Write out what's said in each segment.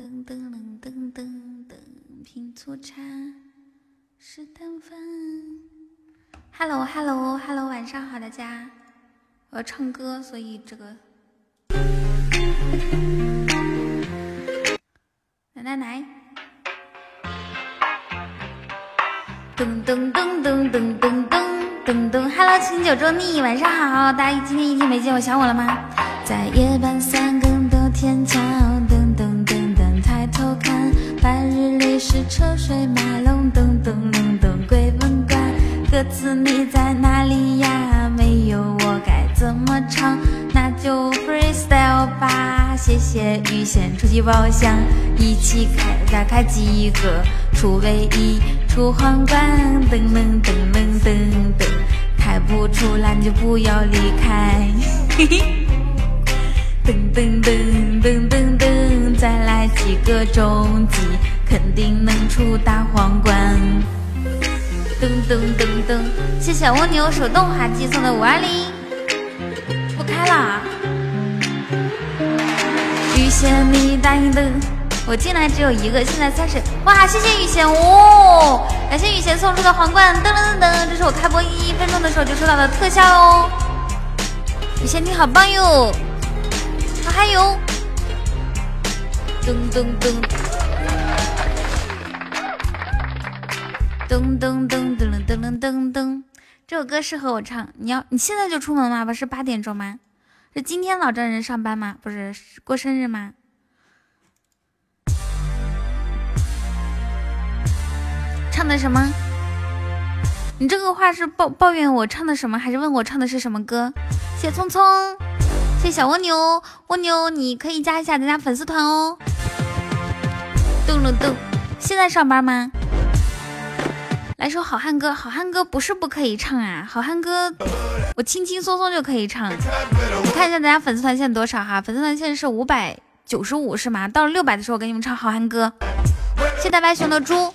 噔噔噔噔噔噔，品粗茶，试淡饭。Hello Hello Hello，晚上好，大家。我要唱歌，所以这个。奶奶奶。噔噔噔噔噔噔噔噔噔。Hello，清酒粥腻，晚上好，大家今天一天没见我想我了吗？在夜半三更的天桥，是车水马龙，噔噔噔噔，鬼门关，歌词你在哪里呀？没有我该怎么唱？那就 freestyle 吧。谢谢预先出奇宝箱，一起开打开几个，出唯一，出皇冠，噔噔噔噔噔噔，开不出来你就不要离开。嘿嘿。噔噔噔噔噔噔，再来几个终极，肯定能出大皇冠。噔噔噔噔，谢谢蜗牛手动滑稽送的五二零，不开了。雨贤，你答应的，我进来只有一个，现在三十。哇，谢谢雨贤哦，感谢雨贤送出的皇冠。噔噔噔噔，这是我开播一分钟的时候就收到的特效哦。雨贤你好棒哟！还有，噔噔噔，噔噔噔噔噔噔噔噔，这首歌适合我唱。你要你现在就出门吗？不是八点钟吗？是今天老丈人上班吗？不是过生日吗？唱的什么？你这个话是抱抱怨我唱的什么，还是问我唱的是什么歌？谢聪聪。谢小蜗牛，蜗牛你可以加一下咱家粉丝团哦。噔了噔，现在上班吗？来首好汉歌，好汉歌不是不可以唱啊，好汉歌我轻轻松松就可以唱。我看一下咱家粉丝团现在多少哈？粉丝团现在是五百九十五是吗？到了六百的时候我给你们唱好汉歌。谢谢大白熊的猪。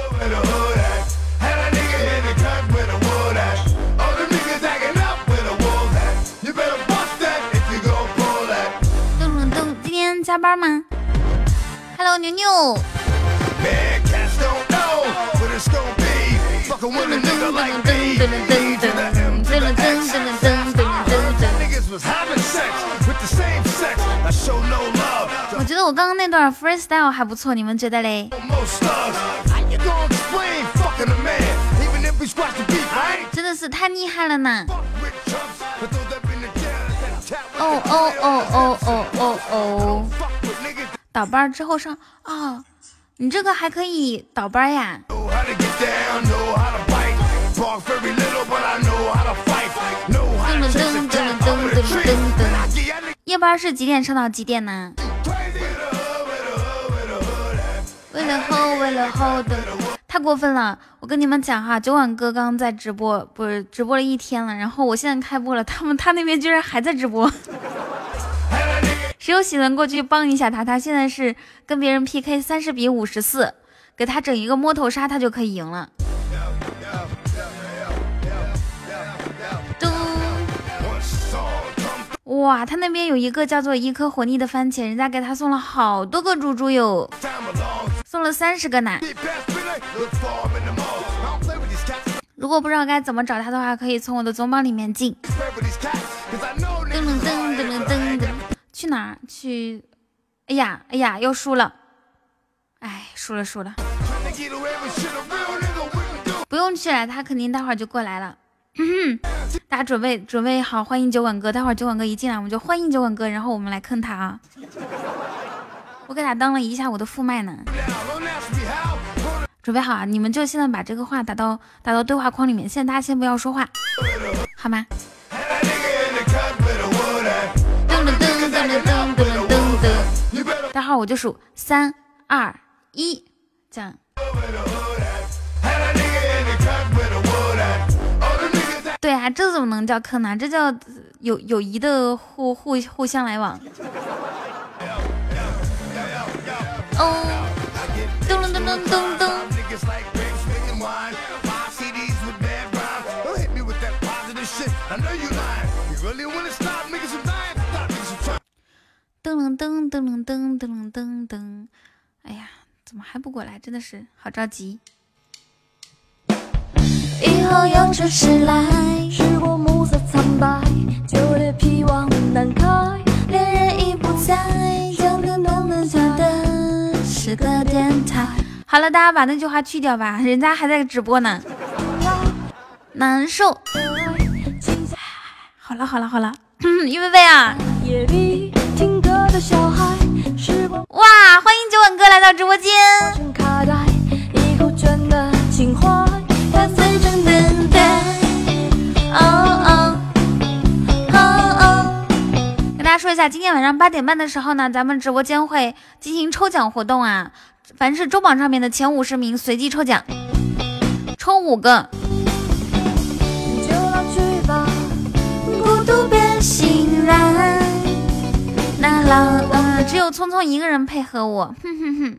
加班吗？Hello，牛牛。我觉得我刚刚那段 freestyle 还不错，你们觉得嘞？真的是太厉害了呢！哦哦哦哦哦哦哦！倒班之后上啊，你这个还可以倒班呀！夜班是几点上到几点呢？为了后，为了后的，太过分了！我跟你们讲哈，九晚哥刚刚在直播，不是直播了一天了，然后我现在开播了，他们他那边居然还在直播。谁有喜能过去帮一下他？他现在是跟别人 PK 三十比五十四，给他整一个摸头杀，他就可以赢了。哇，他那边有一个叫做一颗活腻的番茄，人家给他送了好多个猪猪哟，送了三十个呢。如果不知道该怎么找他的话，可以从我的总榜里面进。噔噔噔噔噔噔，去哪？去？哎呀哎呀，又输了！哎，输了输了。不用去了，他肯定待会儿就过来了。嗯，大家准备准备好，欢迎酒馆哥。待会儿酒馆哥一进来，我们就欢迎酒馆哥，然后我们来坑他啊！我给他当了一下我的副麦呢。准备好啊！你们就现在把这个话打到打到对话框里面。现在大家先不要说话，好吗？待会儿我就数三二一，这样。对啊，这怎么能叫坑呢？这叫友友谊的互互互相来往。哦，噔噔噔噔噔噔。噔噔噔噔噔噔噔噔。哎呀，怎么还不过来？真的是好着急。以后有来，时过暮色苍白，旧猎皮往南开，恋人已不在，的是个电台。好了，大家把那句话去掉吧，人家还在直播呢，难受。好了好了好了，预备备啊！哇，欢迎九晚哥来到直播间。家说一下，今天晚上八点半的时候呢，咱们直播间会进行抽奖活动啊！凡是周榜上面的前五十名，随机抽奖，抽五个。只有聪聪一个人配合我，哼哼哼。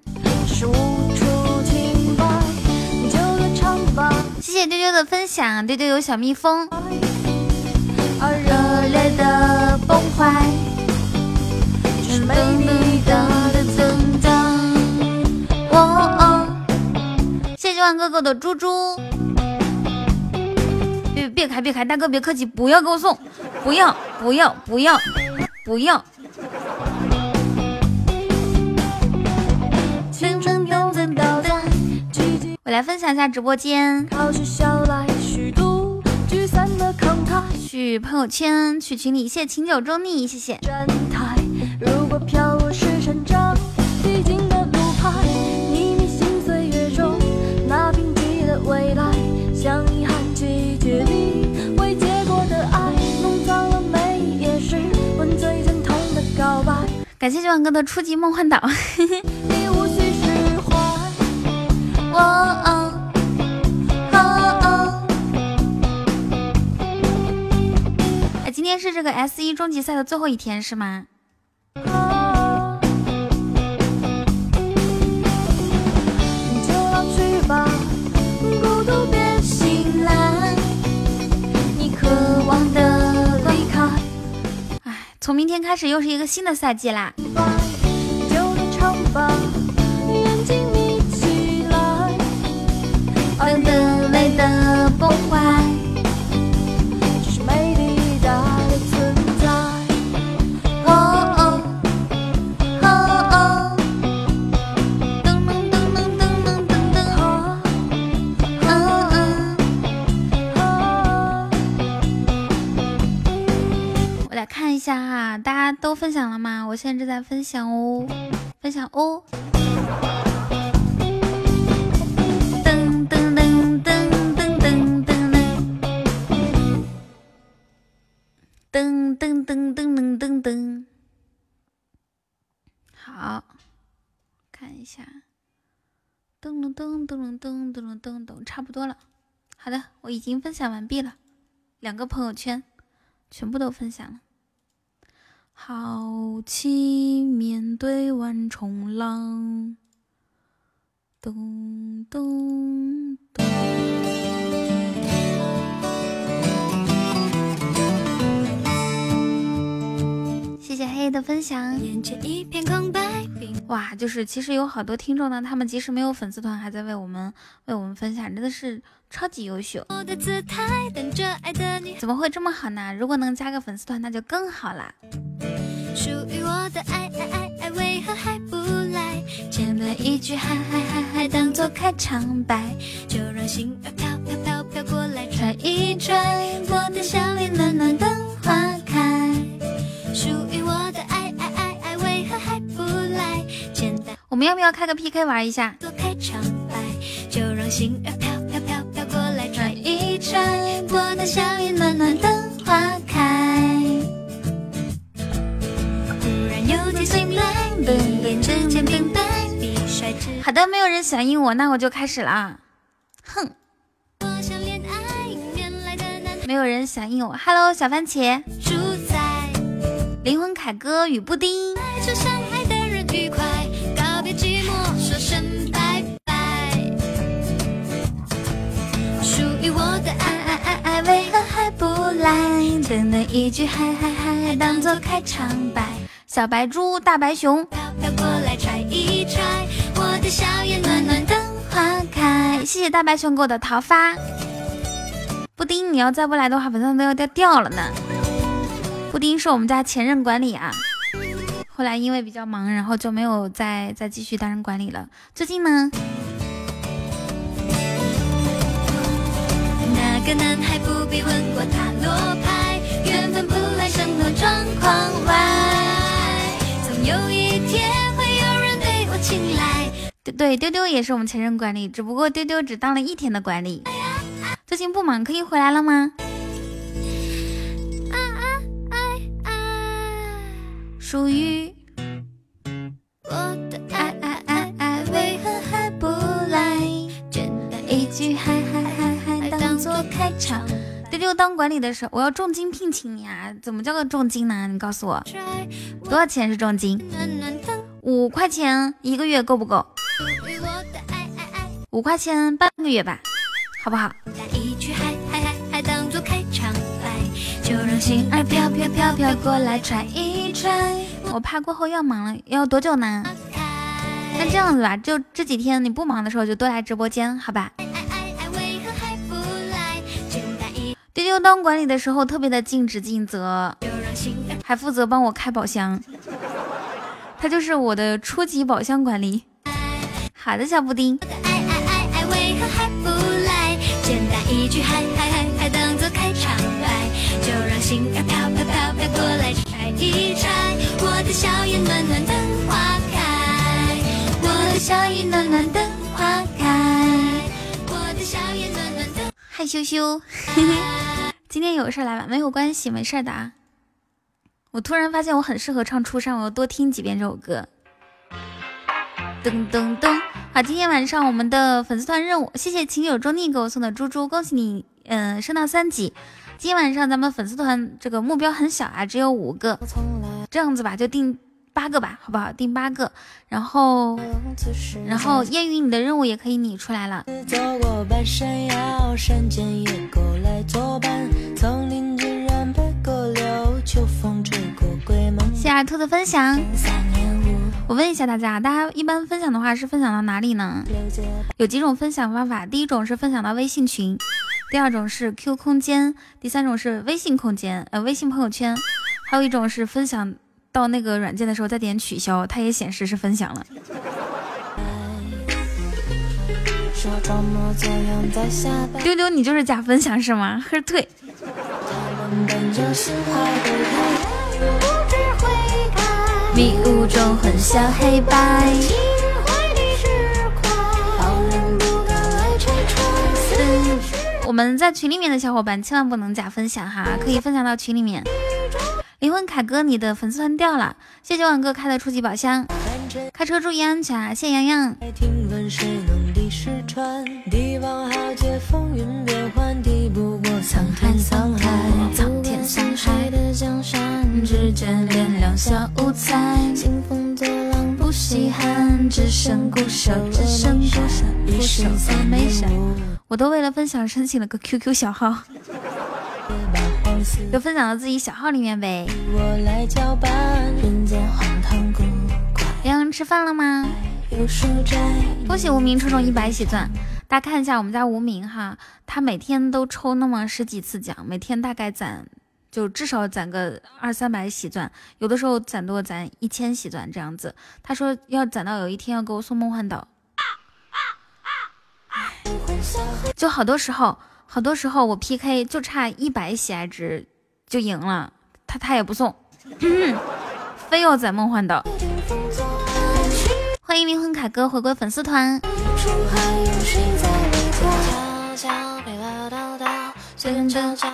谢谢丢丢的分享，丢丢有小蜜蜂。热烈的崩坏，是美丽的增长。哦，谢谢九万哥哥的猪猪。别别开别开，大哥别客气，不要给我送，不要不要不要不要。我来分享一下直播间，去朋友圈去群里，谢切情酒中腻谢谢。感谢九碗哥的初级梦幻岛。你无需释怀。我 天是这个 S 一终极赛的最后一天是吗？哎，从明天开始又是一个新的赛季啦。等等泪的下，大家都分享了吗？我现在正在分享哦，分享哦。噔噔噔噔噔噔噔噔噔噔噔噔，好，看一下，噔噔噔噔噔噔噔噔噔，差不多了。好的，我已经分享完毕了，两个朋友圈全部都分享了。好气面对万重浪，咚咚咚。谢谢黑的分享。哇，就是其实有好多听众呢，他们即使没有粉丝团，还在为我们为我们分享，真的是超级优秀。怎么会这么好呢？如果能加个粉丝团，那就更好啦。属于我的爱爱爱爱，为何还不来？简单一句嗨嗨嗨嗨，当做开场白，就让心儿飘飘飘飘过来，转一转，我的笑脸暖暖等花开。属于我的爱爱爱爱，为何还不来？简单，我们要不要开个 PK 玩一下？多开场白，就让心儿飘飘飘飘过来，转一转，我的笑颜暖暖等花开。忽然有天醒来，一夜之间变白，比帅之。好的，没有人响应我，那我就开始了啊！哼。没有人响应我，Hello，小番茄。灵魂凯歌与布丁。属于我的爱爱爱爱为何还不来？等等一句嗨嗨嗨当做开场白。小白猪大白熊。飘飘过来拆一拆我的笑颜暖暖的花开。谢谢大白熊给我的桃花。布丁你要再不来的话粉钻都要掉掉了呢。布丁是我们家前任管理啊，后来因为比较忙，然后就没有再再继续担任管理了。最近呢？那个男孩不必问过塔罗牌，缘分不来生活状况外，总有一天会有人对我青睐。对对，丢丢也是我们前任管理，只不过丢丢只当了一天的管理。最近不忙，可以回来了吗？属于我的爱爱爱爱，为何还不来？简单一句嗨嗨嗨嗨，当做开场。丢丢当管理的时候，我要重金聘请你啊！怎么叫个重金呢？你告诉我，多少钱是重金？五块钱一个月够不够？五块钱半个月吧，好不好？让心儿飘飘飘飘过来揣一揣。我怕过后要忙了，要多久呢？那这样子吧，就这几天你不忙的时候就多来直播间，好吧？丢丢当管理的时候特别的尽职尽责，还负责帮我开宝箱，他就是我的初级宝箱管理。好的，小布丁。小雨暖暖等花开，我的小雨暖暖等害羞羞。今天有事来吧？没有关系，没事的啊。我突然发现我很适合唱初上，我要多听几遍这首歌。噔噔噔，好，今天晚上我们的粉丝团任务，谢谢情友周逆给我送的猪猪，恭喜你，嗯，升到三级。今天晚上咱们粉丝团这个目标很小啊，只有五个，这样子吧，就定八个吧，好不好？定八个，然后，然后烟雨你的任务也可以拟出来了。谢二兔的分享。我问一下大家，大家一般分享的话是分享到哪里呢？有几种分享方法，第一种是分享到微信群。第二种是 Q 空间，第三种是微信空间，呃，微信朋友圈，还有一种是分享到那个软件的时候再点取消，它也显示是分享了。丢丢，你就是假分享是吗？喝 退。迷雾中混淆黑白。我们在群里面的小伙伴千万不能假分享哈，可以分享到群里面。灵魂凯哥，你的粉丝团掉了，谢谢万哥开的初级宝箱。开车注意安全啊，谢谢洋洋。沧海沧海，苍天沧海的江山，只两小无猜。兴风作浪不稀罕，只剩孤守，只剩孤守，一首赞美山。我都为了分享申请了个 QQ 小号，就分享到自己小号里面呗。洋洋吃饭了吗？恭喜无名抽中一百喜钻，大家看一下我们家无名哈，他每天都抽那么十几次奖，每天大概攒就至少攒个二三百喜钻，有的时候攒多攒一千喜钻这样子。他说要攒到有一天要给我送梦幻岛。就好多时候，好多时候我 PK 就差一百喜爱值就赢了，他他也不送，非要在梦幻岛。欢迎灵魂凯哥回归粉丝团。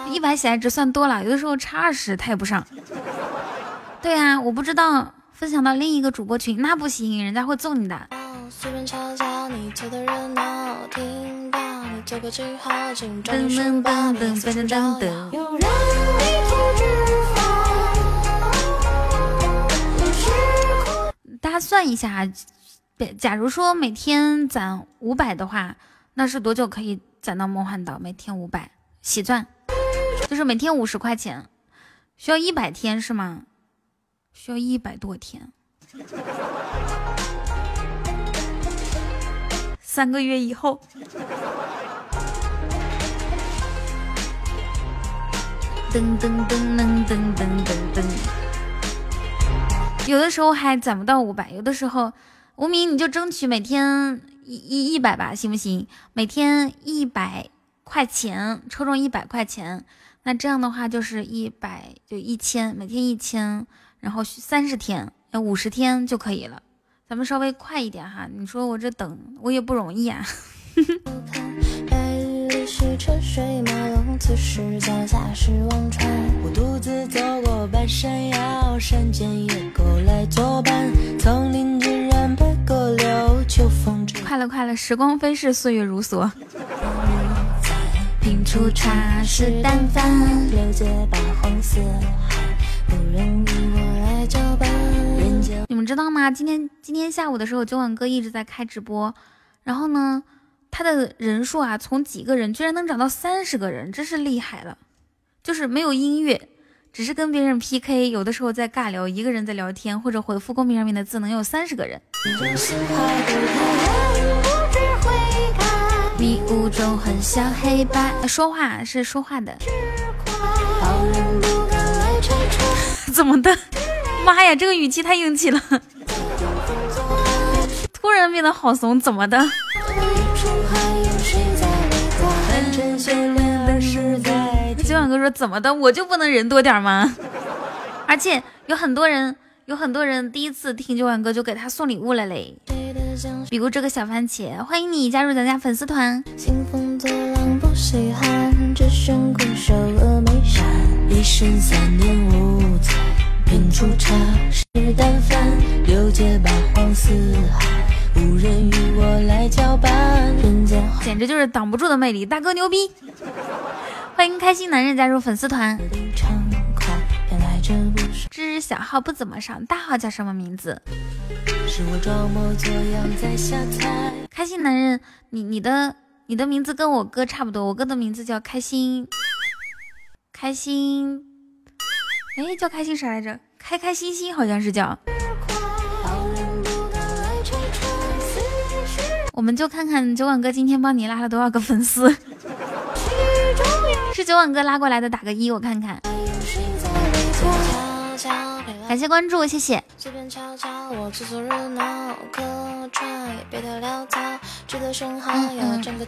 一百喜爱值算多了，有的时候差二十他也不上。对啊，我不知道分享到另一个主播群那不行，人家会揍你的。大家算一下，假如说每天攒五百的话，那是多久可以攒到梦幻岛？每天五百喜钻，就是每天五十块钱，需要一百天是吗？需要一百多天，三个月以后，噔噔噔噔噔噔噔，有的时候还攒不到五百，有的时候，无名你就争取每天一一一百吧，行不行？每天一百块钱，抽中一百块钱，那这样的话就是一百就一千，每天一千，然后三十天要五十天就可以了。咱们稍微快一点哈。你说我这等我也不容易啊。我独自走过半山腰，山间野狗来作伴，林尽染，秋风吹。快了快了，时光飞逝，岁月如梭。品茶淡饭，我来。你们知道吗？今天今天下午的时候，酒馆哥一直在开直播，然后呢，他的人数啊，从几个人居然能涨到三十个人，真是厉害了。就是没有音乐，只是跟别人 PK，有的时候在尬聊，一个人在聊天或者回复公屏上面的字，能有三十个人。迷雾中很像黑白，说话是说话的。怎么的？妈呀，这个语气太硬气了！突然变得好怂，怎么的？今晚哥说怎么的？我就不能人多点吗？而且有很多人，有很多人第一次听九晚哥就给他送礼物了嘞。比如这个小番茄，欢迎你加入咱家粉丝团。简直就是挡不住的魅力，大哥牛逼！欢迎开心男人加入粉丝团。知小号不怎么上，大号叫什么名字？开心男人，你你的你的名字跟我哥差不多，我哥的名字叫开心，开心，哎，叫开心啥来着？开开心心好像是叫。我们就看看九晚哥今天帮你拉了多少个粉丝，是九晚哥拉过来的，打个一我看看。感谢关注，谢谢。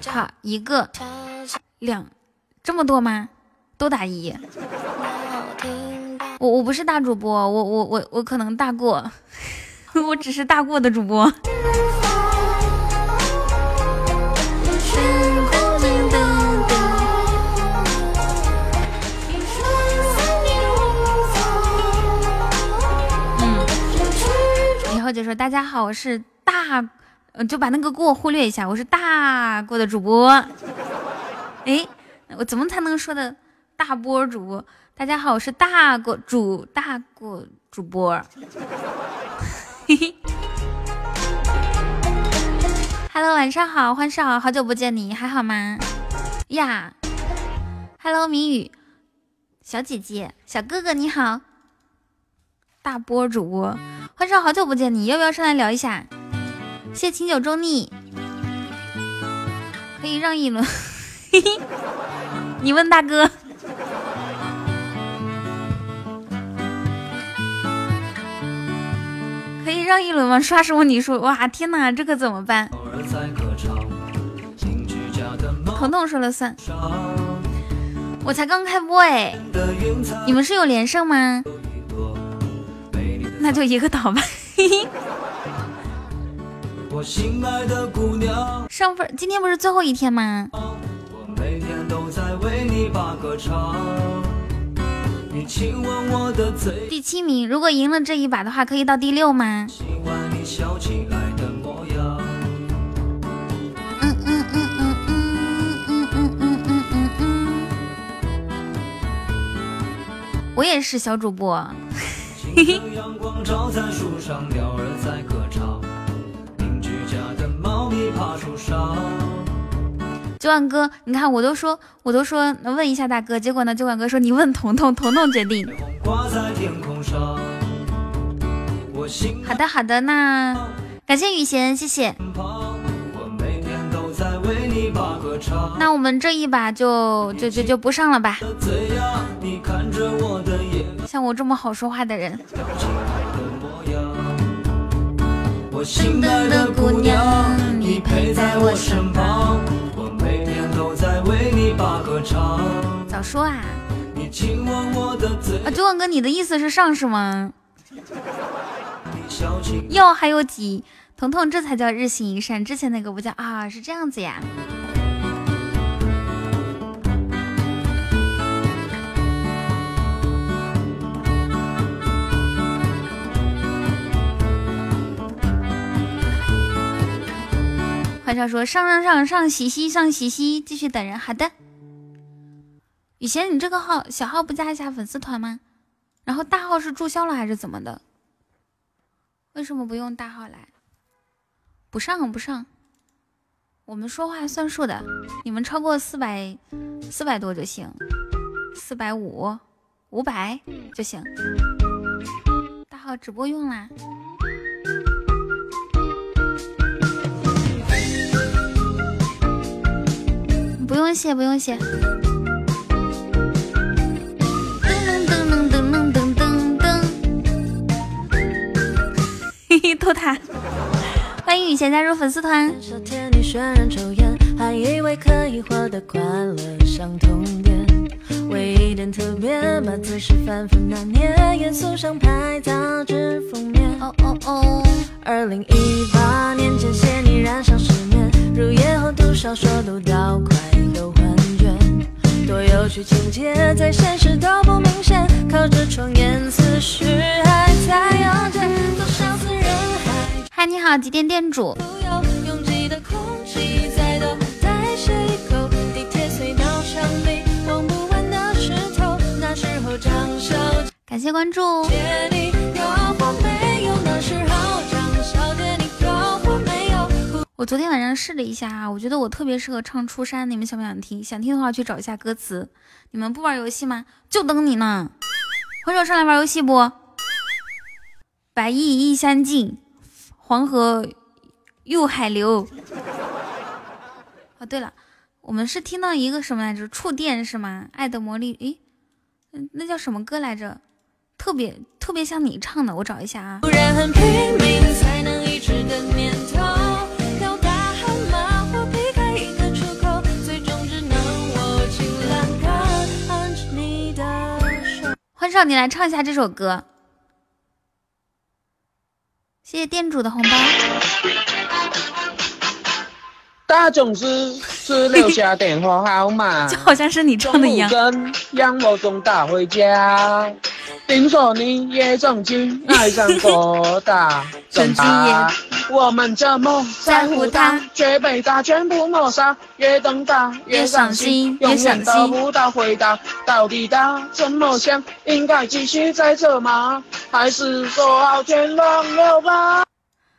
好，一个，两，这么多吗？都打一。我我不是大主播，我我我我可能大过，我只是大过的主播。然后就说大家好，我是大，就把那个过忽略一下，我是大过的主播。哎，我怎么才能说的大波主播？大家好，我是大过主大过主播。嘿 嘿，Hello，晚上好，欢少，好久不见，你还好吗？呀，Hello，明宇，小姐姐，小哥哥你好，大波主播。欢少，好久不见，你要不要上来聊一下？谢清酒中逆，可以让一轮。你问大哥，可以让一轮吗？刷什么？你说，哇，天哪，这可怎么办？彤彤说了算，我才刚开播哎，你们是有连胜吗？那就一个岛吧。上分，今天不是最后一天吗？第七名，如果赢了这一把的话，可以到第六吗？嗯嗯嗯嗯嗯嗯嗯嗯嗯嗯嗯。我也是小主播。九万哥，你看我都说，我都说问一下大哥，结果呢，九万哥说你问彤彤，彤彤决定。好的好的，那感谢雨贤，谢谢。那我们这一把就就就就不上了吧。像我这么好说话的人。心爱的姑娘，你陪在我身旁，为你把歌唱。早说啊！啊，九万哥，你的意思是上是吗？哟，还有几？彤彤，这才叫日行一善，之前那个不叫啊，是这样子呀。欢少说上上上上喜西上喜西，继续等人。好的。雨贤，你这个号小号不加一下粉丝团吗？然后大号是注销了还是怎么的？为什么不用大号来？不上不上，我们说话算数的，你们超过四百四百多就行，四百五五百就行。大号直播用啦。不用谢，不用谢。噔噔噔噔噔噔噔噔。嘿嘿，偷塔。欢迎雨贤加入粉丝团。唯一点特别，把姿势反复拿捏，严肃上拍杂志封面。哦哦哦。二零一八年，间，写你染上失眠，入夜后读小说读到快有幻觉，多有趣情节，在现实都不明显，靠着窗沿思绪还在遥见，多少次人海。嗨，你好，几店店主。感谢关注。我昨天晚上试了一下啊，我觉得我特别适合唱《出山》，你们想不想听？想听的话去找一下歌词。你们不玩游戏吗？就等你呢。回手上来玩游戏不？百亿一相尽，黄河入海流。哦，对了，我们是听到一个什么来着？触电是吗？爱的魔力，诶，那叫什么歌来着？特别特别像你唱的，我找一下啊。欢少，你来唱一下这首歌。谢谢店主的红包。大种子只留下电话号码，就好像是你唱的一样。跟让我总打回家。听说你也曾经爱上过他，曾经也，我们这么在乎他，却被他全部抹杀。越等他越伤心，永远得不到回答。到底他怎么想？应该继续在这吗？还是说好全忘了吧？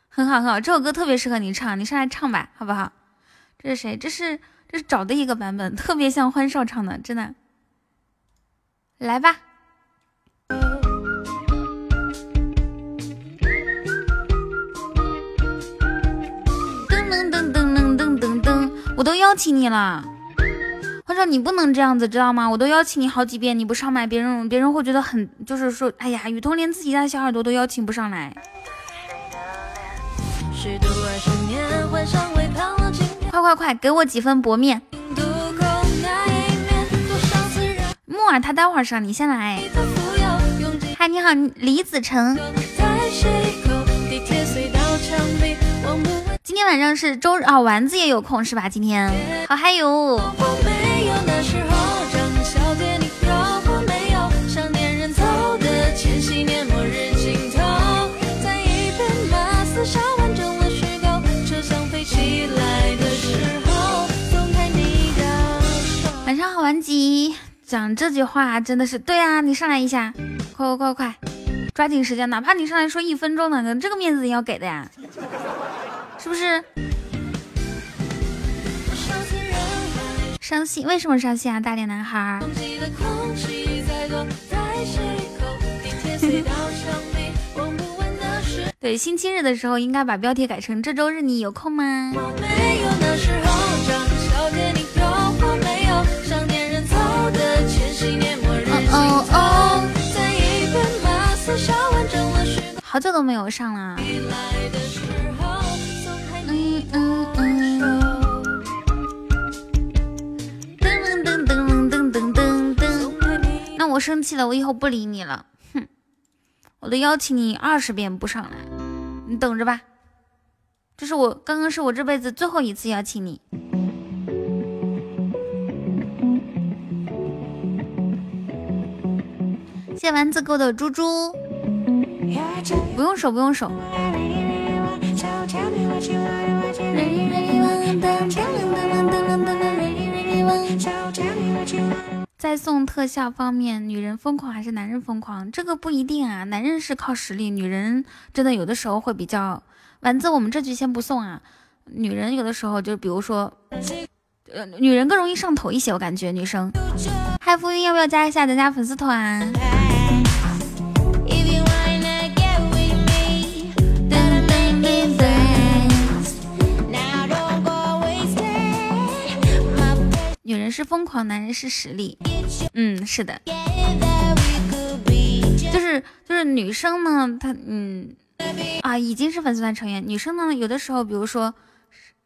很好很好，这首歌特别适合你唱，你上来唱吧，好不好？这是谁？这是这是找的一个版本，特别像欢少唱的，真的。来吧。噔噔噔噔噔噔噔，我都邀请你了，欢少你不能这样子，知道吗？我都邀请你好几遍，你不上麦，别人别人会觉得很，就是说，哎呀，雨桐连自己家小耳朵都邀请不上来。快快，给我几分薄面。木耳他待会儿上，你先来。嗨，你好，李子成。今天晚上是周日啊，丸子也有空是吧？今天好嗨哟。晚上好，玩吉。讲这句话真的是对啊！你上来一下，快快快快，抓紧时间，哪怕你上来说一分钟呢，这个面子也要给的呀，是不是？伤心？为什么伤心啊，大脸男孩？对，星期日的时候应该把标题改成这周日你有空吗？好久都没有上了。嗯嗯嗯。噔噔噔噔噔噔噔。那我生气了，我以后不理你了。哼，我都邀请你二十遍不上来，你等着吧。这是我刚刚是我这辈子最后一次邀请你。谢丸子哥的猪猪。不用手，不用手。在送特效方面，女人疯狂还是男人疯狂？这个不一定啊，男人是靠实力，女人真的有的时候会比较。丸子，我们这局先不送啊。女人有的时候就比如说，呃，女人更容易上头一些，我感觉女生。嗨，浮云，要不要加一下咱家粉丝团？女人是疯狂，男人是实力。嗯，是的，就是就是女生呢，她嗯啊已经是粉丝团成员。女生呢，有的时候，比如说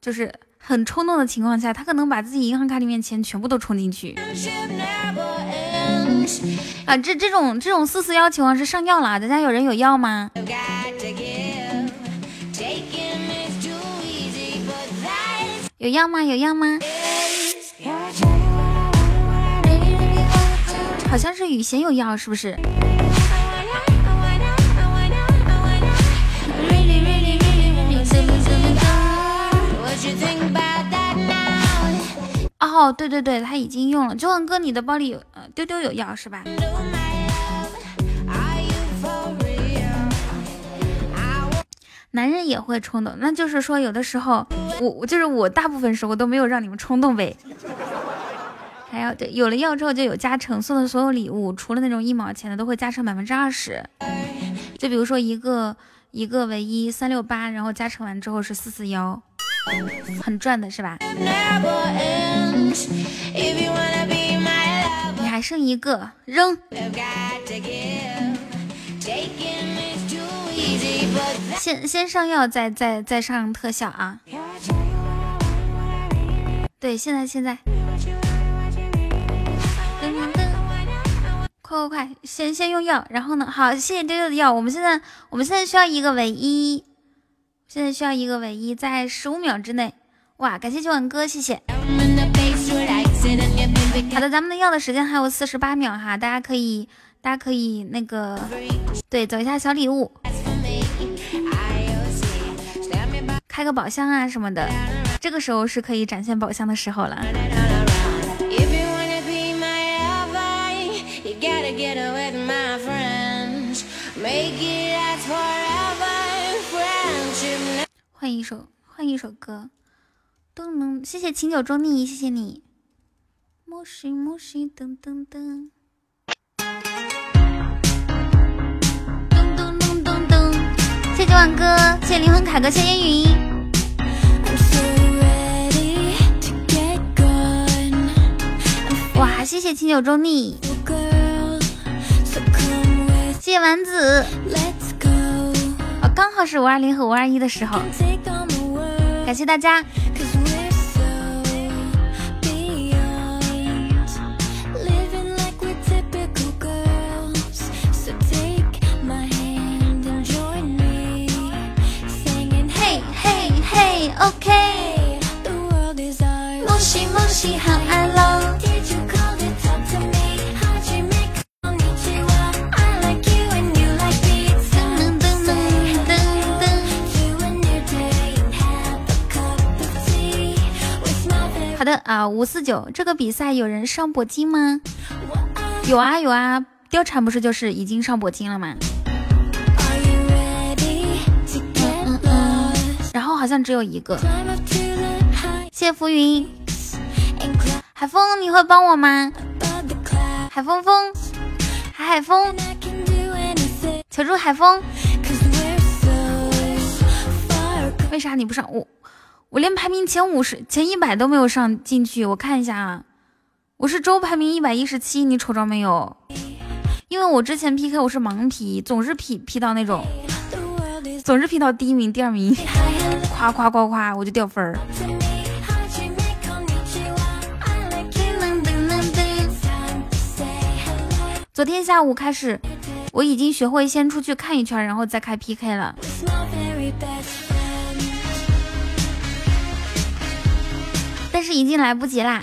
就是很冲动的情况下，她可能把自己银行卡里面钱全部都充进去。啊，这这种这种四四幺情况是上药了，咱家有人有药吗？有药吗？有药吗？好像是雨贤有药，是不是？哦，对对对，他已经用了。九万哥，你的包里有丢丢有药是吧？男人也会冲动，那就是说有的时候我我就是我大部分时候都没有让你们冲动呗。还要对，有了药之后就有加成，送的所有礼物除了那种一毛钱的都会加成百分之二十。就比如说一个一个唯一三六八，然后加成完之后是四四幺，很赚的是吧？你还剩一个扔。先先上药，再再再上特效啊！对，现在现在，快快快，先先用药，然后呢？好，谢谢丢丢的药。我们现在我们现在需要一个唯一，现在需要一个唯一，在十五秒之内。哇，感谢九万哥，谢谢。好的，咱们的药的时间还有四十八秒哈，大家可以大家可以那个对走一下小礼物。开个宝箱啊什么的，这个时候是可以展现宝箱的时候了。换一首，换一首歌，都能。谢谢清酒中逆，谢谢你。木西木西噔噔噔，谢谢万哥，谢谢灵魂凯哥，谢谢烟云。哇，谢谢清酒中逆，谢谢丸子，哦，刚好是五二零和五二一的时候，感谢大家。，OK。莫西莫西，好爱喽。好的啊，五四九这个比赛有人上铂金吗？有啊有啊，貂蝉不是就是已经上铂金了吗？好像只有一个。谢谢浮云，海风你会帮我吗？海风风，海海风，求助海风。为啥你不上？我我连排名前五十、前一百都没有上进去。我看一下啊，我是周排名一百一十七，你瞅着没有？因为我之前 PK 我是盲 P，总是 P P 到那种，总是 P 到第一名、第二名，夸夸夸夸，我就掉分儿。昨天下午开始，我已经学会先出去看一圈，然后再开 PK 了。但是已经来不及啦！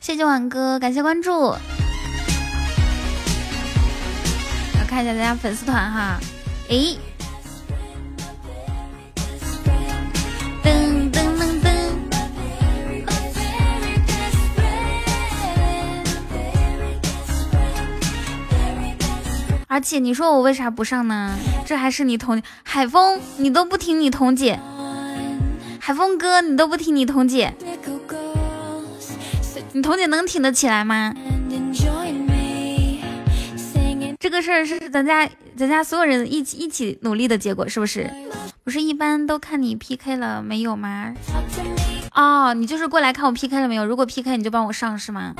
谢谢晚哥，感谢关注。我看一下咱家粉丝团哈，诶。噔噔噔噔。而且你说我为啥不上呢？这还是你彤海风，你都不听你彤姐。海风哥，你都不听你彤姐，你彤姐能挺得起来吗？这个事儿是咱家咱家所有人一起一起努力的结果，是不是？不是一般都看你 PK 了没有吗？哦，你就是过来看我 PK 了没有？如果 PK 你就帮我上是吗？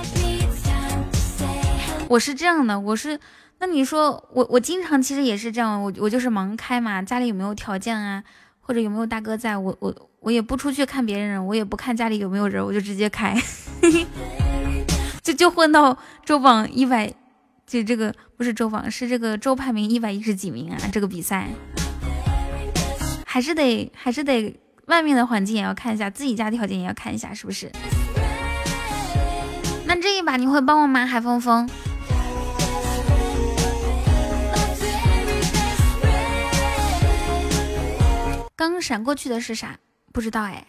我是这样的，我是那你说我我经常其实也是这样，我我就是盲开嘛，家里有没有条件啊？或者有没有大哥在我我我也不出去看别人，我也不看家里有没有人，我就直接开，就就混到周榜一百，就这个不是周榜，是这个周排名一百一十几名啊！这个比赛还是得还是得外面的环境也要看一下，自己家条件也要看一下，是不是？那这一把你会帮我吗，海风风？刚闪过去的是啥？不知道哎。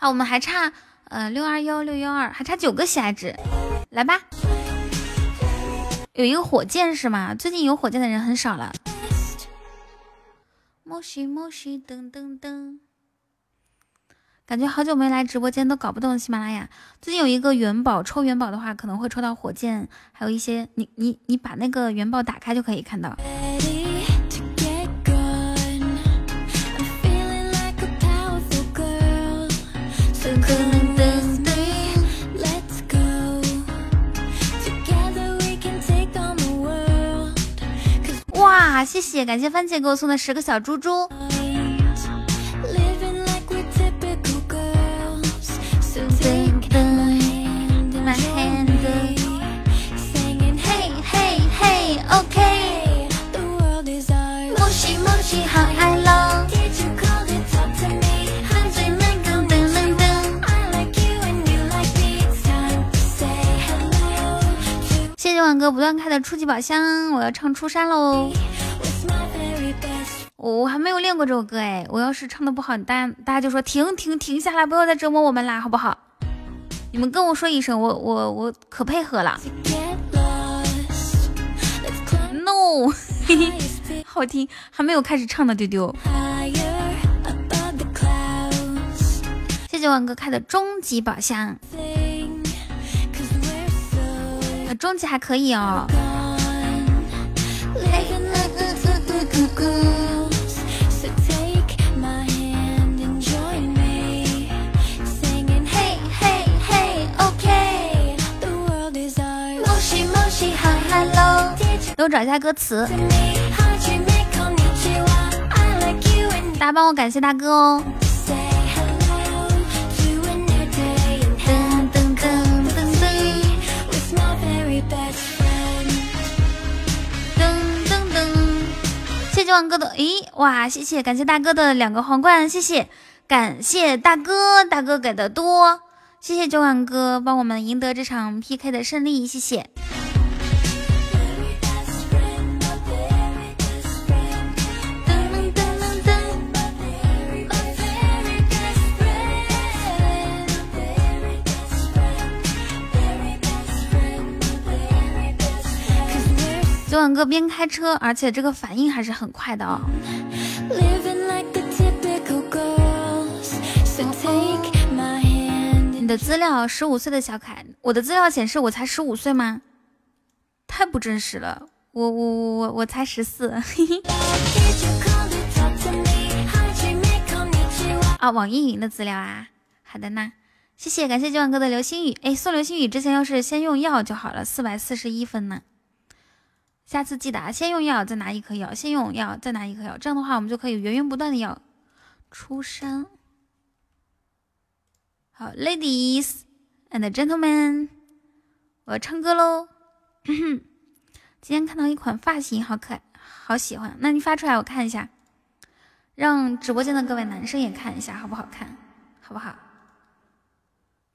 好，我们还差呃六二幺六幺二，还差九个喜爱值，来吧。有一个火箭是吗？最近有火箭的人很少了。莫西莫西噔噔噔，感觉好久没来直播间，都搞不懂喜马拉雅。最近有一个元宝，抽元宝的话可能会抽到火箭，还有一些你你你把那个元宝打开就可以看到。哇，谢谢，感谢番茄给我送的十个小猪猪。谢谢万哥不断开的初级宝箱，我要唱出山喽！我我还没有练过这首歌哎，我要是唱的不好，大家大家就说停停停下来，不要再折磨我们啦，好不好？你们跟我说一声，我我我可配合了。No，嘿 嘿，好听，还没有开始唱呢，丢丢。谢谢万哥开的终极宝箱。终极还可以哦。等我找一下歌词。大家帮我感谢大哥哦。谢谢万哥的，咦，哇，谢谢，感谢大哥的两个皇冠，谢谢，感谢大哥，大哥给的多，谢谢九万哥帮我们赢得这场 PK 的胜利，谢谢。九万哥边开车，而且这个反应还是很快的哦。你的资料十五岁的小凯，我的资料显示我才十五岁吗？太不真实了，我我我我我才十四。啊，网易云的资料啊，好的呢，谢谢，感谢今晚哥的流星雨。哎，送流星雨之前要是先用药就好了，四百四十一分呢。下次记得啊，先用药再拿一颗药，先用药再拿一颗药，这样的话我们就可以源源不断的要出山。好，ladies and gentlemen，我要唱歌喽。今天看到一款发型，好可爱，好喜欢。那你发出来我看一下，让直播间的各位男生也看一下，好不好看？好不好？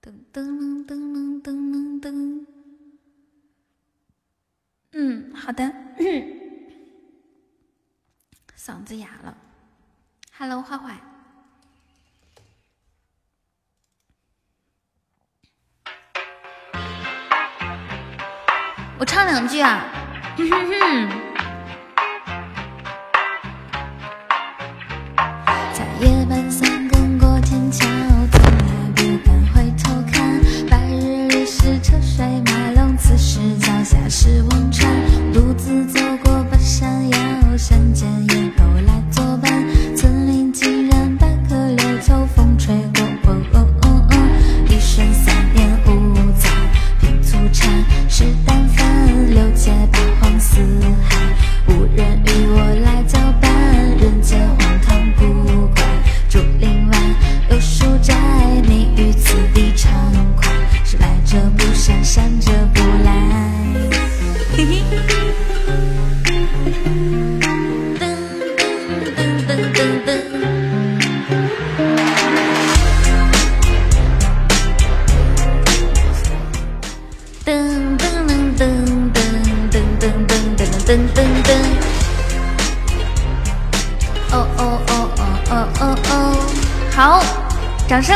噔噔噔噔噔噔。嗯，好的。嗓子哑了。Hello，坏坏。我唱两句啊。在夜半三是忘川。独自走过半山腰，山间野狗来作伴。森林竟然百舸流秋风吹过，一生三年五载品粗茶，食淡饭六界八荒四海，无人与好，掌声。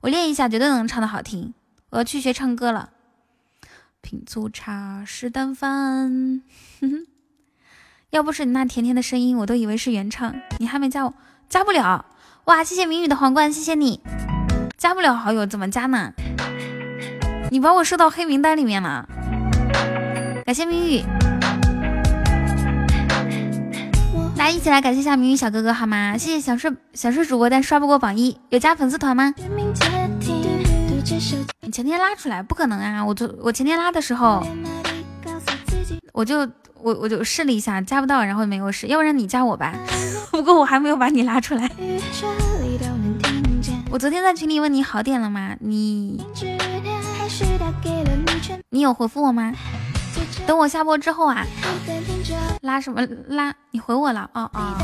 我练一下，绝对能唱的好听。我要去学唱歌了。品粗茶，食淡饭。哼哼，要不是你那甜甜的声音，我都以为是原唱。你还没加我，加不了。哇，谢谢明宇的皇冠，谢谢你。加不了好友，怎么加呢？你把我设到黑名单里面了。感谢明宇，大家一起来感谢一下明宇小哥哥好吗？谢谢小睡小睡主播，但刷不过榜一，有加粉丝团吗？你前天拉出来不可能啊！我昨我前天拉的时候，我就我我就试了一下，加不到，然后没有试，要不然你加我吧。不过我还没有把你拉出来。我昨天在群里问你好点了吗？你你有回复我吗？等我下播之后啊，拉什么拉？你回我了？哦哦，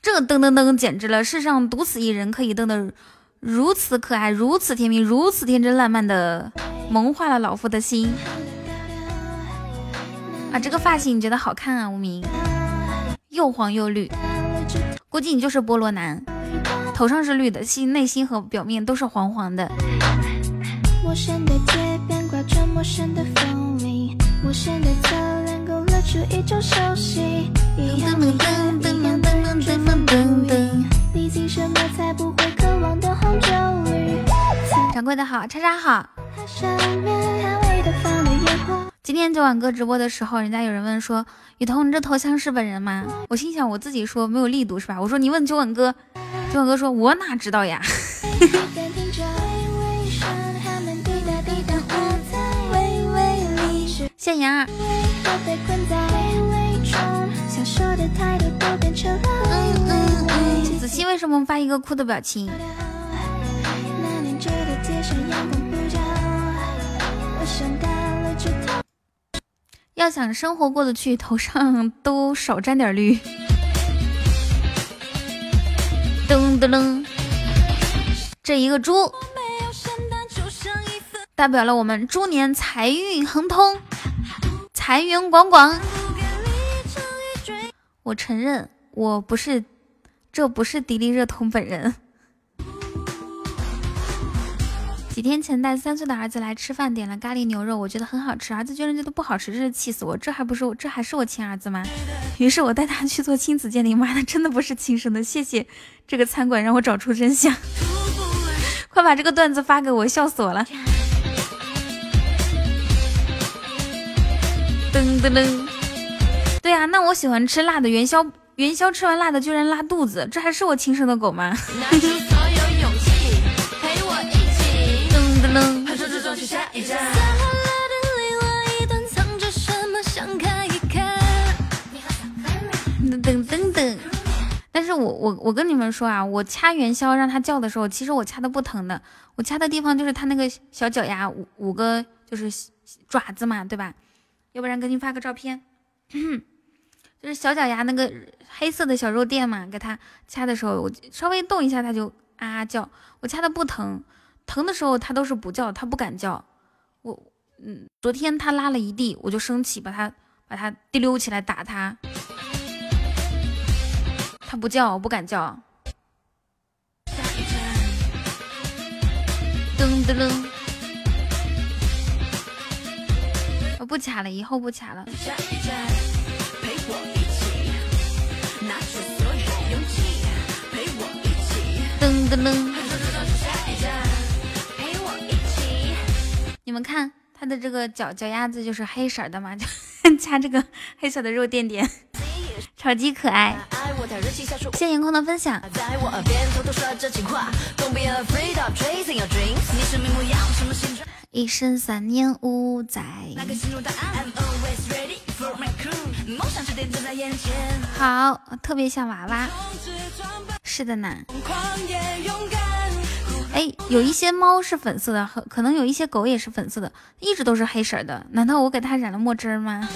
这噔噔噔简直了！世上独此一人，可以噔的如此可爱，如此甜蜜，如此天真烂漫的，萌化了老夫的心。啊，这个发型你觉得好看啊？无名，又黄又绿，估计你就是菠萝男，头上是绿的，心内心和表面都是黄黄的。陌生的街边挂着陌生的风铃，陌生的侧脸勾勒出一种熟悉。一样的灯，一样的历经什么才不会？掌柜的好，叉叉好。今天九晚哥直播的时候，人家有人问说：“雨桐，你这头像是本人吗？”我心想我自己说没有力度是吧？我说你问九晚哥，九晚哥说：“我哪知道呀。”谢杨儿。子熙为什么发一个哭的表情？要想生活过得去，头上都少沾点绿。噔噔噔，这一个猪，代表了我们猪年财运亨通，财源广广。我承认我不是，这不是迪丽热彤本人。几天前带三岁的儿子来吃饭，点了咖喱牛肉，我觉得很好吃，儿子居然觉得不好吃，真是气死我！这还不是我，这还是我亲儿子吗？于是我带他去做亲子鉴定，妈的，真的不是亲生的。谢谢这个餐馆让我找出真相，快把这个段子发给我，笑死我了。噔噔噔，对呀，那我喜欢吃辣的元宵，元宵吃完辣的居然拉肚子，这还是我亲生的狗吗？噔噔噔！但是我我我跟你们说啊，我掐元宵让它叫的时候，其实我掐的不疼的，我掐的地方就是它那个小脚丫五五个就是爪子嘛，对吧？要不然给你发个照片，就是小脚丫那个黑色的小肉垫嘛，给它掐的时候，我稍微动一下它就啊叫，我掐的不疼。疼的时候，他都是不叫，他不敢叫。我，嗯，昨天他拉了一地，我就生气，把他把他提溜起来打他。他不叫，我不敢叫。噔噔噔，我不卡了，以后不卡了。噔噔噔。你们看他的这个脚脚丫子就是黑色的嘛，就 加这个黑色的肉垫垫，超级可爱。谢谢颜空的分享。一身三年五载。好，特别像娃娃。是的呢。哎，有一些猫是粉色的，可能有一些狗也是粉色的，一直都是黑色的。难道我给它染了墨汁吗？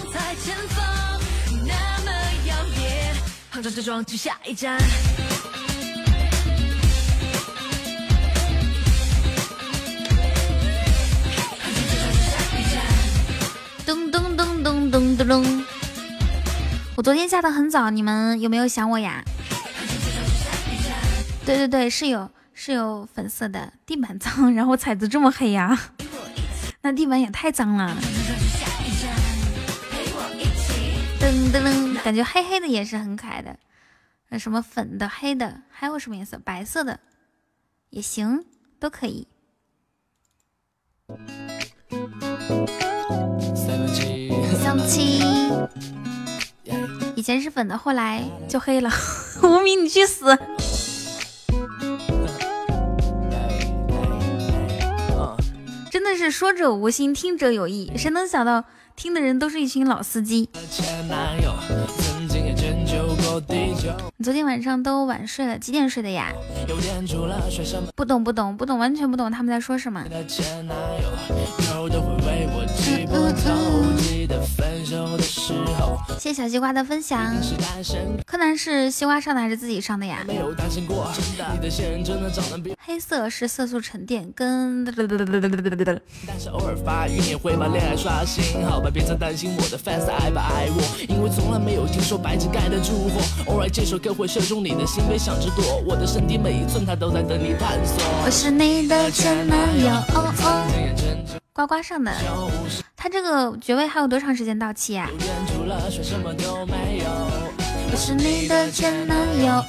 咚咚咚咚咚咚咚！我昨天下的很早，你们有没有想我呀？对对对，是有。是有粉色的地板脏，然后彩子这么黑呀？那地板也太脏了。噔噔噔，感觉黑黑的也是很可爱的。那什么粉的、黑的，还有什么颜色？白色的也行，都可以。香气，以前是粉的，后来就黑了。无名，你去死！真的是说者无心，听者有意。谁能想到，听的人都是一群老司机？你昨天晚上都晚睡了，几点睡的呀？不懂不懂不懂，完全不懂他们在说什么。谢谢小西瓜的分享。柯南是西瓜上的还是自己上的呀？黑色是色素沉淀，跟。我是你的前男友。呱呱上的，他这个爵位还有多长时间到期呀？我是你的前男友。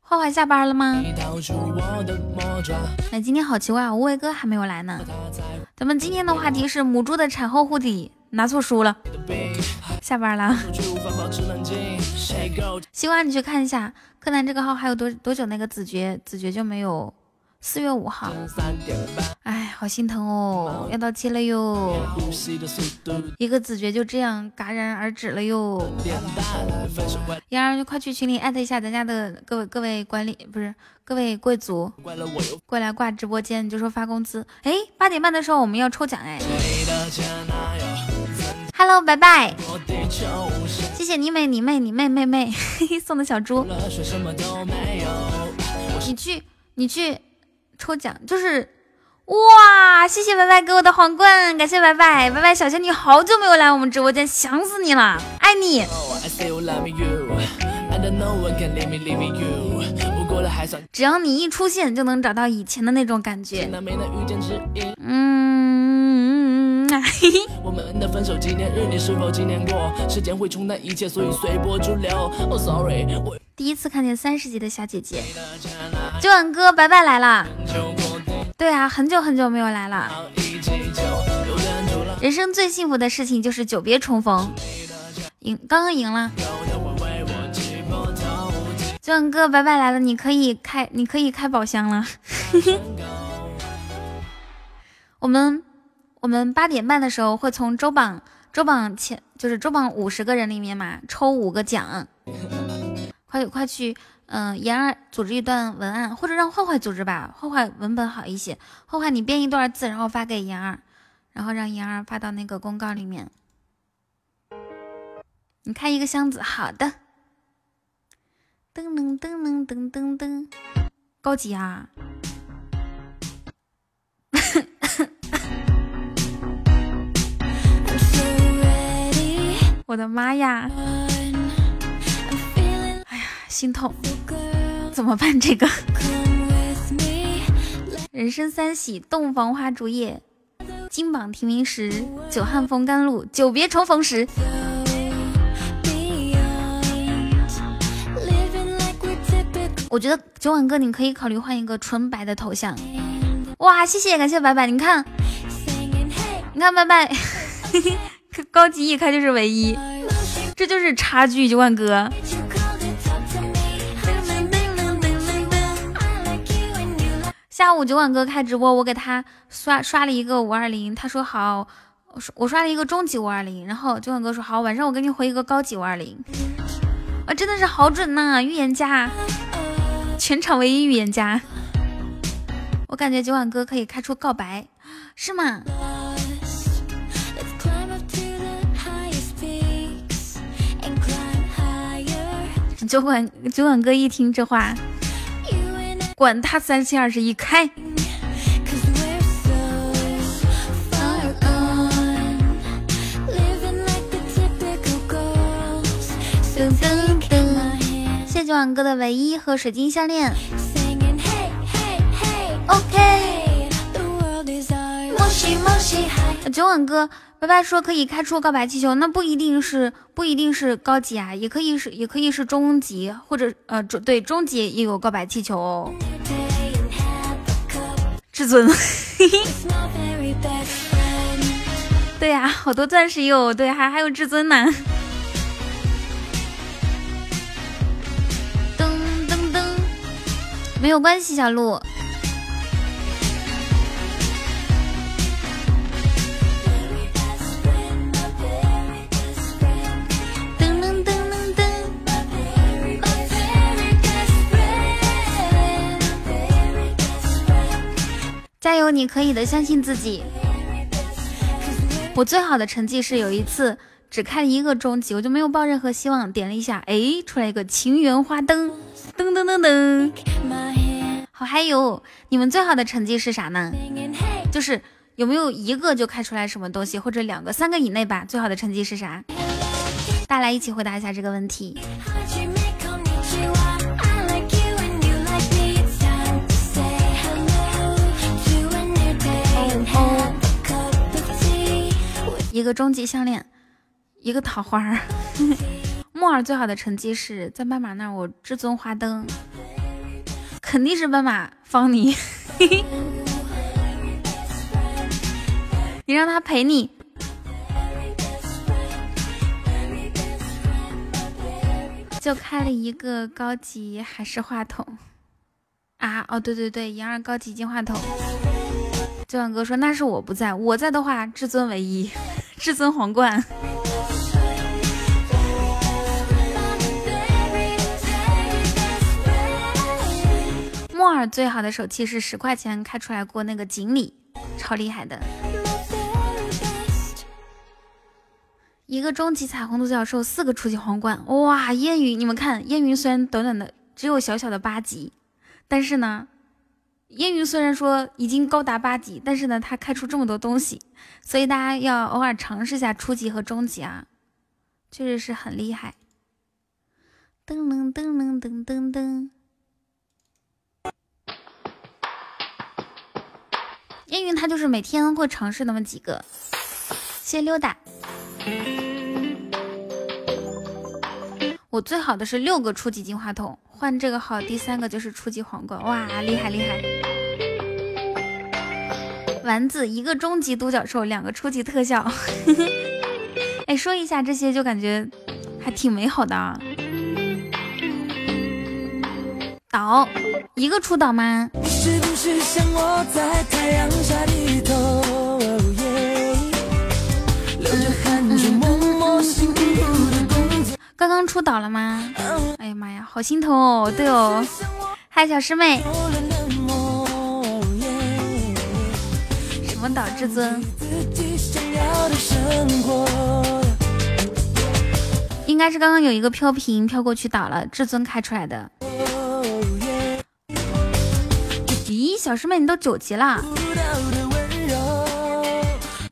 花花下班了吗？那今天好奇怪啊，无畏哥还没有来呢。咱们今天的话题是母猪的产后护理拿错书了。下班了，希望你去看一下柯南这个号还有多多久那个子爵子爵就没有。四月五号，哎，好心疼哦，要到期了哟，一个子爵就这样戛然而止了哟。妍儿，快去群里艾特一下咱家的各位各位管理，不是各位贵族，过来挂直播间，就说发工资。哎，八点半的时候我们要抽奖哎。Hello，拜拜，谢谢你美你妹你妹妹妹 送的小猪。你去，你去。抽奖，就是哇！谢谢白白给我的皇冠，感谢白白，白白小仙女好久没有来我们直播间，想死你了，爱你。只要你一出现，就能找到以前的那种感觉。嗯，我们的分手纪念日你是否纪念过？时间会冲淡一切，所以随波逐流。Oh sorry，第一次看见三十级的小姐姐，九晚哥白白来了。对啊，很久很久没有来了。人生最幸福的事情就是久别重逢。赢，刚刚赢了。九晚哥，白白来了，你可以开，你可以开宝箱了。我们我们八点半的时候会从周榜周榜前，就是周榜五十个人里面嘛，抽五个奖。快快去，嗯，妍儿组织一段文案，或者让坏坏组织吧，坏坏文本好一些。坏坏，你编一段字，然后发给妍儿，然后让妍儿发到那个公告里面。你开一个箱子，好的。噔噔噔噔噔噔噔，高级啊！我的妈呀！哎呀，心痛，怎么办？这个人生三喜：洞房花烛夜、金榜题名时、久旱逢甘露、久别重逢时。我觉得九晚哥，你可以考虑换一个纯白的头像。哇，谢谢，感谢白白，你看，你看白白，高级一开就是唯一，这就是差距，九万哥。下午九晚哥开直播，我给他刷刷了一个五二零，他说好，我我刷了一个中级五二零，然后九晚哥说好，晚上我给你回一个高级五二零。啊，真的是好准呐，预言家。全场唯一预言家，我感觉九晚哥可以开出告白，是吗？九晚九晚哥一听这话，管他三七二十一，开！谢酒馆哥的唯一和水晶项链。OK。九晚哥，拜拜说可以开出告白气球，那不一定是不一定是高级啊，也可以是也可以是中级，或者呃中对中级也有告白气球哦。至尊，对呀，好多钻石也有，对，还还有至尊呢。噔噔噔没有关系，小鹿。加油，你可以的，相信自己。我最好的成绩是有一次只开一个中级，我就没有抱任何希望，点了一下，哎，出来一个情缘花灯。噔噔噔噔，好，还有你们最好的成绩是啥呢？就是有没有一个就开出来什么东西，或者两个、三个以内吧？最好的成绩是啥？大家来一起回答一下这个问题。一个终极项链，一个桃花儿。木耳最好的成绩是在斑马那儿，我至尊花灯，肯定是斑马方你，你让他陪你，就开了一个高级还是话筒啊！哦，对对对，银二高级金话筒。九晚哥说那是我不在，我在的话至尊唯一，至尊皇冠。木耳最好的手气是十块钱开出来过那个锦鲤，超厉害的。一个终极彩虹独角兽，四个初级皇冠，哇！烟云，你们看，烟云虽然短短的只有小小的八级，但是呢，烟云虽然说已经高达八级，但是呢，他开出这么多东西，所以大家要偶尔尝试一下初级和中级啊，确实是很厉害。噔噔噔噔噔噔噔。烟云他就是每天会尝试那么几个，谢溜达。我最好的是六个初级金话筒，换这个号第三个就是初级皇冠，哇，厉害厉害！丸子一个终极独角兽，两个初级特效，哎，说一下这些就感觉还挺美好的啊。岛一个出岛吗？是不是像我在太阳下低头刚刚出岛了吗？哎呀妈呀，好心疼哦！对哦，嗨，小师妹，什么岛至尊？应该是刚刚有一个飘屏飘过去倒了，至尊开出来的。咦，小师妹你都九级了，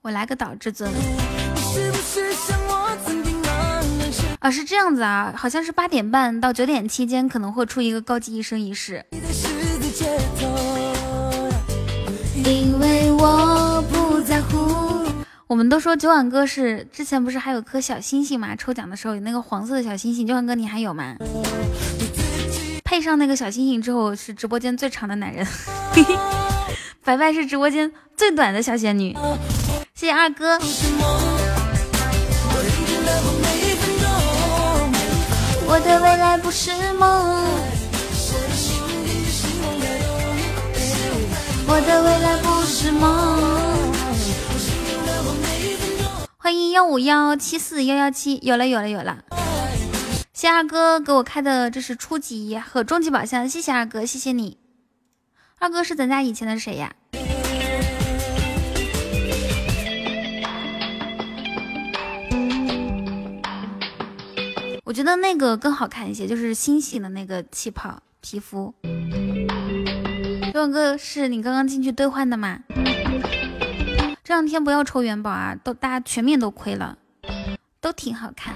我来个岛至尊。是这样子啊，好像是八点半到九点期间可能会出一个高级一生一世。因为我不在乎。我们都说九晚哥是之前不是还有颗小星星吗？抽奖的时候有那个黄色的小星星，九晚哥你还有吗？配上那个小星星之后是直播间最长的男人，白白是直播间最短的小仙女。谢谢二哥。我的未来不是梦，我的未来不是梦。欢迎幺五幺七四幺幺七，有了有了有了。谢二哥给我开的这是初级和中级宝箱，谢谢二哥，谢谢你。二哥是咱家以前的谁呀？我觉得那个更好看一些，就是星星的那个气泡皮肤。六哥是你刚刚进去兑换的吗？这两天不要抽元宝啊，都大家全面都亏了，都挺好看。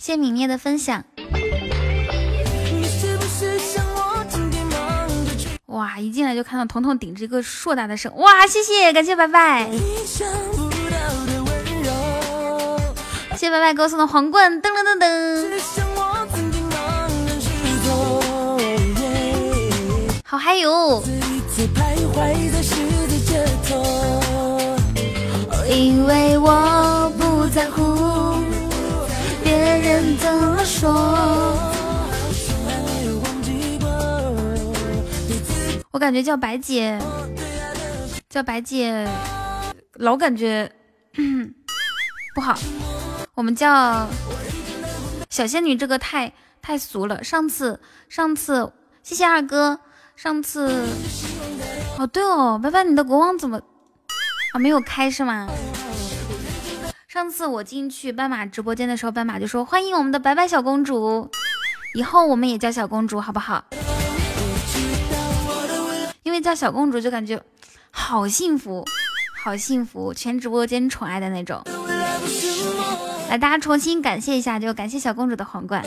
谢谢泯灭的分享。哇，一进来就看到彤彤顶着一个硕大的声，哇，谢谢，感谢白白。谢白白给我送的皇冠，噔噔噔噔，好嗨哟！因为我不在乎别人怎么说，我感觉叫白姐，叫白姐，老感觉不好。我们叫小仙女，这个太太俗了。上次上次，谢谢二哥。上次哦对哦，白白你的国王怎么啊没有开是吗？上次我进去斑马直播间的时候，斑马就说欢迎我们的白白小公主，以后我们也叫小公主好不好？因为叫小公主就感觉好幸福，好幸福，全直播间宠爱的那种。来，大家重新感谢一下，就感谢小公主的皇冠。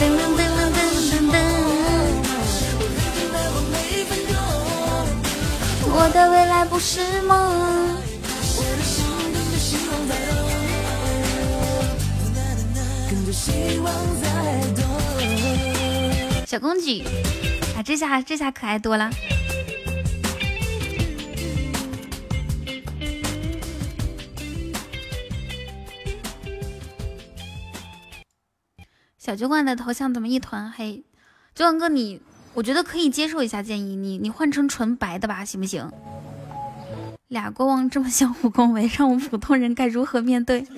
噔噔噔噔噔噔我的未来不是梦。小公举，啊，这下这下可爱多了。小酒馆的头像怎么一团黑？酒馆哥，你我觉得可以接受一下建议，你你换成纯白的吧，行不行？俩国王这么相互恭维，让我们普通人该如何面对？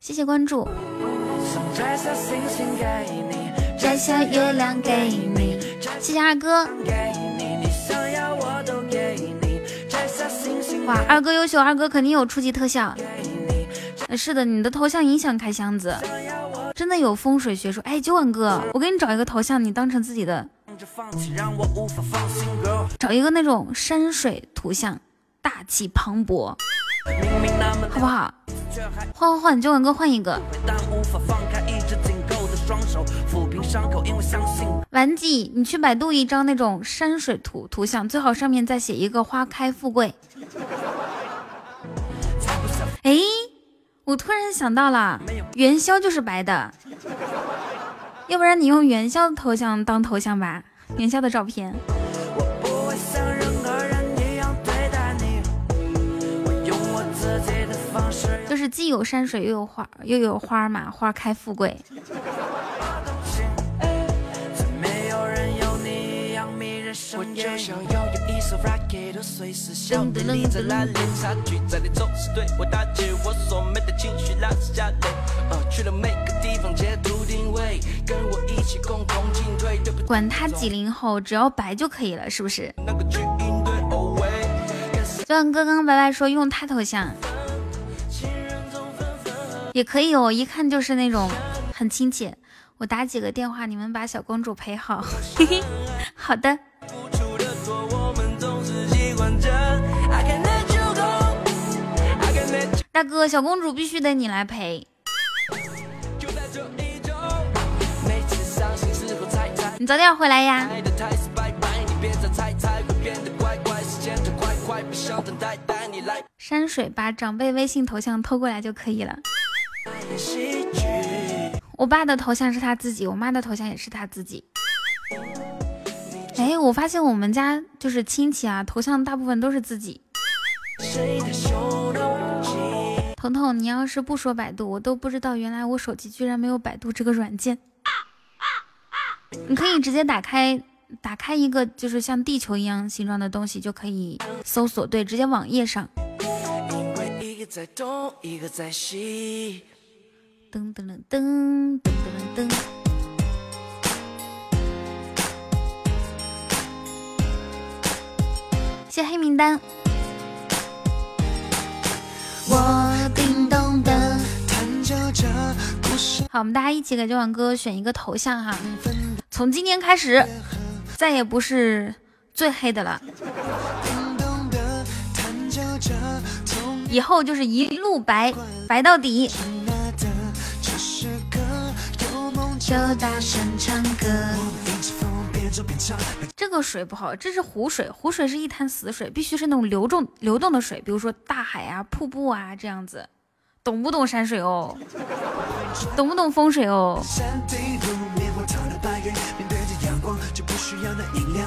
谢谢关注。摘下月亮给你，谢谢二哥。哇，二哥优秀，二哥肯定有初级特效。是的，你的头像影响开箱子，真的有风水学说。哎，九万哥，我给你找一个头像，你当成自己的，找一个那种山水图像，大气磅礴，好不好？换换换，九万哥换一个。顽疾，你去百度一张那种山水图图像，最好上面再写一个花开富贵。哎，我突然想到了，元宵就是白的，要不然你用元宵的头像当头像吧，元宵的照片。就是既有山水又有花，又有花嘛，花开富贵。我就想要有一艘 rocket，随时笑对你在哪里？差距在你总是对我打击，我所没的情绪拉扯下来。呃，去了每个地方截图定位，跟我一起共同进退。管他几零后，只要白就可以了，是不是？就像刚刚白白说用他头像，也可以哦，一看就是那种很亲切。我打几个电话，你们把小公主陪好。嘿嘿，好的。大哥，小公主必须得你来陪。你早点回来呀。山水把长辈微信头像偷过来就可以了。我爸的头像是他自己，我妈的头像也是他自己。哎，我发现我们家就是亲戚啊，头像大部分都是自己。彤彤，你要是不说百度，我都不知道原来我手机居然没有百度这个软件。你可以直接打开，打开一个就是像地球一样形状的东西，就可以搜索。对，直接网页上。噔噔噔噔噔噔噔，谢黑名单。我叮咚地弹奏着好，我们大家一起给这首歌选一个头像哈。从今天开始，再也不是最黑的了，以后就是一路白，白到底。这个水不好，这是湖水，湖水是一滩死水，必须是那种流动流动的水，比如说大海啊、瀑布啊这样子。懂不懂山水哦？懂不懂风水哦？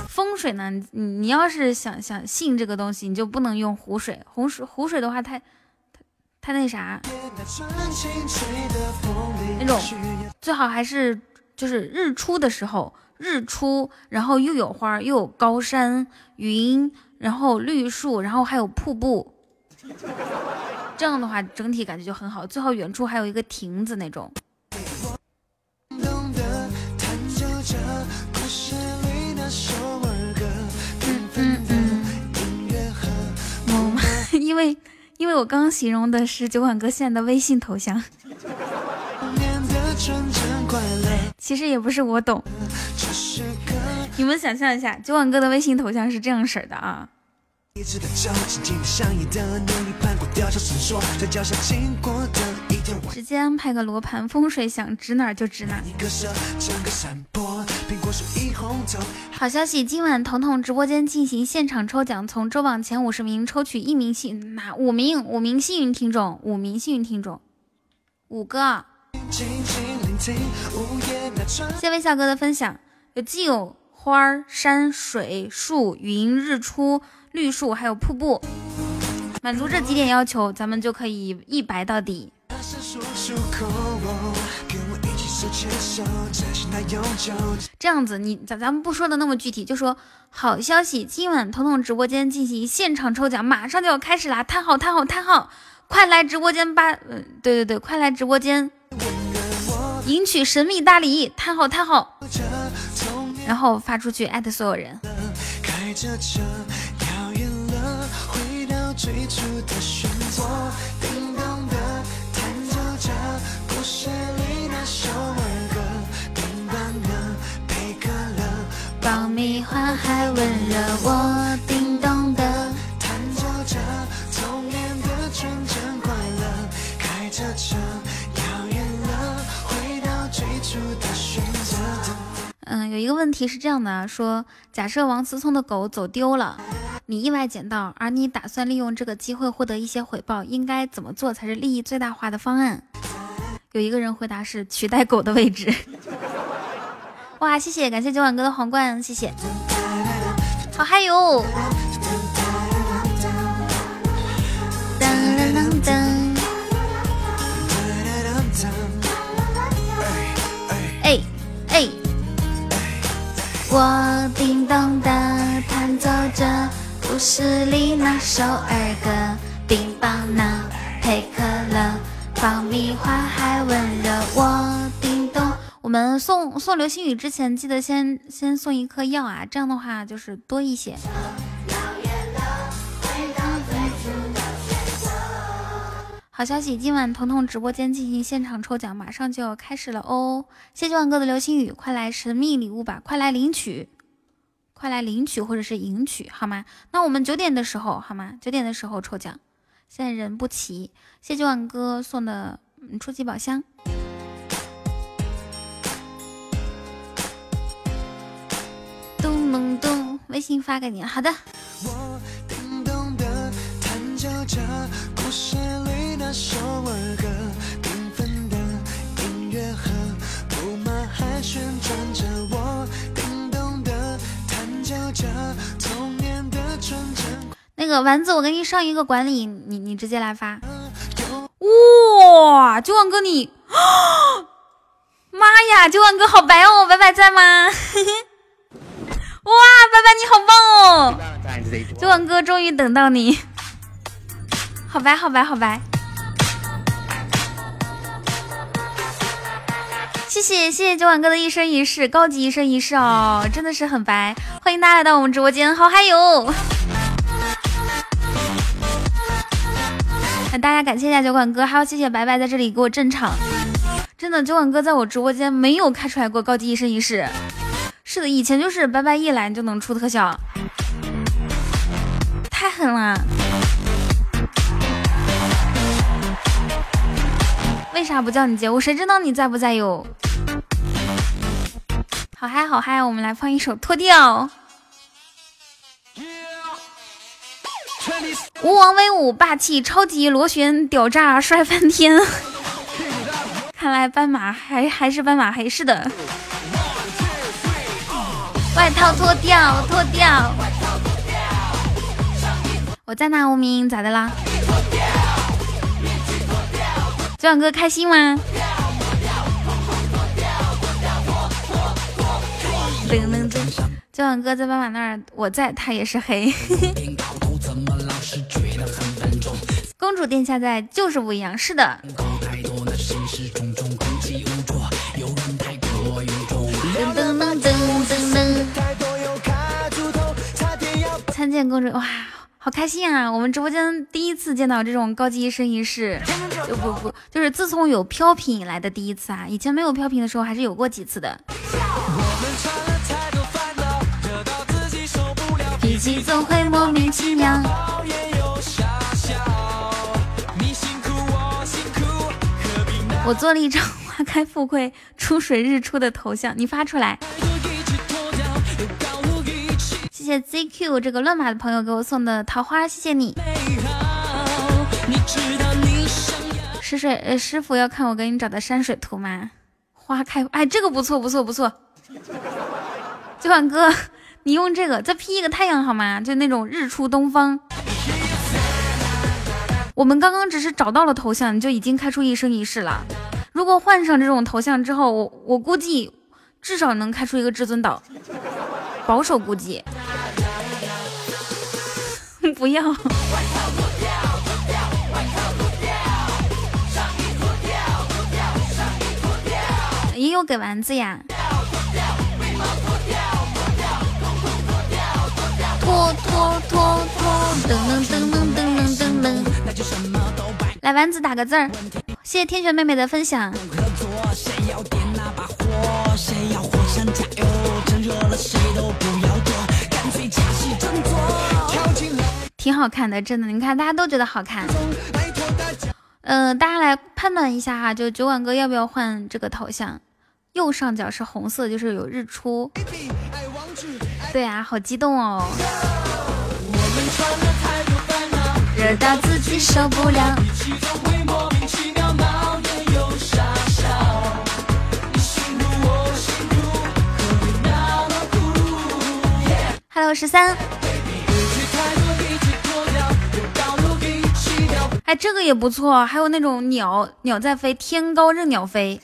风水呢？你你要是想想信这个东西，你就不能用湖水，湖水湖水的话太太太那啥，那种。最好还是就是日出的时候，日出，然后又有花，又有高山、云，然后绿树，然后还有瀑布，这样的话整体感觉就很好。最好远处还有一个亭子那种。因为因为我刚刚形容的是酒馆哥现在的微信头像。其实也不是我懂，你们想象一下，酒馆哥的微信头像是这样式的啊。直直接安排个罗盘，风水想指哪就指哪。好消息，今晚彤彤直播间进行现场抽奖，从周榜前五十名抽取一名幸哪五名五名幸运听众，五名幸运听众，五个。谢微笑哥的分享，有既有花儿、山水、树、云、日出、绿树，还有瀑布，满足这几点要求，咱们就可以一白到底。这样子，你咱咱们不说的那么具体，就说好消息，今晚彤彤直播间进行现场抽奖，马上就要开始啦！叹号叹号叹号，快来直播间吧！嗯，对对对，快来直播间。赢取神秘大礼，叹号叹号，然后发出去艾特所有人。爆米花还温热我，叮咚的。嗯，有一个问题是这样的，说假设王思聪的狗走丢了，你意外捡到，而你打算利用这个机会获得一些回报，应该怎么做才是利益最大化的方案？有一个人回答是取代狗的位置。哇，谢谢，感谢九晚哥的皇冠，谢谢。好嗨哟！噔噔噔噔。哎哎，我叮咚的弹奏着故事里那首儿歌，冰棒呢配可乐，爆米花还温热，我叮咚。我们送送流星雨之前，记得先先送一颗药啊，这样的话就是多一些。好消息，今晚彤彤直播间进行现场抽奖，马上就要开始了哦！谢谢万哥的流星雨，快来神秘礼物吧，快来领取，快来领取或者是赢取好吗？那我们九点的时候好吗？九点的时候抽奖，现在人不齐，谢九晚哥送的初级宝箱。咚咚咚，微信发给你了。好的。我叮咚的弹奏着故事里那首儿歌，缤纷的音乐盒，木马还旋转着。我叮咚的弹奏着童年的纯真。那个丸子，我给你上一个管理，你你直接来发。哇，九万哥你，妈呀，九万哥好白哦，白白在吗？哇，白白你好棒哦！九万哥终于等到你，好白好白好白，谢谢谢谢九万哥的一生一世，高级一生一世哦，真的是很白，欢迎大家来到我们直播间，好嗨哟！那大家感谢一下酒馆哥，还要谢谢白白在这里给我镇场，真的酒馆哥在我直播间没有开出来过高级一生一世。是的，以前就是白白一来就能出特效，太狠了。为啥不叫你接？我谁知道你在不在哟？好嗨好嗨，我们来放一首脱掉。吴王威武霸气，超级螺旋屌炸，帅翻天。看来斑马还还是斑马黑，是的。外套脱掉，脱掉。我在那无名，咋的啦？九晚哥开心吗？噔噔噔！九晚哥在斑马那儿，我在，他也是黑。公主殿下在，就是不一样。是的。参见公主，哇，好开心啊！我们直播间第一次见到这种高级一生一世，就不不，就是自从有飘屏以来的第一次啊！以前没有飘屏的时候，还是有过几次的。脾气总会莫名其妙。我做了一张花开富贵、出水日出的头像，你发出来。谢谢 ZQ 这个乱码的朋友给我送的桃花，谢谢你。师水呃，师傅要看我给你找的山水图吗？花开，哎，这个不错不错不错。九晚哥，你用这个再 P 一个太阳好吗？就那种日出东方。我们刚刚只是找到了头像，你就已经开出一生一世了。如果换上这种头像之后，我我估计至少能开出一个至尊岛，保守估计。不要。也有给丸子呀。脱脱脱脱，噔噔噔噔噔噔噔噔。来丸子打个字儿，谢谢天选妹妹的分享。挺好看的，真的，你看大家都觉得好看。嗯，大家来判断一下哈，就酒馆哥要不要换这个头像？右上角是红色，就是有日出。对啊，好激动哦！热到自己受不了。Hello，十三。哎，这个也不错，还有那种鸟鸟在飞，天高任鸟飞，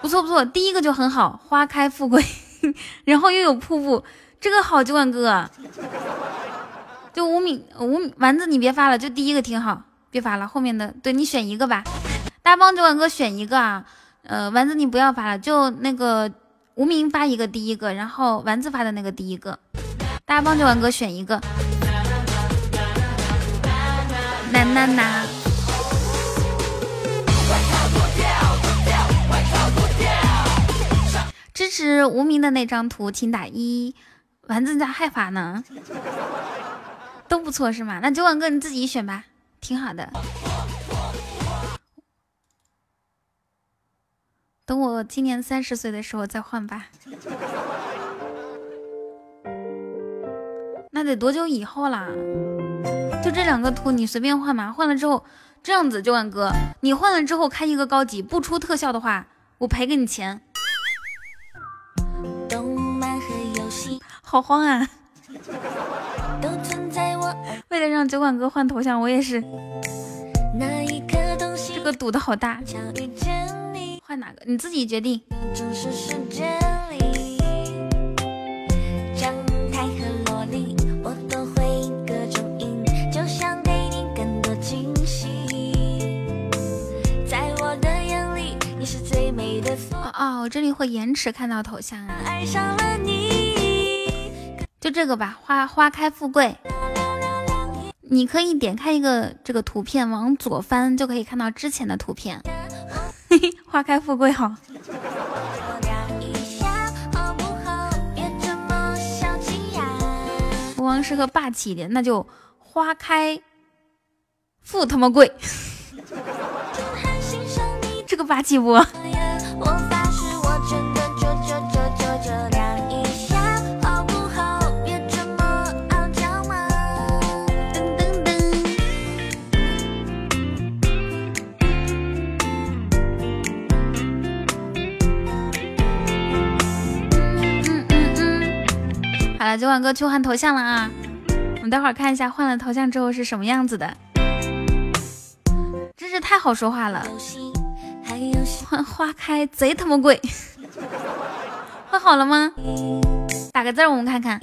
不错不错。第一个就很好，花开富贵，然后又有瀑布，这个好，酒馆哥。就五米五米丸子，你别发了，就第一个挺好，别发了，后面的对你选一个吧。大家帮酒馆哥选一个啊，呃，丸子你不要发了，就那个无名发一个第一个，然后丸子发的那个第一个，大家帮酒馆哥选一个。呐呐呐！支持无名的那张图，请打一。丸子家害怕呢，都不错是吗？那九万哥你自己选吧，挺好的。等我今年三十岁的时候再换吧。那得多久以后啦？就这两个图，你随便换嘛。换了之后，这样子，九万哥，你换了之后开一个高级，不出特效的话，我赔给你钱。好慌啊！为了让酒馆哥换头像，我也是。这个赌的好大。换哪个？你自己决定。哦，我这里会延迟看到头像啊。就这个吧，花花开富贵。你可以点开一个这个图片，往左翻就可以看到之前的图片。嘿嘿，花开富贵好。不光适合霸气一点，那就花开富他妈贵。这个霸气不？了，九晚哥去换头像了啊！我们待会儿看一下换了头像之后是什么样子的。真是太好说话了，换花开贼他妈贵，换好了吗？打个字我们看看。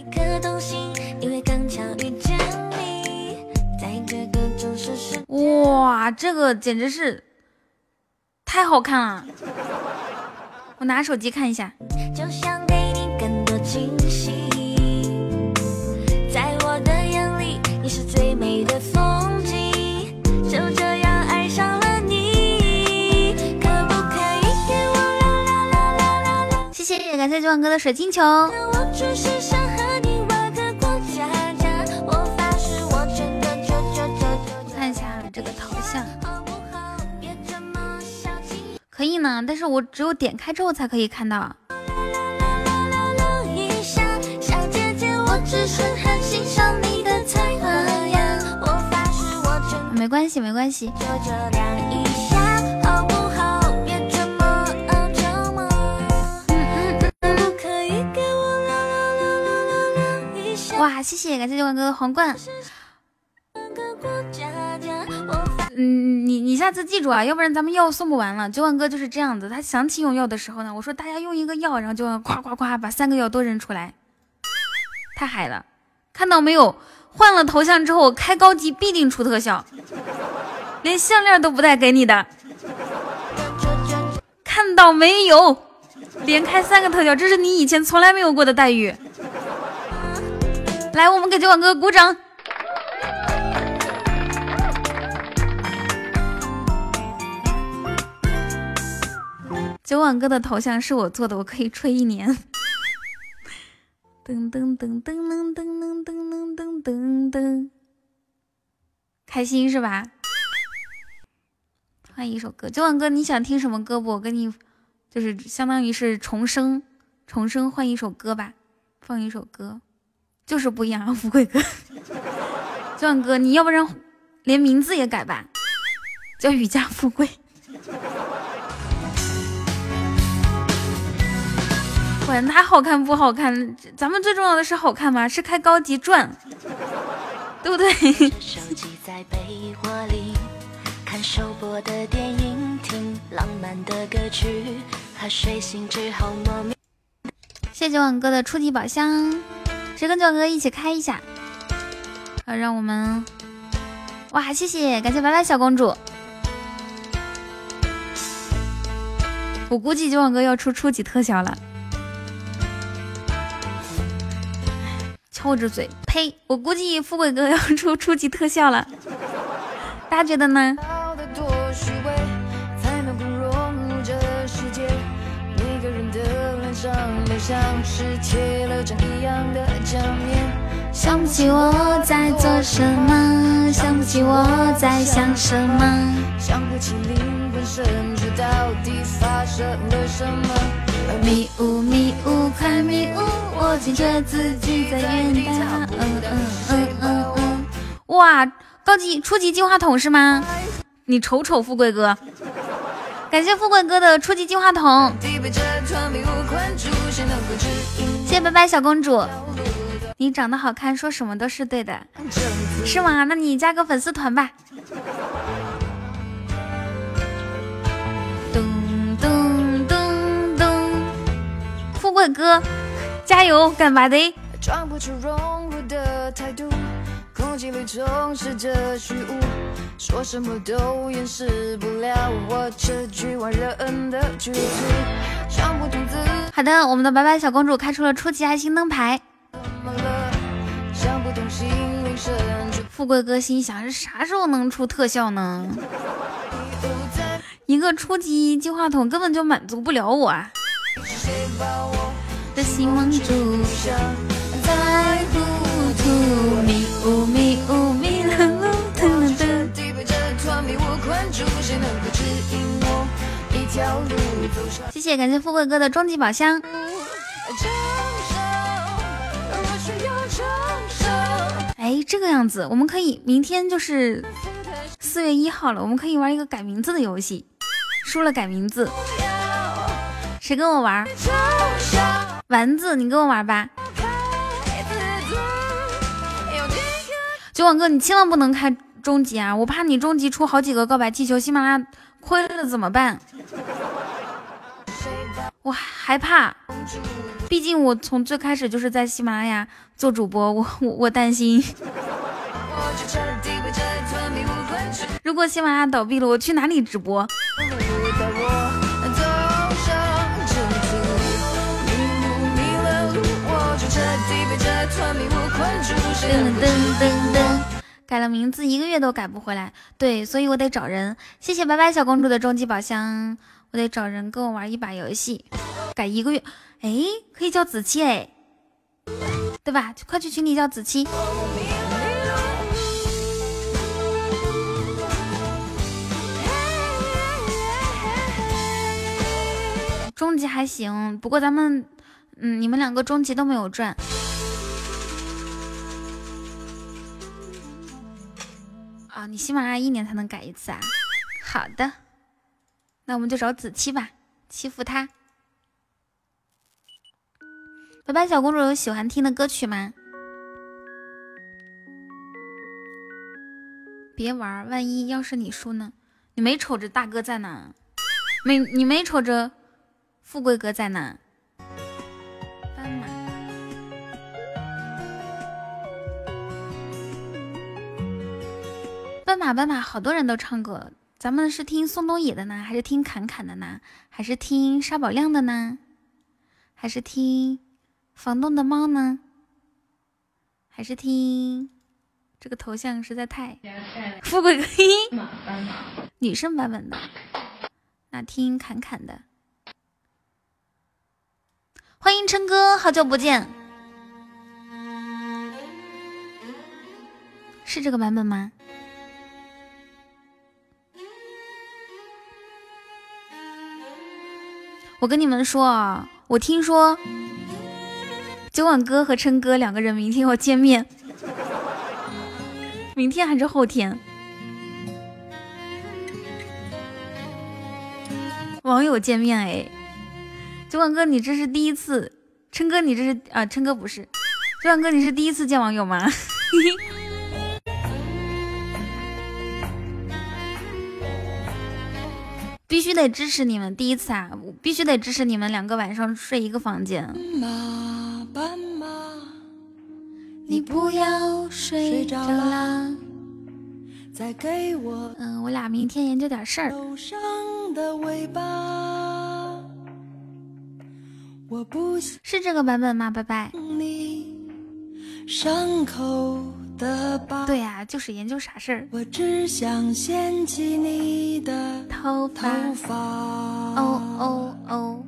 哇，这个简直是太好看了！我拿手机看一下。感谢九万哥的水晶球。看一下这个头像，可以呢，但是我只有点开之后才可以看到。没关系，没关系。哇，谢谢，感谢九万哥的皇冠。嗯，你你下次记住啊，要不然咱们药送不完了。九万哥就是这样子，他想起用药的时候呢，我说大家用一个药，然后就夸夸夸把三个药都扔出来，太嗨了。看到没有？换了头像之后开高级必定出特效，连项链都不带给你的。看到没有？连开三个特效，这是你以前从来没有过的待遇。来，我们给酒馆哥鼓掌。九碗哥的头像是我做的，我可以吹一年。噔噔噔噔噔噔噔噔噔噔噔，开心是吧？换一首歌，九碗哥，你想听什么歌不？我跟你就是相当于是重生，重生换一首歌吧，放一首歌，就是不一样啊，富贵哥。九碗哥，你要不然连名字也改吧，叫雨家富贵。管他好看不好看，咱们最重要的是好看吗？是开高级钻，对不对？谢谢晚哥的初级宝箱，谁跟九哥一起开一下？好，让我们哇，谢谢，感谢白白小公主。我估计九晚哥要出初级特效了。捂着嘴，呸！我估计富贵哥要出初级特效了，大家觉得呢？想不起我在做什么，想不起我在想什么，想不起灵魂深处到底发生了什么。迷雾迷雾快迷雾，我惊觉自己在远大。嗯嗯嗯嗯嗯，哇，高级初级净化桶是吗？你瞅瞅富贵哥，感谢富贵哥的初级净化筒。谢拜拜小公主，你长得好看，说什么都是对的，是吗？那你加个粉丝团吧。富贵哥，加油，干嘛的？好的，我们的白白小公主开出了初级爱心灯牌。富贵哥心想：是啥时候能出特效呢？一个初级进化筒根本就满足不了我啊！的心蒙住在糊迷雾迷雾迷了路，噔噔噔。谢谢，感谢富贵哥的终极宝箱。哎，这个样子，我们可以明天就是四月一号了，我们可以玩一个改名字的游戏，输了改名字。谁跟我玩？丸子，你跟我玩吧。九网哥，你千万不能开终极啊！我怕你终极出好几个告白气球，喜马拉雅亏了怎么办？我害怕，毕竟我从最开始就是在喜马拉雅做主播，我我我担心。如果喜马拉雅倒闭了，我去哪里直播？彻底被这团迷雾困住噔噔噔噔，改了名字一个月都改不回来，对，所以我得找人。谢谢白白小公主的终极宝箱，我得找人跟我玩一把游戏，改一个月，哎，可以叫子期哎，对吧？快去群里叫子期。终极还行，不过咱们，嗯，你们两个终极都没有赚。你喜马拉雅一年才能改一次啊？好的，那我们就找子期吧，欺负他。白白小公主有喜欢听的歌曲吗？别玩，万一要是你输呢？你没瞅着大哥在哪？没，你没瞅着富贵哥在哪？斑马斑马，好多人都唱过。咱们是听宋冬野的呢，还是听侃侃的呢？还是听沙宝亮的呢？还是听房东的猫呢？还是听这个头像实在太富贵哥，女生版本的。那听侃侃的，欢迎琛哥，好久不见，是这个版本吗？我跟你们说啊，我听说九晚哥和琛哥两个人明天要见面，明天还是后天？网友见面哎，九晚哥你这是第一次，琛哥你这是啊，琛哥不是，九晚哥你是第一次见网友吗？嘿 嘿必须得支持你们，第一次啊，必须得支持你们两个晚上睡一个房间。你不要睡着啦。再给我嗯，我俩明天研究点事儿。是这个版本吗？拜拜。对呀，就是研究啥事儿。我只想掀起你的头发。哦哦哦，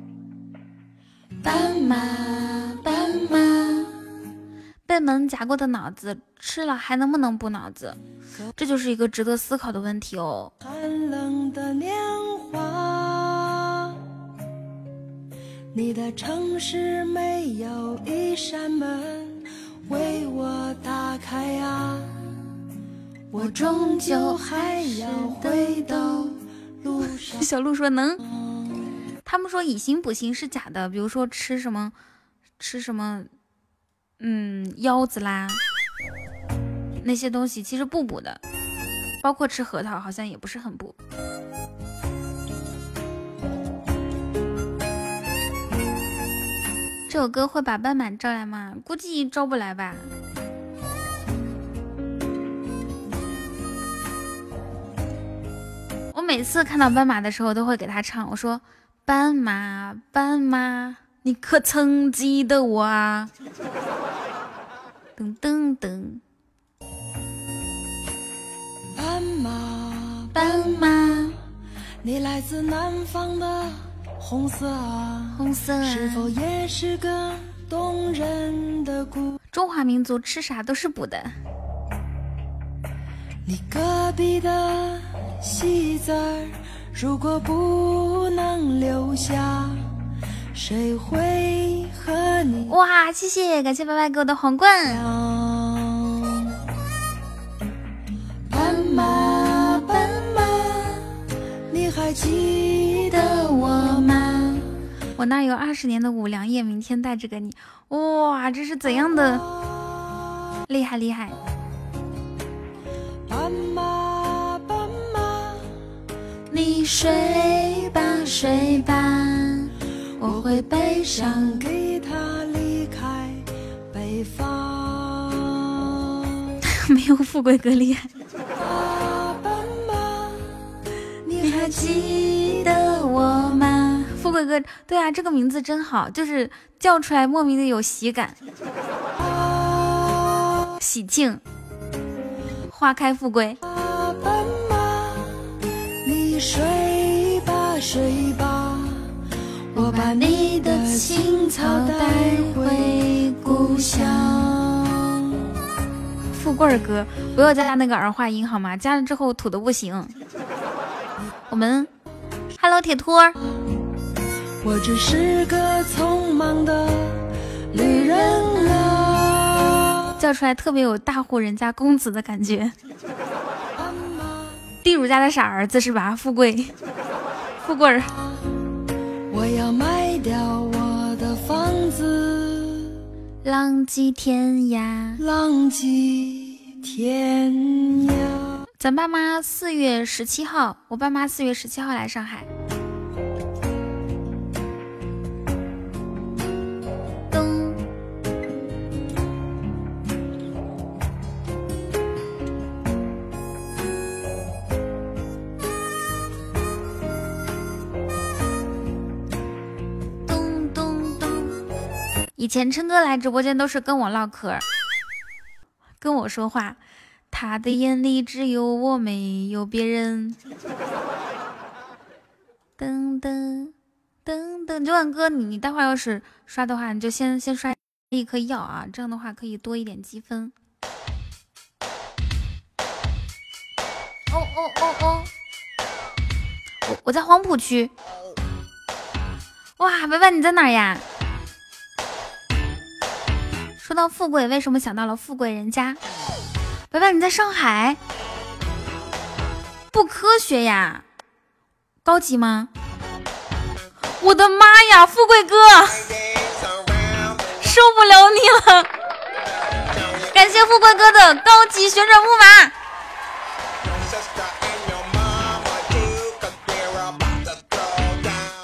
斑马斑马，被门夹过的脑子吃了还能不能补脑子？这就是一个值得思考的问题哦。寒冷的年华，你的城市没有一扇门为我打开呀，我终究还要回到路上。小鹿说能，他们说以形补形是假的，比如说吃什么吃什么，嗯，腰子啦。那些东西其实不补的，包括吃核桃好像也不是很补。这首歌会把斑马招来吗？估计招不来吧。我每次看到斑马的时候都会给他唱，我说：“斑马，斑马，你可曾记得我啊？” 噔噔噔。斑马，斑马，你来自南方的红色啊，红色，是否也是个动人的故？中华民族吃啥都是补的。你隔壁的戏子儿，如果不能留下，谁会和你？哇，谢谢，感谢白白给我的皇冠。斑马斑马，你还记得我吗？我那有二十年的五粮液，明天带着给你。哇，这是怎样的厉害厉害！斑马斑马，你睡吧睡吧，我会背上给他离开北方。没有富贵哥厉害。你还记得我吗？富贵哥，对啊，这个名字真好，就是叫出来莫名的有喜感，喜庆，花开富贵。你睡吧睡吧，我把你的青草带回故乡。富贵哥，不要加那个儿化音好吗？加了之后土的不行。我们，Hello 铁托，我只是个匆忙的旅人啊，叫出来特别有大户人家公子的感觉。地主家的傻儿子是吧？富贵，富贵儿。我要卖掉我的房子，浪迹天涯，浪迹天涯。咱爸妈四月十七号，我爸妈四月十七号来上海。以前琛哥来直播间都是跟我唠嗑，跟我说话。他的眼里只有我，没有别人。噔噔噔噔，九万哥，你你待会儿要是刷的话，你就先先刷一颗药啊，这样的话可以多一点积分。哦哦哦哦，我我在黄浦区。哇，白白你在哪呀？说到富贵，为什么想到了富贵人家？白白你在上海？不科学呀，高级吗？我的妈呀，富贵哥，受不了你了！感谢富贵哥的高级旋转木马。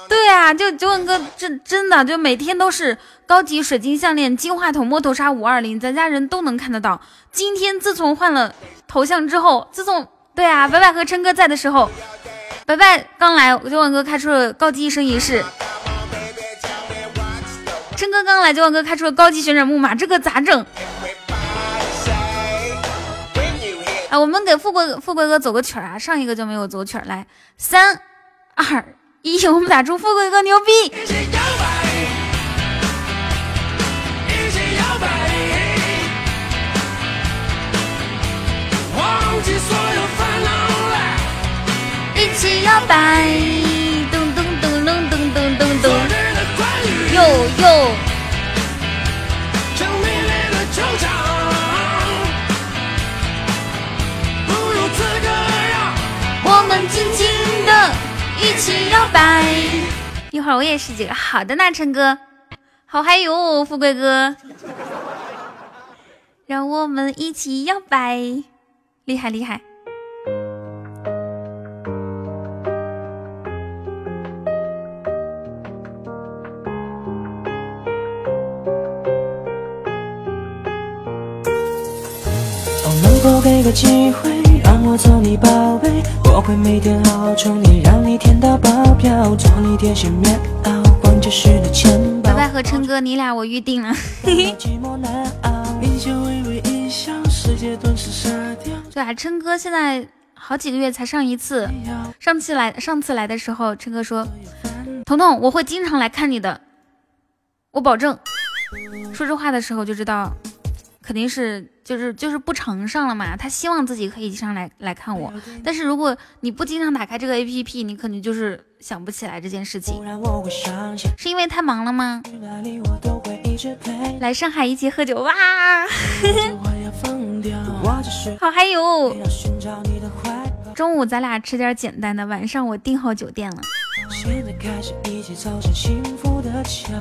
对呀，就九稳哥，真真的就每天都是高级水晶项链、金话筒、摸头杀五二零，咱家人都能看得到。今天自从换了头像之后，自从对啊，白白和琛哥在的时候，白白刚来，九万哥开出了高级一生一世。琛哥刚来，九万哥开出了高级旋转木马，这个咋整？啊，我们给富贵富贵哥走个曲儿啊，上一个就没有走曲儿，来，三二一，我们打祝富贵哥牛逼！一起摇摆，咚咚咚咚咚咚咚咚，哟哟。我们轻轻的一起摇摆。一会儿我也是几个好的呢，琛哥，好嗨哟，富贵哥，让我们一起摇摆，厉害厉害。哦，能否给个机会让我做你宝贝？我会每天好好宠你，让你甜到爆表，做你贴心棉袄，逛街时的钱包。拜拜和琛哥，你俩我预定了。难熬，你就微微一笑，世界顿时沙掉。对啊，琛哥现在好几个月才上一次。上次来上次来的时候，琛哥说：“彤彤，我会经常来看你的，我保证。”说这话的时候就知道，肯定是就是就是不常上了嘛。他希望自己可以经常来来看我，但是如果你不经常打开这个 A P P，你可能就是想不起来这件事情是因为太忙了吗？来上海一起喝酒哇，好嗨哟！中午咱俩吃点简单的，晚上我订好酒店了。现在开始一起走上幸福的桥。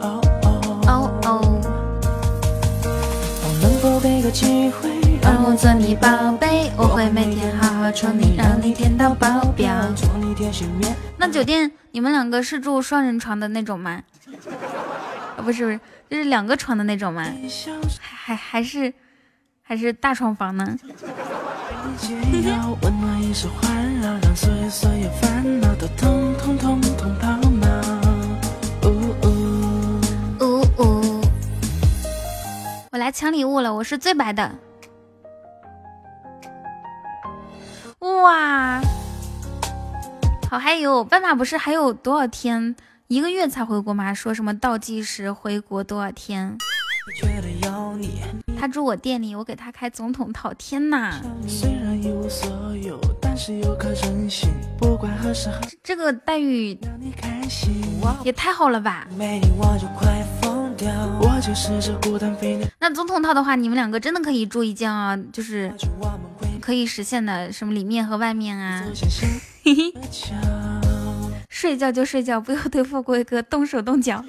哦哦哦哦，哦，能否给个机会让我做你宝贝，我会每天好好宠你，让你甜到爆表。那酒店你们两个是住双人床的那种吗？啊，不是不是，就是两个床的那种吗？还还还是还是大床房呢？解药，温暖一手环绕，让所有所有烦恼都通通通通抛锚。呜呜，呜呜，我来抢礼物了，我是最白的。哇，好嗨哟！斑马不是还有多少天？一个月才回国吗？说什么倒计时回国多少天？他住我店里，我给他开总统套，天呐，这个待遇。也太好了吧！那总统套的话，你们两个真的可以住一间啊，就是可以实现的，什么里面和外面啊。睡觉就睡觉，不要对富贵哥动手动脚。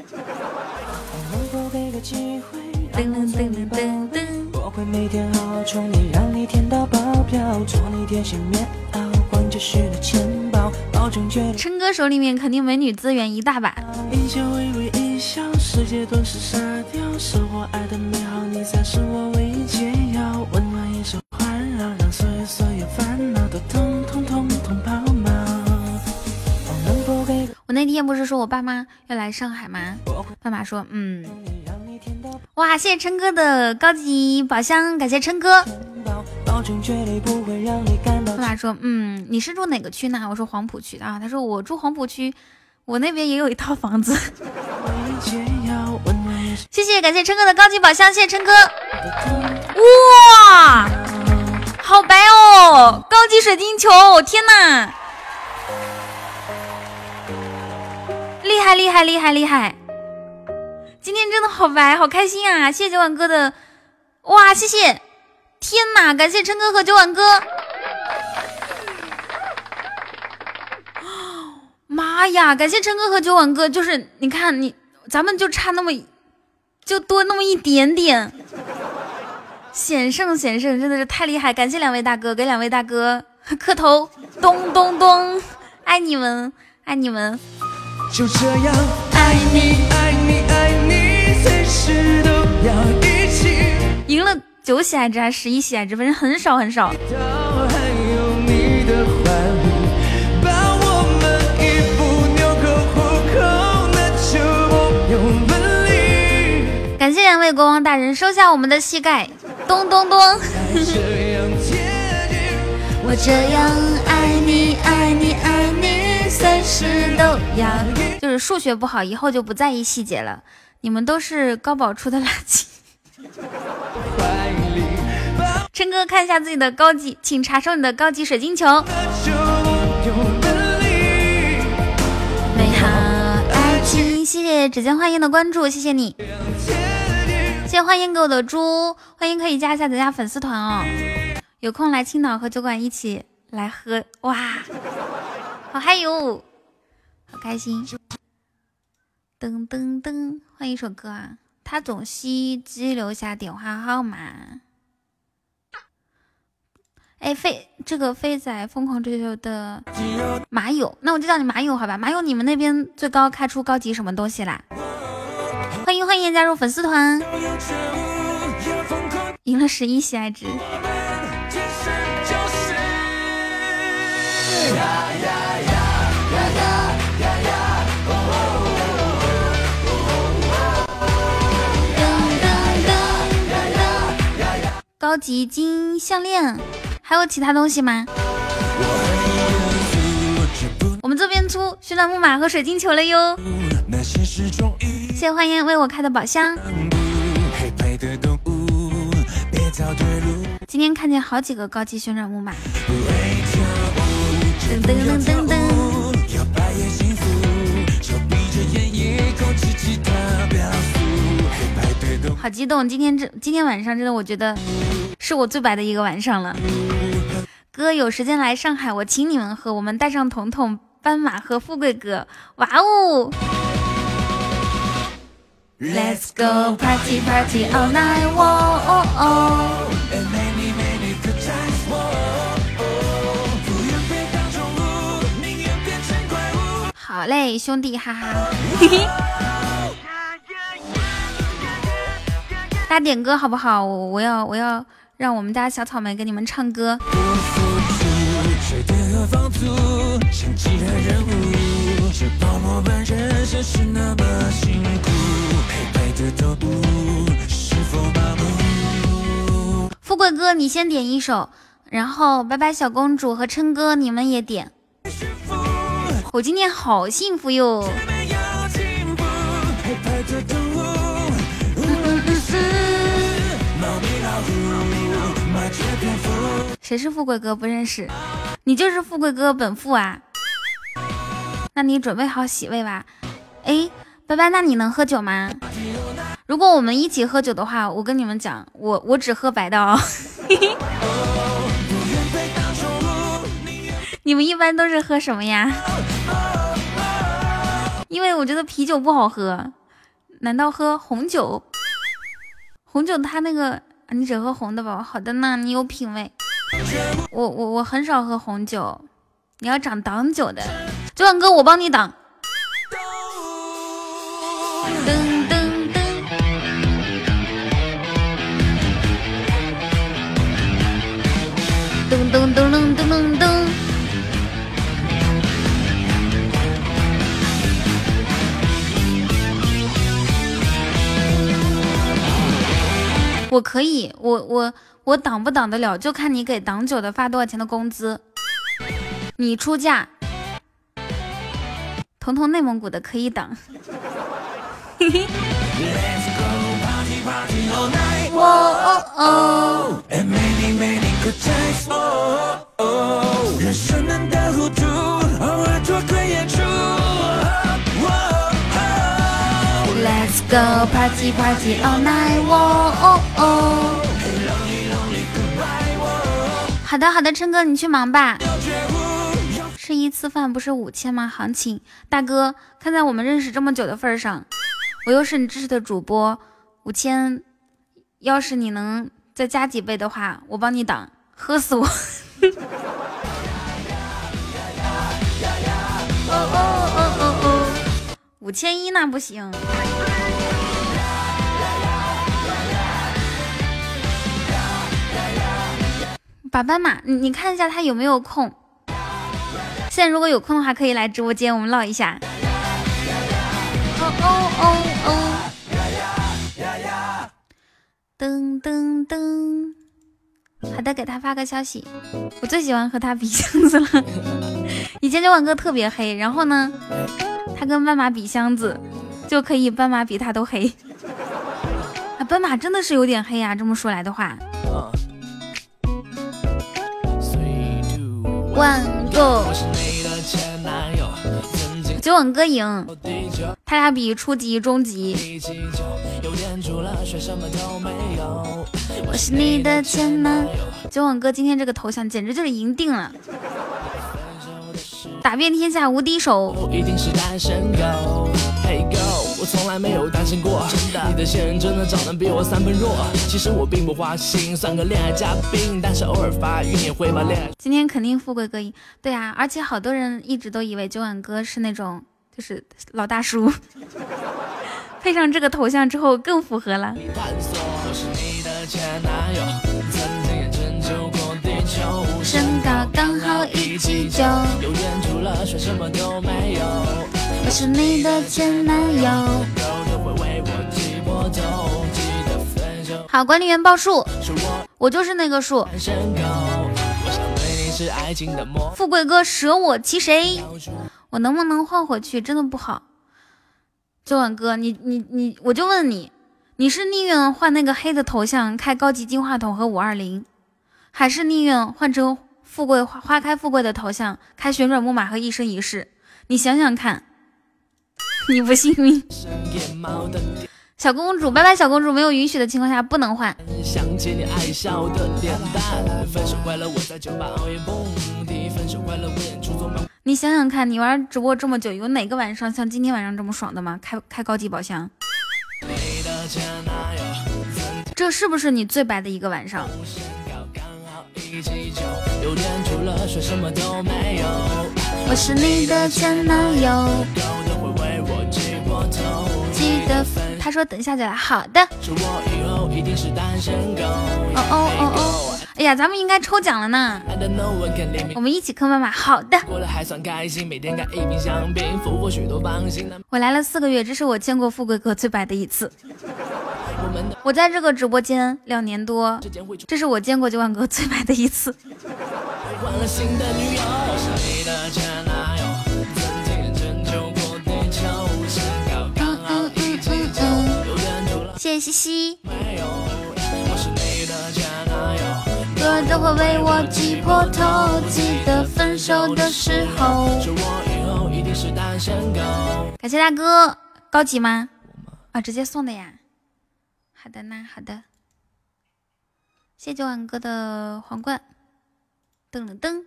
我噔做你宝噔噔？噔，我会每天好好宠你，让你甜到爆表，做你贴心棉袄，逛街时的钱包，保证绝对。琛哥手里面肯定美女资源一大把。你就微微一笑，世界顿时沙掉，是我爱的美好，你才是我唯一解药，温暖一手环绕，让所有所有烦恼都通我那天不是说我爸妈要来上海吗？爸妈说，嗯，哇，谢谢琛哥的高级宝箱，感谢琛哥。爸妈说，嗯，你是住哪个区呢？我说黄浦区的啊。他说我住黄浦区，我那边也有一套房子。谢谢，感谢琛哥的高级宝箱，谢谢琛哥。哇，好白哦，高级水晶球，天哪！厉害厉害厉害厉害！今天真的好白，好开心啊！谢谢九晚哥的，哇，谢谢！天哪，感谢琛哥和九晚哥！妈呀，感谢琛哥和九晚哥！就是你看你，咱们就差那么，就多那么一点点，险胜险胜，真的是太厉害！感谢两位大哥，给两位大哥磕头，咚咚咚，爱你们，爱你们！就这样爱你爱你爱你，随时都要一起。赢了九喜爱值还是十一喜爱值？反正很少很少。感谢两位国王大人收下我们的膝盖，咚咚咚。我这样爱你爱你爱你。就是数学不好，以后就不在意细节了。你们都是高保出的垃圾。琛哥，看一下自己的高级，请查收你的高级水晶球。美好爱情，谢谢指尖欢迎的关注，谢谢你。谢谢欢迎给我的猪，欢迎可以加一下咱家粉丝团哦。有空来青岛和酒馆一起来喝，哇！好嗨哟，好开心！噔噔噔，换一首歌啊！他总希机留下电话号码。哎，飞这个飞仔疯狂追求的马友，那我就叫你马友好吧？马友，你们那边最高开出高级什么东西啦？欢迎欢迎加入粉丝团，赢了十一喜爱值。高级金项链，还有其他东西吗？我们这边出旋转木马和水晶球了哟！谢谢欢迎为我开的宝箱。今天看见好几个高级旋转木马。噔噔噔噔噔。好激动！今天这今天晚上真的，我觉得是我最白的一个晚上了。哥有时间来上海，我请你们喝。我们带上彤彤、斑马和富贵哥。哇哦！Let's go party party all night！哦哦。好嘞，兄弟，哈哈。嘿嘿。大家点歌好不好？我我要我要让我们家小草莓给你们唱歌。富贵哥，你先点一首，然后拜拜小公主和琛哥你们也点。我今天好幸福哟。谁是富贵哥？不认识，你就是富贵哥本富啊！那你准备好洗胃吧。哎，拜拜，那你能喝酒吗？如果我们一起喝酒的话，我跟你们讲，我我只喝白的哦。你们一般都是喝什么呀？因为我觉得啤酒不好喝，难道喝红酒？红酒它那个，你只喝红的吧？好的呢，你有品味。我我我很少喝红酒，你要长挡酒的，九万哥我帮你挡。噔噔噔，噔噔噔噔噔噔噔。我可以，我我。我挡不挡得了，就看你给挡酒的发多少钱的工资。你出价，彤彤内蒙古的可以挡。Let's go party party all night！好的好的，琛哥你去忙吧。吃一次饭不是五千吗？行情，大哥，看在我们认识这么久的份上，我又是你支持的主播，五千，要是你能再加几倍的话，我帮你挡，喝死我！五千一那不行。把斑马，你你看一下他有没有空。现在如果有空的话，可以来直播间，我们唠一下。哦哦哦哦！噔噔噔！好的，给他发个消息。我最喜欢和他比箱子了。以前九晚哥特别黑，然后呢，他跟斑马比箱子，就可以斑马比他都黑。啊，斑马真的是有点黑呀，这么说来的话。万个。九晚哥赢，他俩比初级、中级。我是你的前男友，九晚哥今天这个头像简直就是赢定了，打遍天下无敌手。我从来没有担心过，真的你的现任真的长得比我三分弱。其实我并不花心，算个恋爱嘉宾，但是偶尔发语音会把恋爱。今天肯定富贵哥赢，对啊，而且好多人一直都以为九晚哥是那种就是老大叔，配上这个头像之后更符合了。身好一七九。我是你的前男友。好，管理员报数，我就是那个数。富贵哥舍我其谁？我能不能换回去？真的不好。九晚哥，你你你，我就问你，你是宁愿换那个黑的头像，开高级金话筒和五二零，还是宁愿换成富贵花开富贵的头像，开旋转木马和一生一世？你想想看。你不幸运，小公主，拜拜，小公主，没有允许的情况下不能换。你想想看，你玩直播这么久，有哪个晚上像今天晚上这么爽的吗？开开高级宝箱，这是不是你最白的一个晚上？我是你的前男友。记得他说等一下再来，好的。哦哦哦哦！哎呀，咱们应该抽奖了呢。我们一起坑妈妈，好的。我来了四个月，这是我见过富贵哥最白的一次。我在这个直播间两年多，这是我见过九万哥最白的一次。谢谢西西。多都会为我挤破头，记得分手的时候。感谢大哥，高级吗？啊，直接送的呀。好的呢，好的。谢九晚哥的皇冠。噔了噔。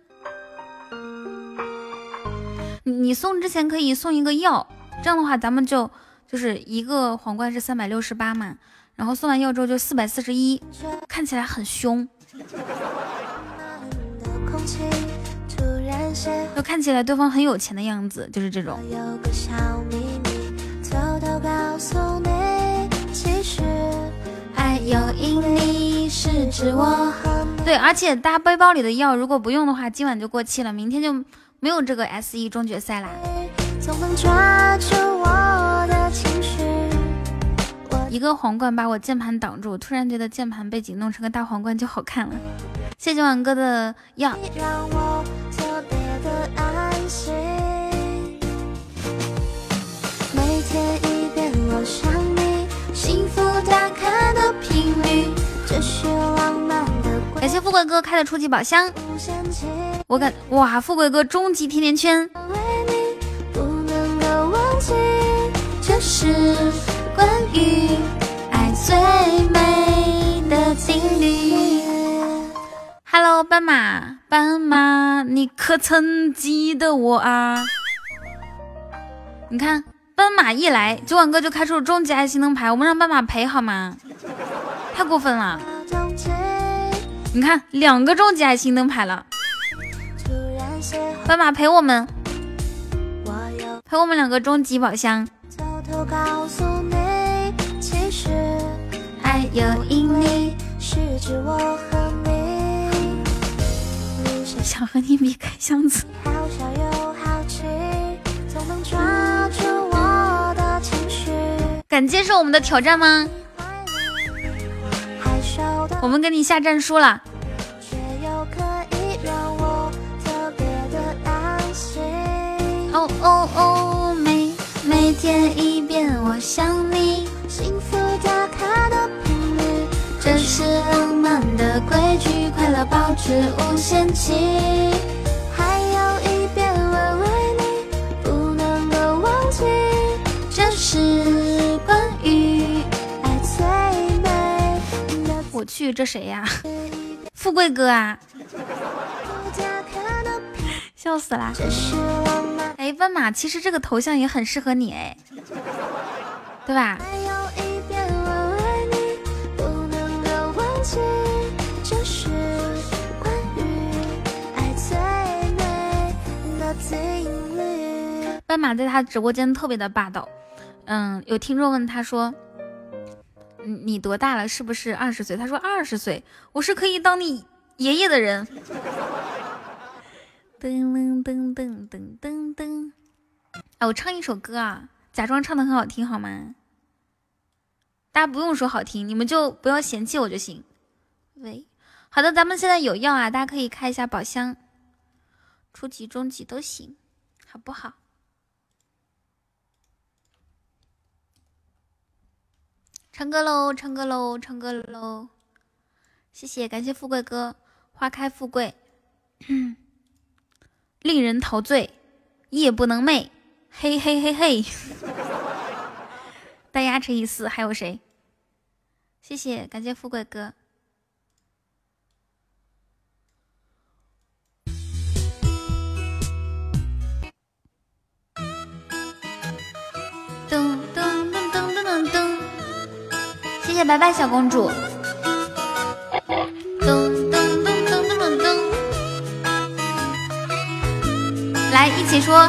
你送之前可以送一个药，这样的话咱们就。就是一个皇冠是三百六十八嘛，然后送完药之后就四百四十一，看起来很凶，就看起来对方很有钱的样子，就是这种。对，而且大家背包里的药如果不用的话，今晚就过期了，明天就没有这个 S E 终决赛啦。一个皇冠把我键盘挡住，突然觉得键盘背景弄成个大皇冠就好看了。谢谢晚哥的药。感谢富贵哥开的初级宝箱。我感哇，富贵哥终极甜甜圈，这是关于爱最美的定律。Hello，斑马，斑马，你可曾记得我啊？你看，斑马一来，九晚哥就开出了终极爱心灯牌，我们让斑马赔好吗？太过分了！你看，两个终极爱心灯牌了，斑马陪我们，陪我们两个终极宝箱。想和你比开箱子，好笑又好奇，总能抓住我的情绪。敢接受我们的挑战吗？我们给你下战书了。却又可以让我特别的安心。哦哦哦，每每天一遍我想你，幸福打卡的频率，这是浪漫的规矩，快乐保持无限期。还有一遍我为你，不能够忘记，这是去，这谁呀？富贵哥啊，笑死啦！哎，斑马，其实这个头像也很适合你哎，对吧？斑马在他直播间特别的霸道。嗯，有听众问他说：“你你多大了？是不是二十岁？”他说：“二十岁，我是可以当你爷爷的人。”噔噔噔噔噔噔噔。哎，我唱一首歌啊，假装唱的很好听好吗？大家不用说好听，你们就不要嫌弃我就行。喂，好的，咱们现在有药啊，大家可以开一下宝箱，初级、中级都行，好不好？唱歌喽，唱歌喽，唱歌喽！谢谢，感谢富贵哥，花开富贵，令人陶醉，夜不能寐，嘿嘿嘿嘿。单压乘以四，还有谁？谢谢，感谢富贵哥。谢谢白白小公主。噔噔噔噔噔噔噔，来一起说。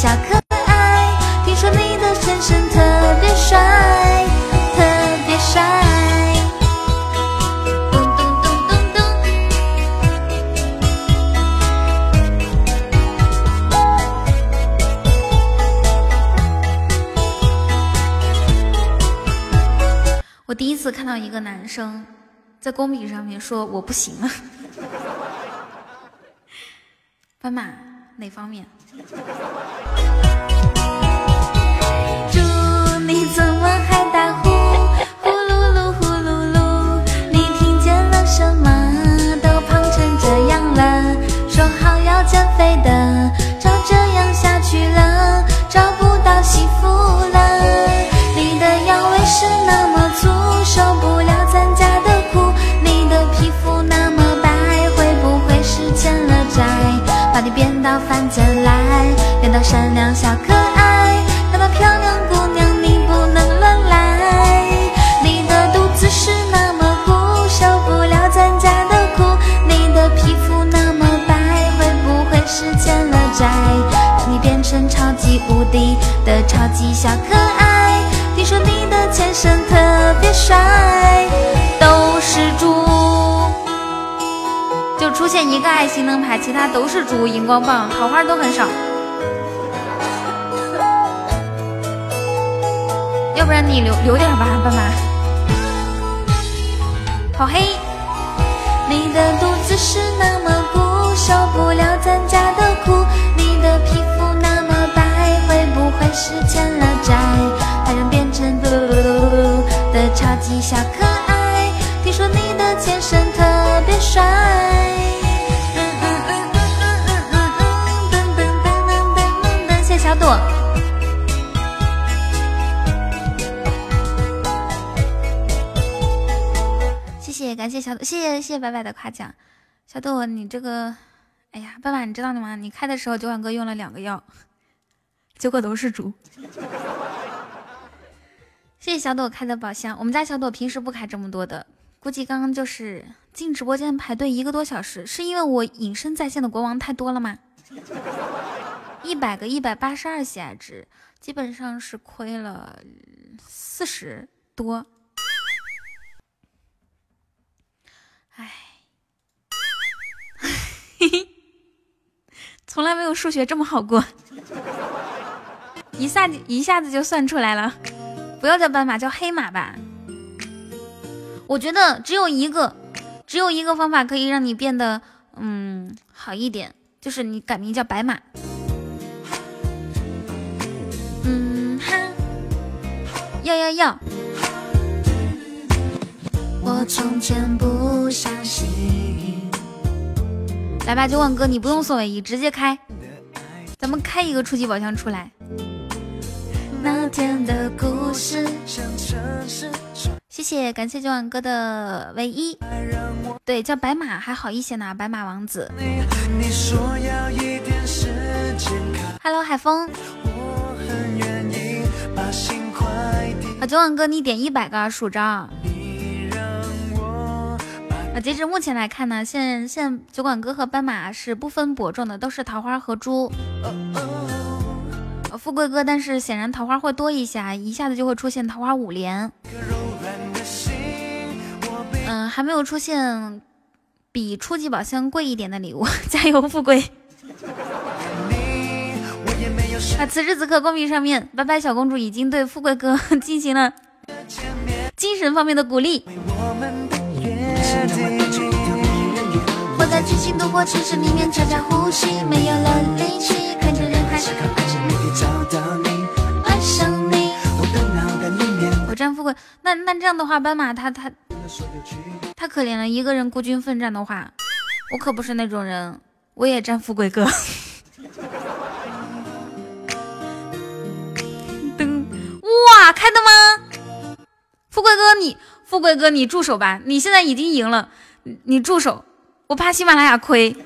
小可爱。听说你的先生特别帅，特别帅。咚咚咚咚咚。我第一次看到一个男生在公屏上面说我不行了，斑马哪方面？现一个爱心灯牌，其他都是猪，荧光棒，桃花都很少。要不然你留留点吧，斑马。好黑，你的肚子是那么鼓，受不了咱家的苦。你的皮肤那么白，会不会是欠了债？把人变成嘟嘟嘟嘟嘟的超级小可爱。听说你的前身感谢小朵，谢谢谢谢白白的夸奖。小朵，你这个，哎呀，爸爸，你知道的吗？你开的时候九碗哥用了两个药，结果都是猪。谢谢小朵开的宝箱，我们家小朵平时不开这么多的，估计刚刚就是进直播间排队一个多小时，是因为我隐身在线的国王太多了吗？一百个一百八十二喜爱值，基本上是亏了四十多。唉，嘿嘿，从来没有数学这么好过，一下子一下子就算出来了。不要叫斑马，叫黑马吧。我觉得只有一个，只有一个方法可以让你变得嗯好一点，就是你改名叫白马。嗯哈，要要要。我从前不相信。来吧，九万哥，你不用送尾一，直接开，咱们开一个初级宝箱出来。那天的故事。谢谢，感谢九万哥的唯一。对，叫白马还好一些呢，白马王子。Hello，海风。啊，九万哥，你点一百个数着。啊，截止目前来看呢，现现在酒馆哥和斑马是不分伯仲的，都是桃花和猪。富贵哥，但是显然桃花会多一些，一下子就会出现桃花五连。嗯，还没有出现比初级宝箱贵一点的礼物，加油，富贵！啊，此时此刻公屏上面，拜拜小公主已经对富贵哥 进行了精神方面的鼓励。我在剧情度过城市里面悄悄呼吸，没有了力气，看着人海是可爱上你，爱上你。我占富贵，那那这样的话，斑马他他太可怜了，一个人孤军奋战的话，我可不是那种人，我也占富贵哥。噔，哇，开的吗？富贵哥你，富贵哥你住手吧，你现在已经赢了，你住手。我怕喜马拉雅亏，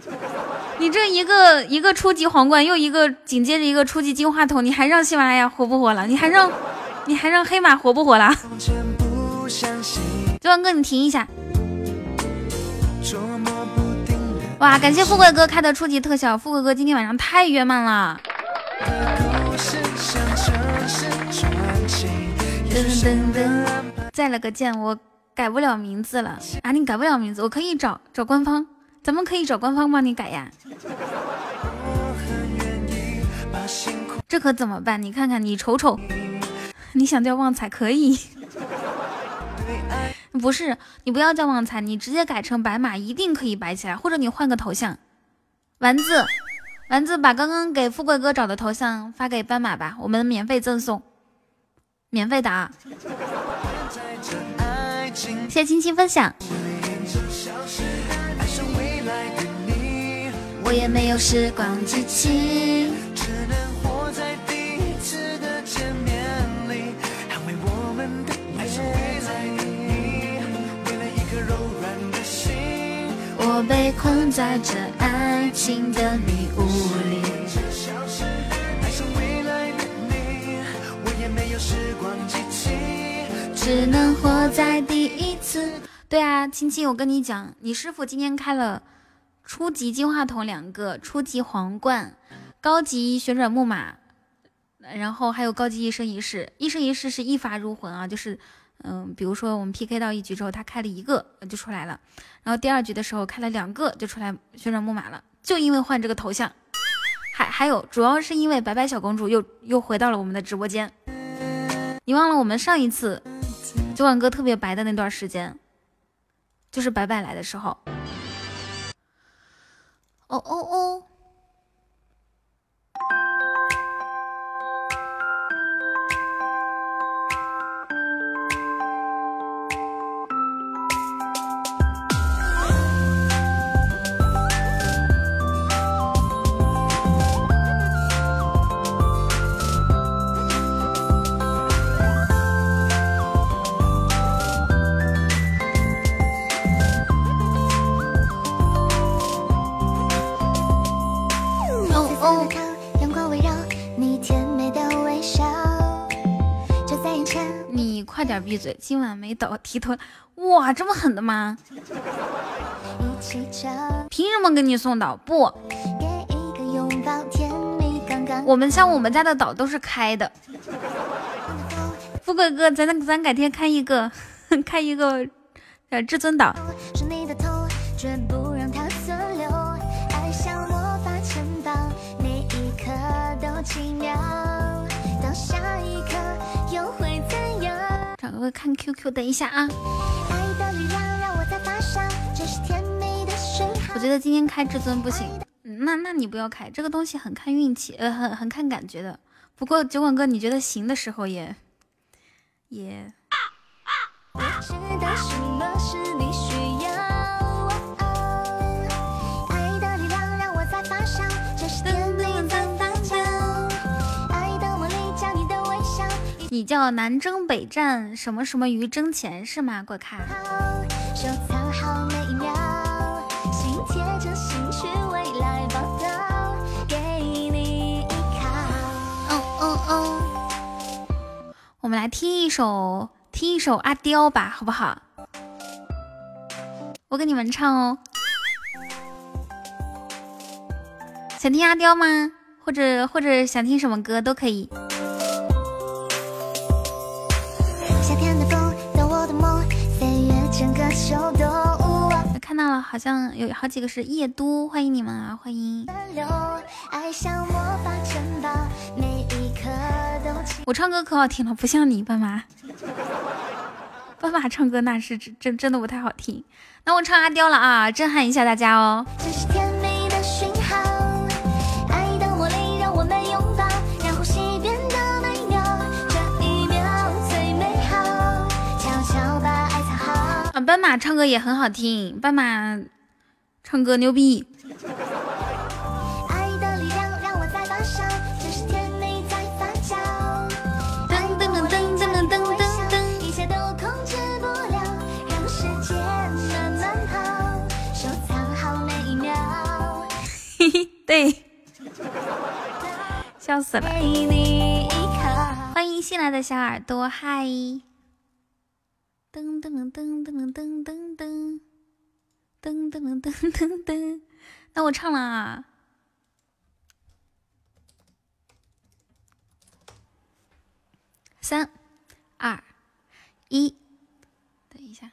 你这一个一个初级皇冠，又一个紧接着一个初级金话筒，你还让喜马拉雅活不活了？你还让，你还让黑马活不活了？九万哥，你停一下！哇，感谢富贵哥开的初级特效，富贵哥今天晚上太圆满了。再了个键，我改不了名字了啊！你改不了名字，我可以找找官方。咱们可以找官方帮你改呀，这可怎么办？你看看，你瞅瞅，你想叫旺财可以，不是你不要叫旺财，你直接改成白马，一定可以摆起来，或者你换个头像。丸子，丸子把刚刚给富贵哥找的头像发给斑马吧，我们免费赠送，免费的啊！谢谢青青分享。我也没有时光机器。只能活在第一次的见面里捍卫我们的爱像未来的你为了一颗柔软的心我被困在这爱情的迷雾里。爱上未来的你我也没有时光机器只能活在第一次。对啊亲亲我跟你讲你师傅今天开了初级金话筒两个，初级皇冠，高级旋转木马，然后还有高级一生一世。一生一世是一发入魂啊，就是嗯，比如说我们 PK 到一局之后，他开了一个就出来了，然后第二局的时候开了两个就出来旋转木马了，就因为换这个头像。还还有，主要是因为白白小公主又又回到了我们的直播间。你忘了我们上一次九晚哥特别白的那段时间？就是白白来的时候，哦哦哦。点闭嘴！今晚没倒提头，哇，这么狠的吗？凭什么给你送岛？不，我们像我们家的岛都是开的。富贵哥，咱咱改天开一个，开一个呃至尊岛。我看 QQ，等一下啊！我觉得今天开至尊不行，那那你不要开，这个东西很看运气，呃，很很看感觉的。不过酒馆哥，你觉得行的时候也也。你叫南征北战什么什么鱼挣钱是吗？过看。嗯嗯嗯。我们来听一首听一首阿刁吧，好不好？我给你们唱哦。想听阿刁吗？或者或者想听什么歌都可以。看到了，好像有好几个是夜都，欢迎你们啊，欢迎！我唱歌可好听了，不像你斑马，斑马 唱歌那是真真的不太好听。那我唱阿刁了啊，震撼一下大家哦。唱歌也很好听，斑马唱歌牛逼。嘿嘿，对，笑死了。欢迎新来的小耳朵，嗨。噔噔噔噔噔噔噔噔噔噔噔噔噔噔，那我唱了啊！三二一。等一下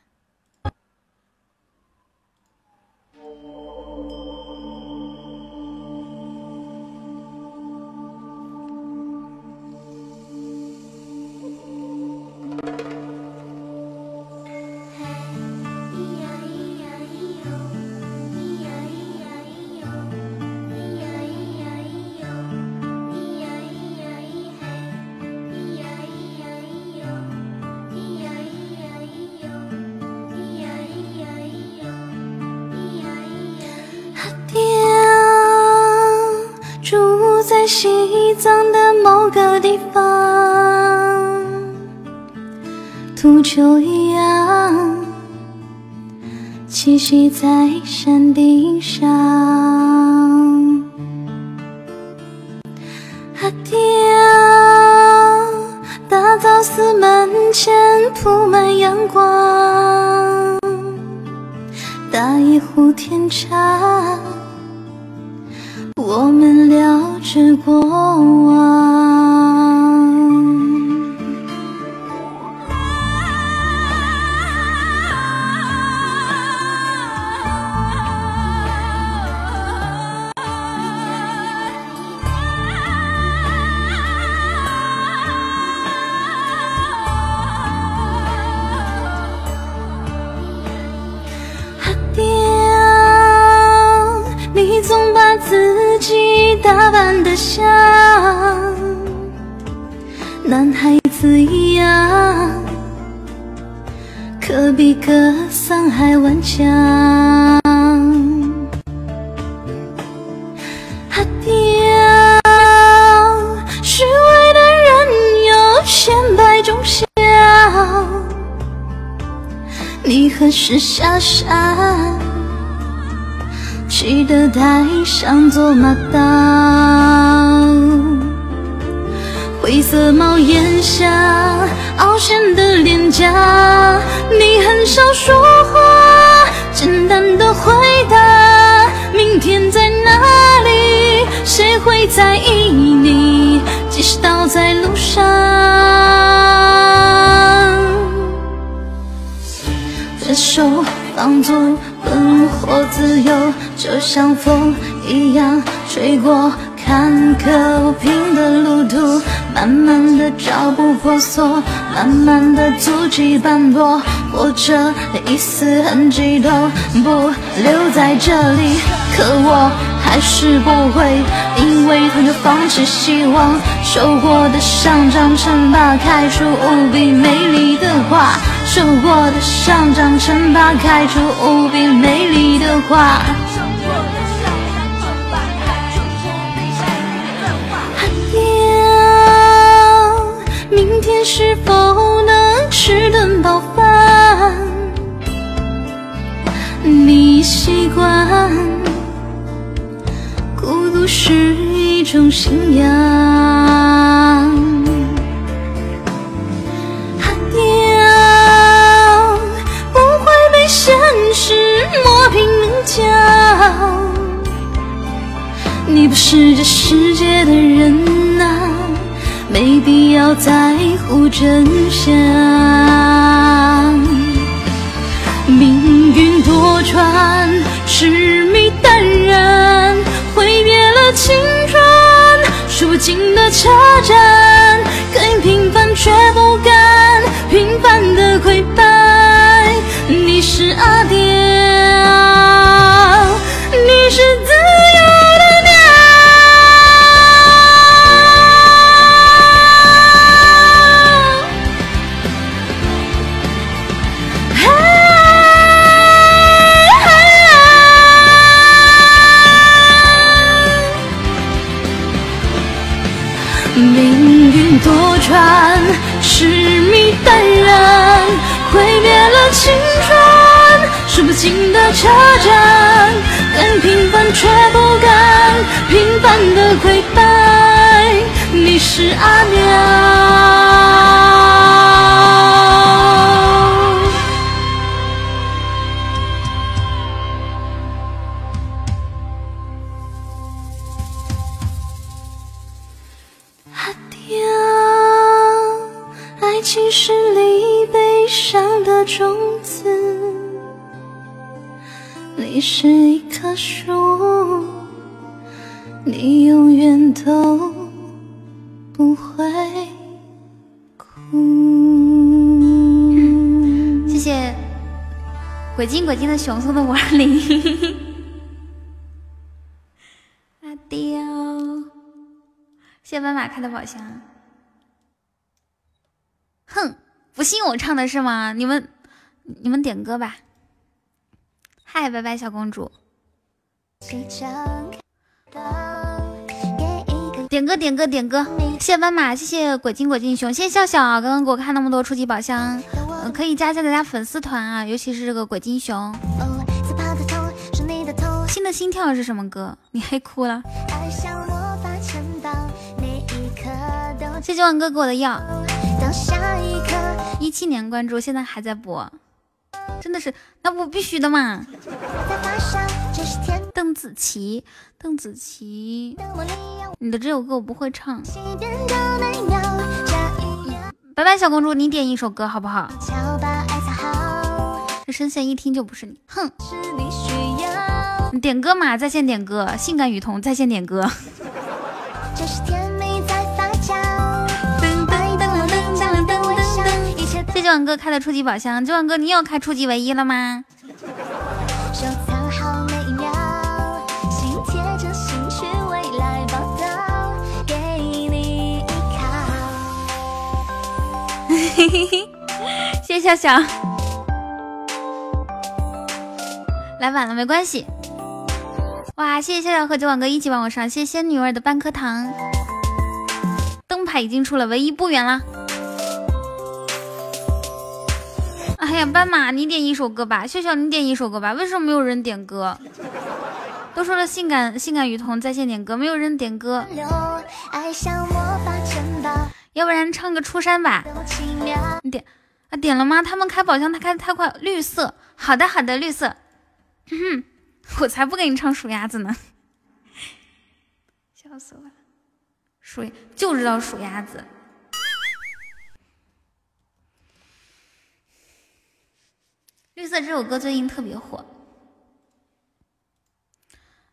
西藏的某个地方，土丘一样栖息在山顶上。阿刁，打造寺门前铺满阳光，打一壶甜茶，我们聊知过往。还顽强。阿刁，虚伪的人有千百种笑，你何时下山？记得台上做马刀，灰色帽檐下凹陷的脸颊，你很少说话，简单的回答，明天在哪里？谁会在意你？即使倒在路上，分手放纵，奔或自由。就像风一样吹过坎坷不平的路途，慢慢的脚步婆娑，慢慢的足迹斑驳，或者一丝痕迹都不留在这里。可我还是不会因为他就放弃希望，受过的伤长成疤，开出无比美丽的花。受过的伤长成疤，开出无比美丽的花。明天是否能吃顿饱饭？你习惯孤独是一种信仰。阿刁不会被现实磨平棱角，你不是这世界的人啊。没必要在乎真相，命运多舛，痴迷淡然，挥别了青春，数不尽的车站，更平凡却不甘平凡的溃败。你是阿刁，多舛，痴迷淡然，毁灭了青春，数不尽的车站，更平凡却不甘平凡的溃败。你是阿娘。是一棵树，你永远都不会哭。谢谢鬼精鬼精的熊送的五二零，阿刁，谢谢斑马开的宝箱。哼，不信我唱的是吗？你们，你们点歌吧。嗨，拜拜，小公主。点歌，点歌，点歌。谢谢斑马，谢谢鬼精鬼精熊，谢谢笑笑，刚刚给我看那么多初级宝箱，可以加一下咱家粉丝团啊，尤其是这个鬼精熊。新的心跳是什么歌？你黑哭了。谢谢万哥给我的药。一七年关注，现在还在播，真的是，那不必须的嘛。邓紫棋，邓紫棋，你的这首歌我不会唱。拜拜，小公主，你点一首歌好不好？这声线一听就不是你，哼！你点歌嘛，在线点歌，性感雨桐在线点歌。谢谢晚哥开的初级宝箱，九晚哥你有开初级唯一了吗？嘿嘿嘿，谢谢笑笑，来晚了没关系。哇，谢谢笑笑和九晚哥一起帮我上，谢谢仙女儿的半颗糖。灯牌已经出了，唯一不远了。哎呀，斑马，你点一首歌吧，笑笑你点一首歌吧，为什么没有人点歌？都说了性感性感雨桐在线点歌，没有人点歌。要不然唱个出山吧，你点啊点了吗？他们开宝箱他开的太快，绿色，好的好的绿色，我才不给你唱数鸭子呢，笑死我了，数就知道数鸭子，绿色这首歌最近特别火，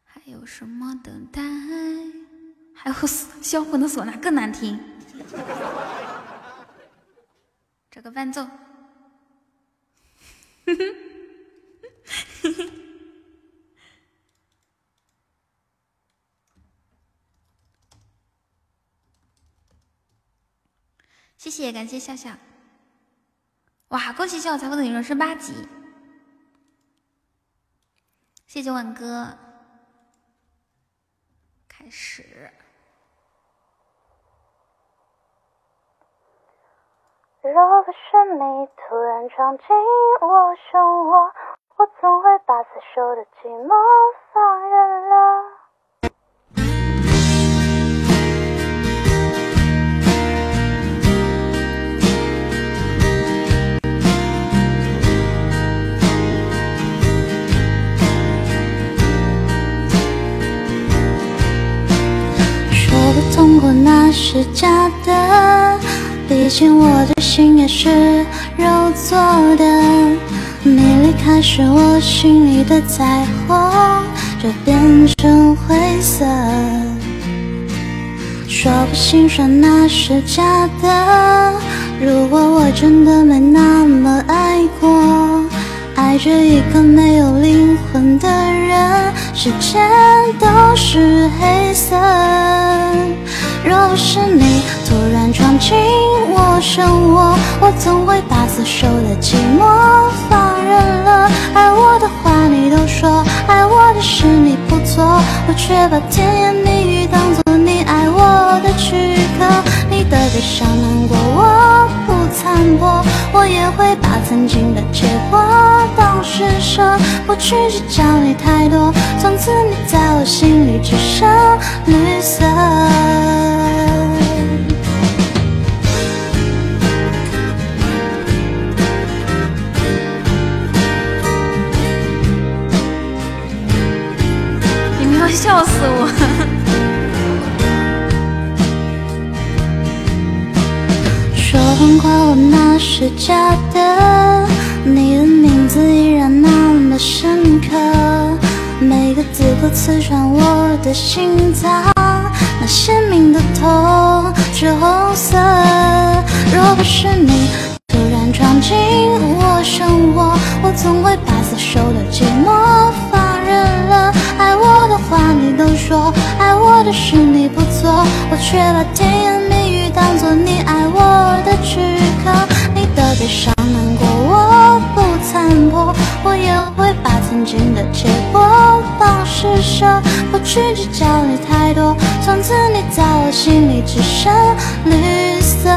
还有什么等待？还有 销魂的唢呐更难听。这个伴奏，谢谢，感谢笑笑。哇，恭喜笑笑财富等级人升八级！谢谢晚哥，开始。若不是你突然闯进我生活，我怎会把死守的寂寞放任了？过那是假的。毕竟我的心也是肉做的，你离开时，我心里的彩虹就变成灰色。说不心酸那是假的，如果我真的没那么爱过，爱着一个没有灵魂的人，世间都是黑色。若不是你突然闯进我生活，我怎会把死守的寂寞放任了？爱我的话你都说，爱我的事你不做，我却把甜言蜜我的躯壳。你的悲伤难过我不参破，我也会把曾经的结果当施舍，不去计较你太多，从此你在我心里只剩绿色。你们要笑死我！说谎话我那是假的，你的名字依然那么深刻，每个字都刺穿我的心脏，那鲜明的痛是红色。若不是你突然闯进我生活，我总会把死守的寂寞放任了。爱我的话你都说，爱我的事你不做，我却把甜言蜜语当作你我的躯壳。你的悲伤难过我不参破，我也会把曾经的结果当施舍，不去计较你太多，从此你在我心里只剩绿色。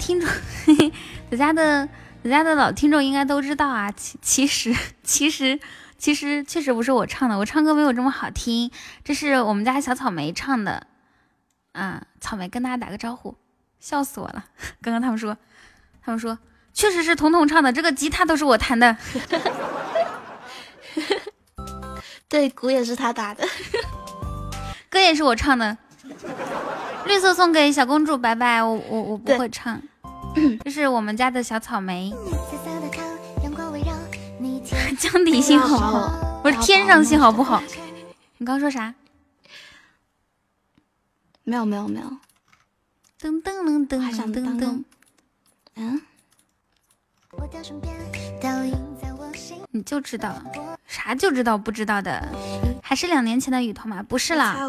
听众，咱家的咱家的老听众应该都知道啊。其其实其实其实确实不是我唱的，我唱歌没有这么好听，这是我们家小草莓唱的。啊，草莓跟大家打个招呼，笑死我了。刚刚他们说，他们说确实是彤彤唱的，这个吉他都是我弹的。对，鼓也是他打的，歌也是我唱的。绿色送给小公主，拜拜。我我我不会唱，这是我们家的小草莓。江底信号不好，不是天上信号不好。你刚说啥？没有没有没有。噔噔噔噔噔噔噔。嗯。你就知道啥就知道不知道的，还是两年前的雨桐吗？不是啦。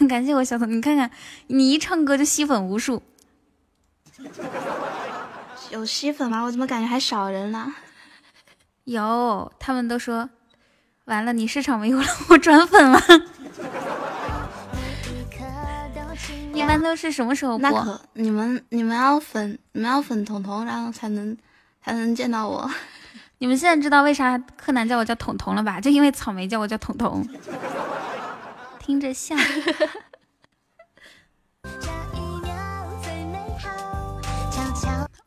感谢我小彤，你看看你一唱歌就吸粉无数。有吸粉吗？我怎么感觉还少人了？有，他们都说完了，你市场没有了，我转粉了。一般都是什么时候播？那可你们你们要粉你们要粉彤彤，然后才能。才能见到我。你们现在知道为啥柯南叫我叫彤彤了吧？就因为草莓叫我叫彤彤，听着像。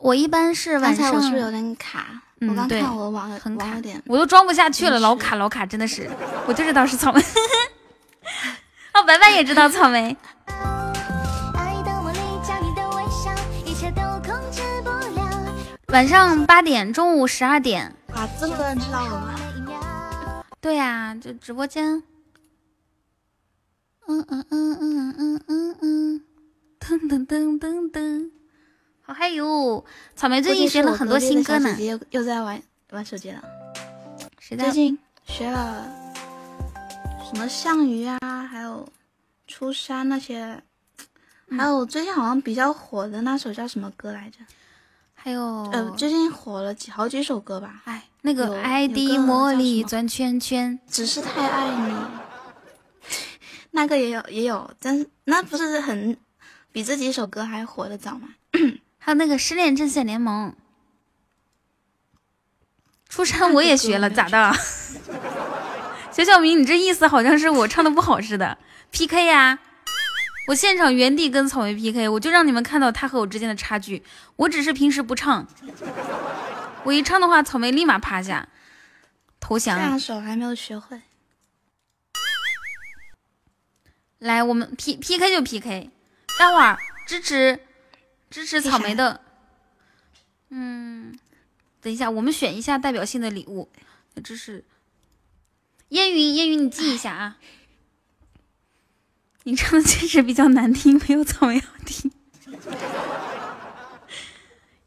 我一般是晚上。我是不是有点卡？我刚看我网很卡点，我都装不下去了，老卡老卡，真的是。我就知道是草莓。哦，白白也知道草莓。晚上八点，中午十二点。啊，这么多人知道我吗？对呀，就直播间。嗯嗯嗯嗯嗯嗯嗯，噔噔噔噔噔。好嗨哟！草莓最近学了很多新歌呢。又又在玩玩手机了。谁在？最近学了什么项羽啊，还有出山那些，还有最近好像比较火的那首叫什么歌来着？还有呃，最近火了几好几首歌吧？哎，那个爱的魔力转圈圈，只是太爱你，那个也有也有，但是那不是很比这几首歌还火的早吗？还有那个失恋阵线联盟，出山我也学了，咋的？小小明，你这意思好像是我唱的不好似的，PK 呀？我现场原地跟草莓 PK，我就让你们看到他和我之间的差距。我只是平时不唱，我一唱的话，草莓立马趴下投降。这两首还没有学会。来，我们 P PK 就 PK，待会儿支持支持草莓的。嗯，等一下，我们选一下代表性的礼物。支持烟云，烟云，你记一下啊。你唱的确实比较难听，没有草莓好听。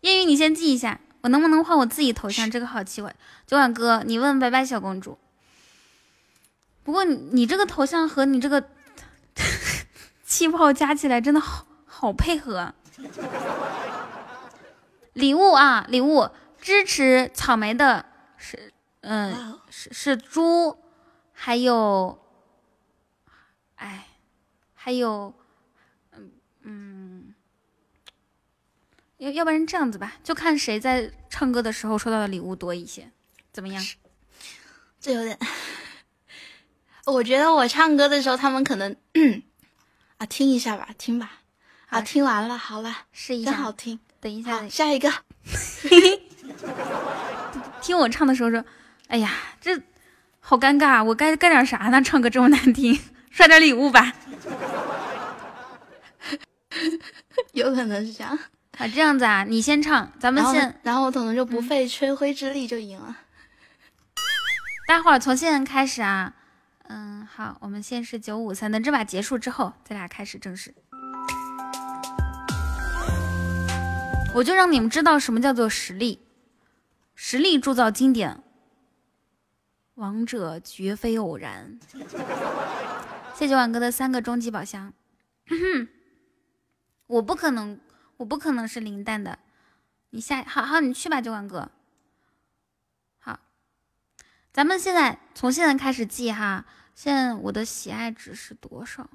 烟雨，你先记一下，我能不能换我自己头像？这个好奇怪。九晚哥，你问白白小公主。不过你你这个头像和你这个 气泡加起来真的好好配合。礼物啊，礼物支持草莓的是，嗯，是是猪，还有。哎，还有，嗯嗯，要要不然这样子吧，就看谁在唱歌的时候收到的礼物多一些，怎么样？这有点，我觉得我唱歌的时候，他们可能 啊，听一下吧，听吧。好，听完了，好了，试一下，真好听。等一下，下一个。听我唱的时候说：“哎呀，这好尴尬，我该干点啥呢？唱歌这么难听，刷点礼物吧。”有可能是这样啊，这样子啊，你先唱，咱们先，然后我可能就不费吹灰之力就赢了。待会儿从现在开始啊，嗯，好，我们先是九五三，等这把结束之后，咱俩开始正式。我就让你们知道什么叫做实力，实力铸造经典，王者绝非偶然。谢谢晚哥的三个终极宝箱，我不可能，我不可能是零蛋的。你下，好好你去吧，九晚哥。好，咱们现在从现在开始记哈，现在我的喜爱值是多少？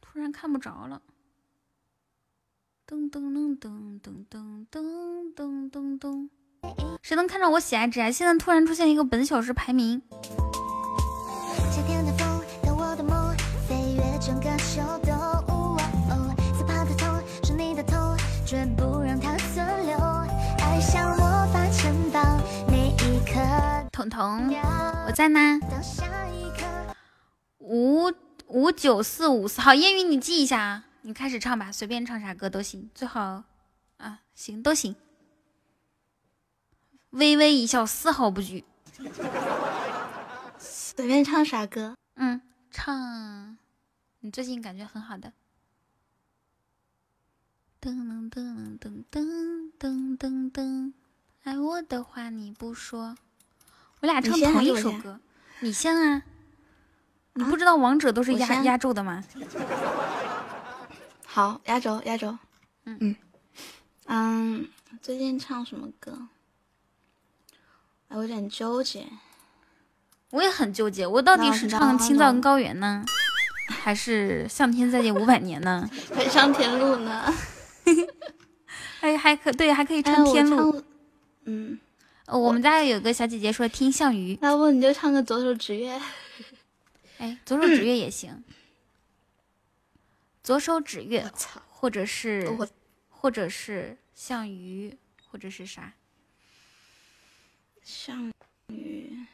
突然看不着了。噔噔噔噔噔噔噔噔噔噔，谁能看着我喜爱值啊？现在突然出现一个本小时排名。彤彤，我在呢。五五九四五四，好，烟雨你记一下啊。你开始唱吧随便唱啥歌都行最好啊行都行。微微一笑丝毫不惧。随便唱啥歌？嗯唱你最近感觉很好的。噔噔噔噔噔噔噔噔噔爱我的话你不说。我俩唱同一首歌你像啊你不知道王者都是压压轴的吗？好，压轴，压轴。嗯嗯嗯，最近唱什么歌？我有点纠结。我也很纠结，我到底是唱《青藏高原》呢，还是《向天再借五百年》呢？还上天路呢？还还可对，还可以唱《天路》。嗯，我们家有个小姐姐说听项羽，要不你就唱个左手指月。哎，左手指月也行。左手指月，或者是，或者是项羽，或者是啥？项羽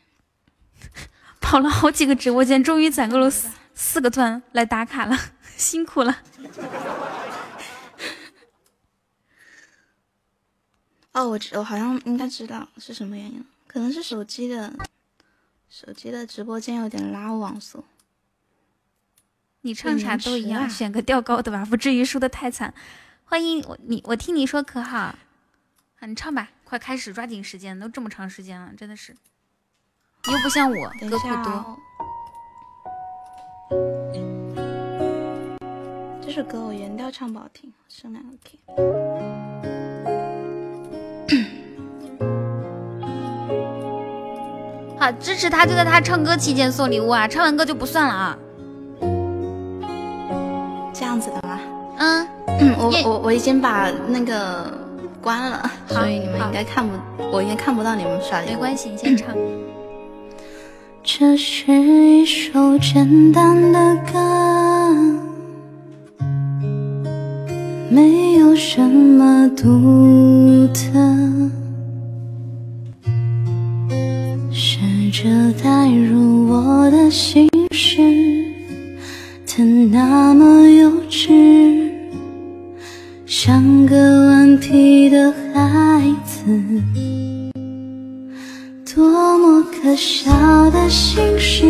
跑了好几个直播间，终于攒够了四四个钻来打卡了，辛苦了。哦，我我好像应该知道是什么原因，可能是手机的，手机的直播间有点拉网速。你唱啥都一样，选个调高的吧，不至于输的太惨。欢迎我，你我听你说可好？你唱吧，快开始，抓紧时间，都这么长时间了，真的是。又不像我歌不多。这首歌我原调唱不好听，升两个 key。好，支持他就在他唱歌期间送礼物啊，唱完歌就不算了啊。这样子的吗？嗯，我我我已经把那个关了，所以你们应该看不，我应该看不到你们刷的。没关系，你先唱。这是一首简单的歌，没有什么独特，试着带入我的心事。他那么幼稚，像个顽皮的孩子，多么可笑的心事。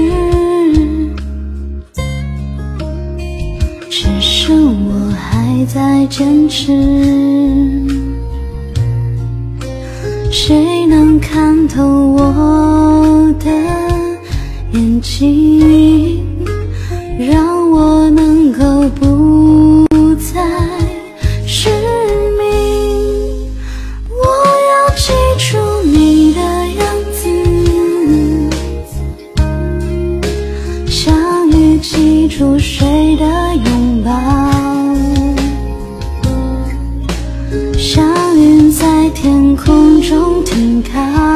只是我还在坚持，谁能看透我的眼睛？让都不再失明我要记住你的样子像鱼记住水的拥抱像云在天空中停靠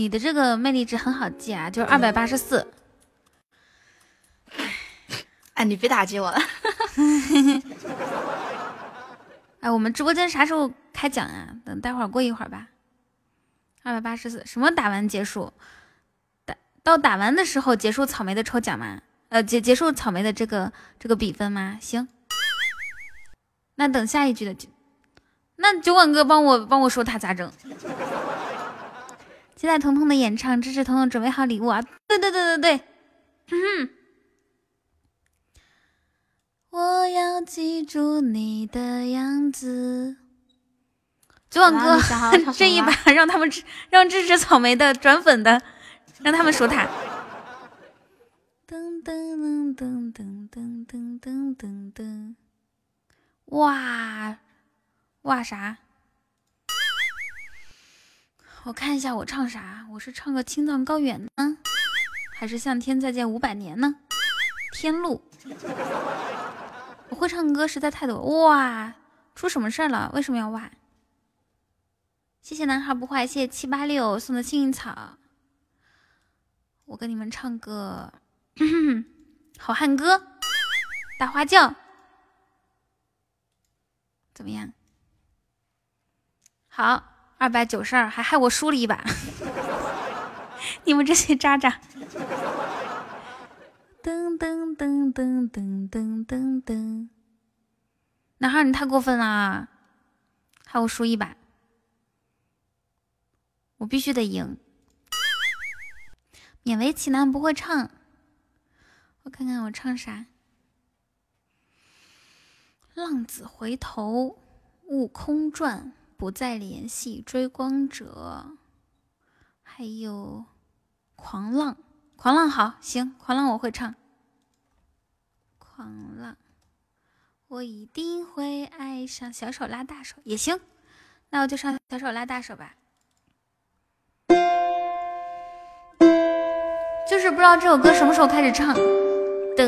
你的这个魅力值很好记啊，就是二百八十四。哎，你别打击我了。哎，我们直播间啥时候开奖啊？等待会儿过一会儿吧。二百八十四，什么打完结束？打到打完的时候结束草莓的抽奖吗？呃，结结束草莓的这个这个比分吗？行，那等下一局的，那酒馆哥帮我帮我说他咋整？期待彤彤的演唱，支持彤彤准备好礼物啊！对对对对对，嗯我要记住你的样子。酒馆哥 这一把让他们支让支持草莓的转粉的，让他们说他。噔噔噔噔噔噔噔噔噔，哇哇啥？我看一下我唱啥？我是唱个青藏高原呢，还是向天再借五百年呢？天路。我会唱歌实在太多，哇！出什么事儿了？为什么要哇？谢谢男孩不坏，谢谢七八六送的幸运草。我跟你们唱个《好汉歌》《大花轿》，怎么样？好，二百九十二，还害我输了一把。你们这些渣渣！噔噔噔噔噔噔噔噔，男孩你太过分啦，害我输一把。我必须得赢。勉为其难不会唱，我看看我唱啥。浪子回头，悟空传，不再联系追光者还有狂浪狂浪好行狂浪我会唱。狂浪我一定会爱上小手拉大手也行那我就唱小手拉大手吧。就是不知道这首歌什么时候开始唱噔。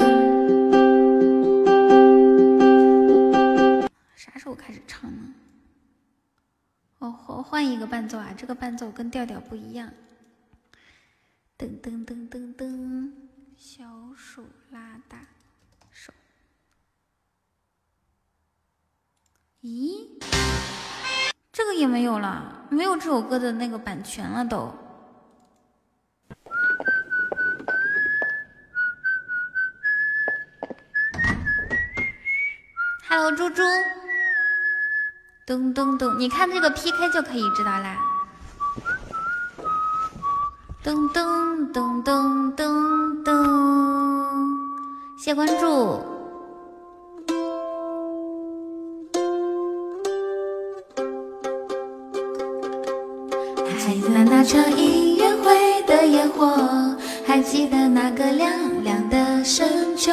啥时候开始唱呢？哦，换换一个伴奏啊！这个伴奏跟调调不一样。噔噔噔噔噔，小手拉大手。咦，这个也没有了，没有这首歌的那个版权了都。Hello，猪猪。咚咚咚，你看这个 PK 就可以知道啦。咚咚咚咚咚咚，谢关注。还记得那场音乐会的烟火，还记得那个凉凉的深秋，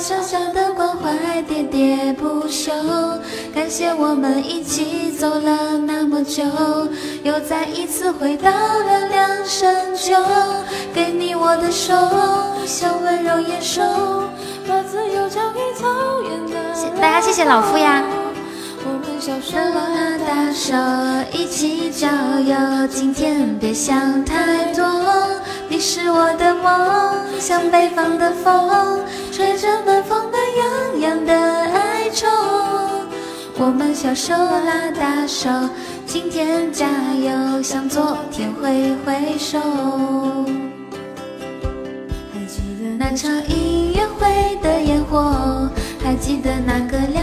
小小的关怀喋喋不休，感谢我们一起走了那么久，又再一次回到凉凉深秋，给你我的手，像温柔野兽，把自由交给草原的。大家谢谢老夫呀。我们小手拉大手，一起郊游。今天别想太多，你是我的梦，像北方的风，吹着暖风暖洋洋的哀愁。我们小手拉大手，今天加油，向昨天挥挥手。还记得那场音乐会的烟火，还记得那个凉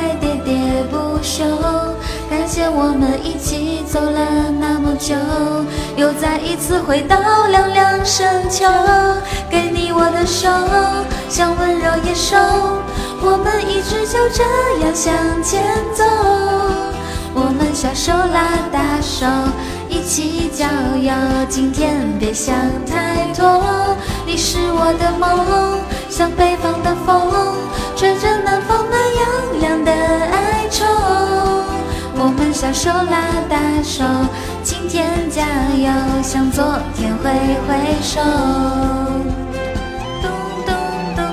我们一起走了那么久，又再一次回到凉凉深秋，给你我的手，像温柔野兽，我们一直就这样向前走。我们小手拉大手，一起郊游。今天别想太多，你是我的梦，像北方的风，吹着南方暖洋洋的。我们小手拉大手，今天加油，向昨天挥挥手。咚咚咚。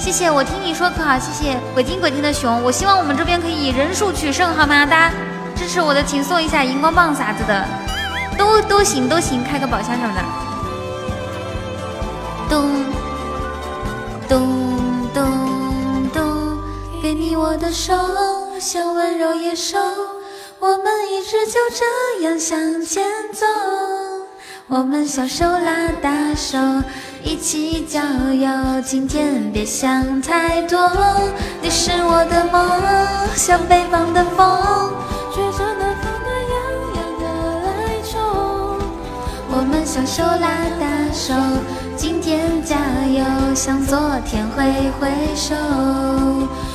谢谢，我听你说可好，谢谢鬼听鬼听的熊。我希望我们这边可以人数取胜，好吗？大家支持我的，请送一下荧光棒啥子的，都都行都行，开个宝箱什么的。咚咚咚咚，给你我的手，像温柔野兽，我们一直就这样向前走。我们小手拉大手，一起郊游。今天别想太多，你是我的梦，像北方的风，吹着南方的洋洋的哀愁。我们小手拉大手，今天加油，向昨天挥挥手。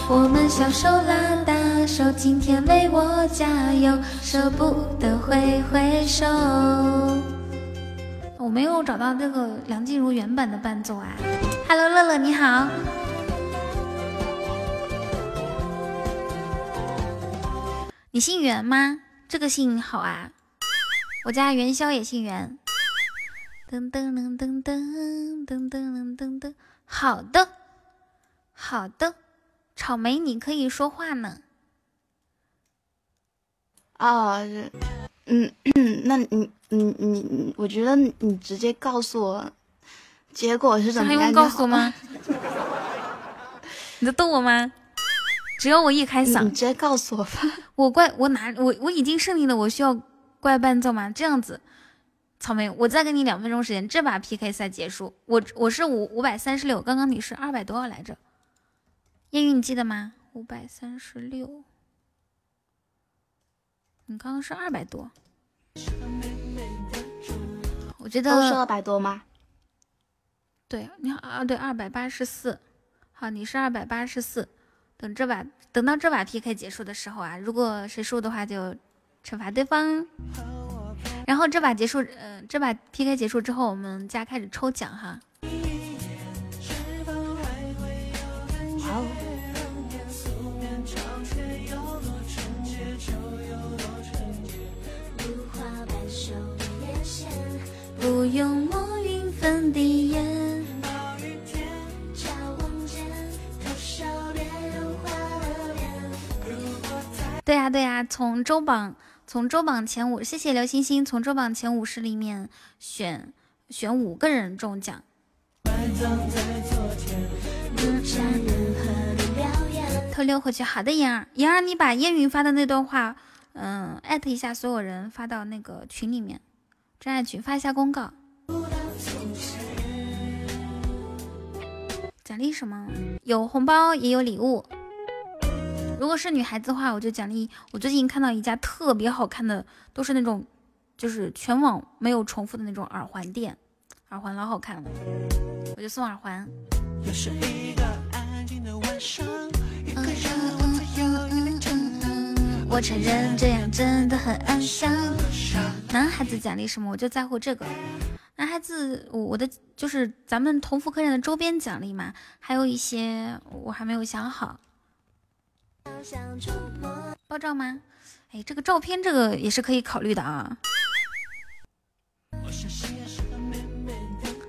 我们小手拉大手，今天为我加油，舍不得挥挥手。我没有找到这个梁静茹原版的伴奏啊。Hello，乐乐你好。你姓袁吗？这个姓好啊。我家元宵也姓袁。噔噔噔噔噔噔噔噔噔。好的，好的。草莓，你可以说话呢。哦，嗯，那你你你你，我觉得你直接告诉我结果是怎么样？还用告诉吗？你在逗我吗？只要我一开嗓，你直接告诉我吧。我怪我哪我我已经胜利了，我需要怪伴奏吗？这样子，草莓，我再给你两分钟时间，这把 PK 赛结束。我我是五五百三十六，刚刚你是二百多少来着？烟雨你记得吗？五百三十六，你刚刚是二百多。我觉得都是二百多吗？对，你好啊，对，二百八十四。好，你是二百八十四。等这把等到这把 PK 结束的时候啊，如果谁输的话就惩罚对方。然后这把结束，呃，这把 PK 结束之后，我们家开始抽奖哈。用墨云粉底液。对呀对呀，从周榜从周榜前五，谢谢刘星星，从周榜前五十里面选选五个人中奖。偷溜回去，好的，妍儿，妍儿，你把烟云发的那段话，嗯，艾特一下所有人，发到那个群里面，真爱群发一下公告。奖励什么？有红包，也有礼物。如果是女孩子的话，我就奖励。我最近看到一家特别好看的，都是那种，就是全网没有重复的那种耳环店，耳环老好看了，我就送耳环。我承认这样真的很安详。男孩子奖励什么？我就在乎这个。男孩子，我的就是咱们同福客栈的周边奖励嘛，还有一些我还没有想好。爆照吗？哎，这个照片这个也是可以考虑的啊。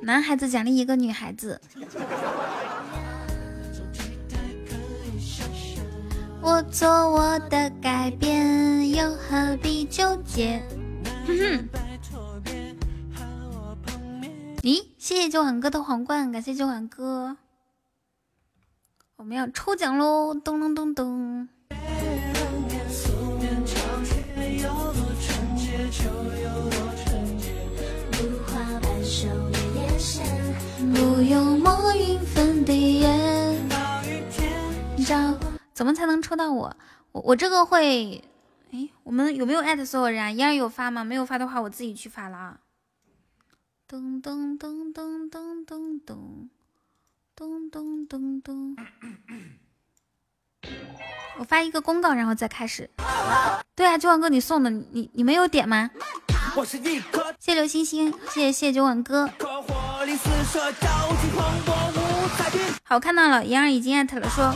男孩子奖励一个女孩子。我做我的改变，又何必纠结？哼哼。咦，谢谢九碗哥的皇冠，感谢九碗哥。我们要抽奖喽！咚咚咚咚。不用粉底液。怎么才能抽到我？我我这个会，哎，我们有没有艾特所有人啊？依然有发吗？没有发的话，我自己去发了。噔噔噔噔噔噔噔。咚咚咚咚！我发一个公告，然后再开始。对啊，九万哥你送的，你你没有点吗？谢刘星星，谢谢谢九万哥。好，看到了，妍儿已经艾特了，说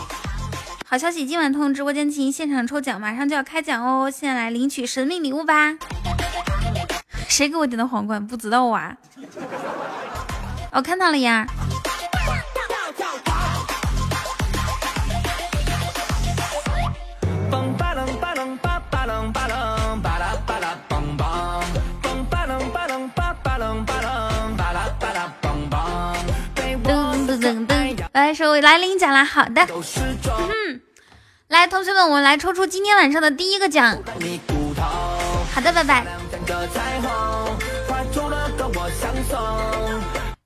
好消息，今晚通直播间进行现场抽奖，马上就要开奖哦，现在来领取神秘礼物吧。谁给我点的皇冠？不知道啊。我看到了，呀手来领奖啦！好的，嗯，来，同学们，我们来抽出今天晚上的第一个奖。好的，拜拜。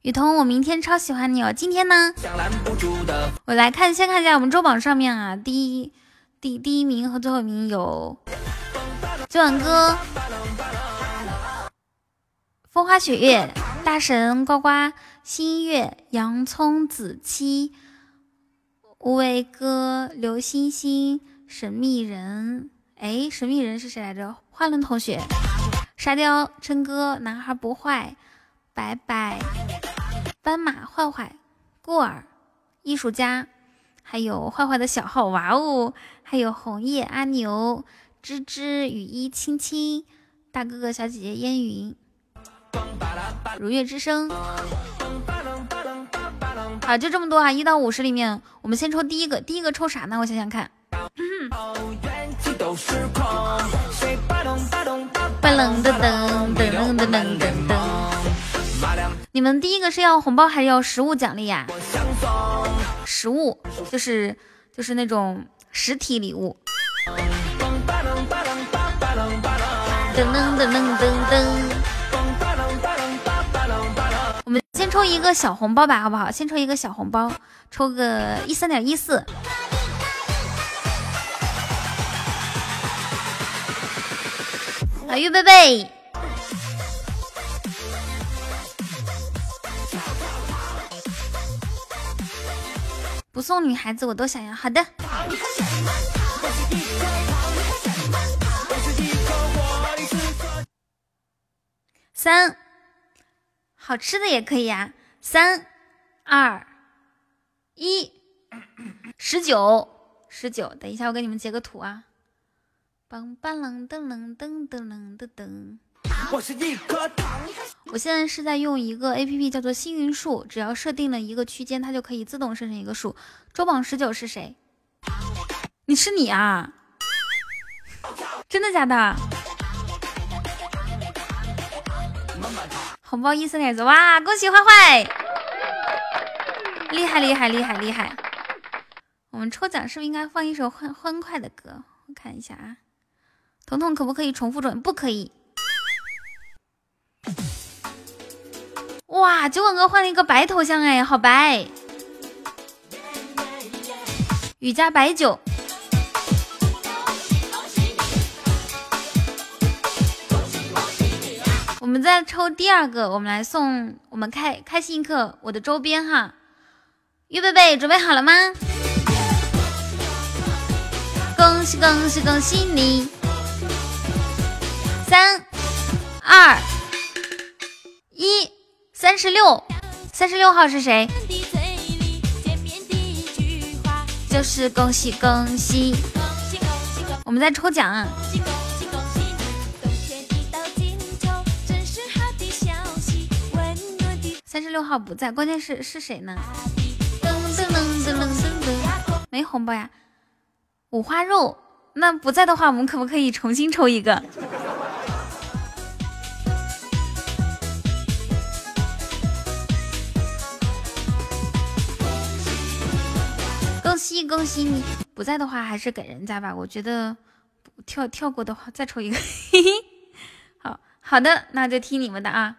雨桐，我明天超喜欢你哦。今天呢？我来看，先看一下我们周榜上面啊，第一、第第一名和最后一名有九晚哥、风花雪月、大神呱呱。新月、洋葱、子期、无为哥、刘星星、神秘人，哎，神秘人是谁来着？花轮同学、沙雕、琛哥、男孩不坏、白白、斑马、坏坏、过儿、艺术家，还有坏坏的小号，哇哦，还有红叶、阿牛、芝芝、雨衣、青青、大哥哥、小姐姐、烟云、如月之声。好，就这么多啊！一到五十里面，我们先抽第一个。第一个抽啥呢？我想想看。噔噔噔噔噔噔噔噔。你们们第一个是要红包还是要实物奖励呀？实物就是就是那种实体礼物。噔噔噔噔噔噔。先抽一个小红包吧，好不好？先抽一个小红包，抽个一三点一四。好，预备备。不送女孩子我都想要。好的。三，好吃的也可以啊。三，二，一，十九，十九。等一下，我给你们截个图啊。梆梆啷噔啷噔噔啷噔噔。我是一颗糖。我现在是在用一个 A P P，叫做幸运树。只要设定了一个区间，它就可以自动生成一个数。周榜十九是谁？你是你啊？真的假的？红包一三点子，哇！恭喜坏坏，厉害厉害厉害厉害！我们抽奖是不是应该放一首欢欢快的歌？我看一下啊，彤彤可不可以重复转？不可以。哇！酒馆哥换了一个白头像，哎，好白。雨家白酒。我们再抽第二个，我们来送我们开开心一刻我的周边哈，预备备，准备好了吗？恭喜恭喜恭喜你！三二一，三十六，三十六号是谁？就是恭喜恭喜！我们在抽奖。三十六号不在，关键是是谁呢？没红包呀。五花肉，那不在的话，我们可不可以重新抽一个？恭喜恭喜你！不在的话，还是给人家吧。我觉得跳跳过的话，再抽一个。好好的，那就听你们的啊。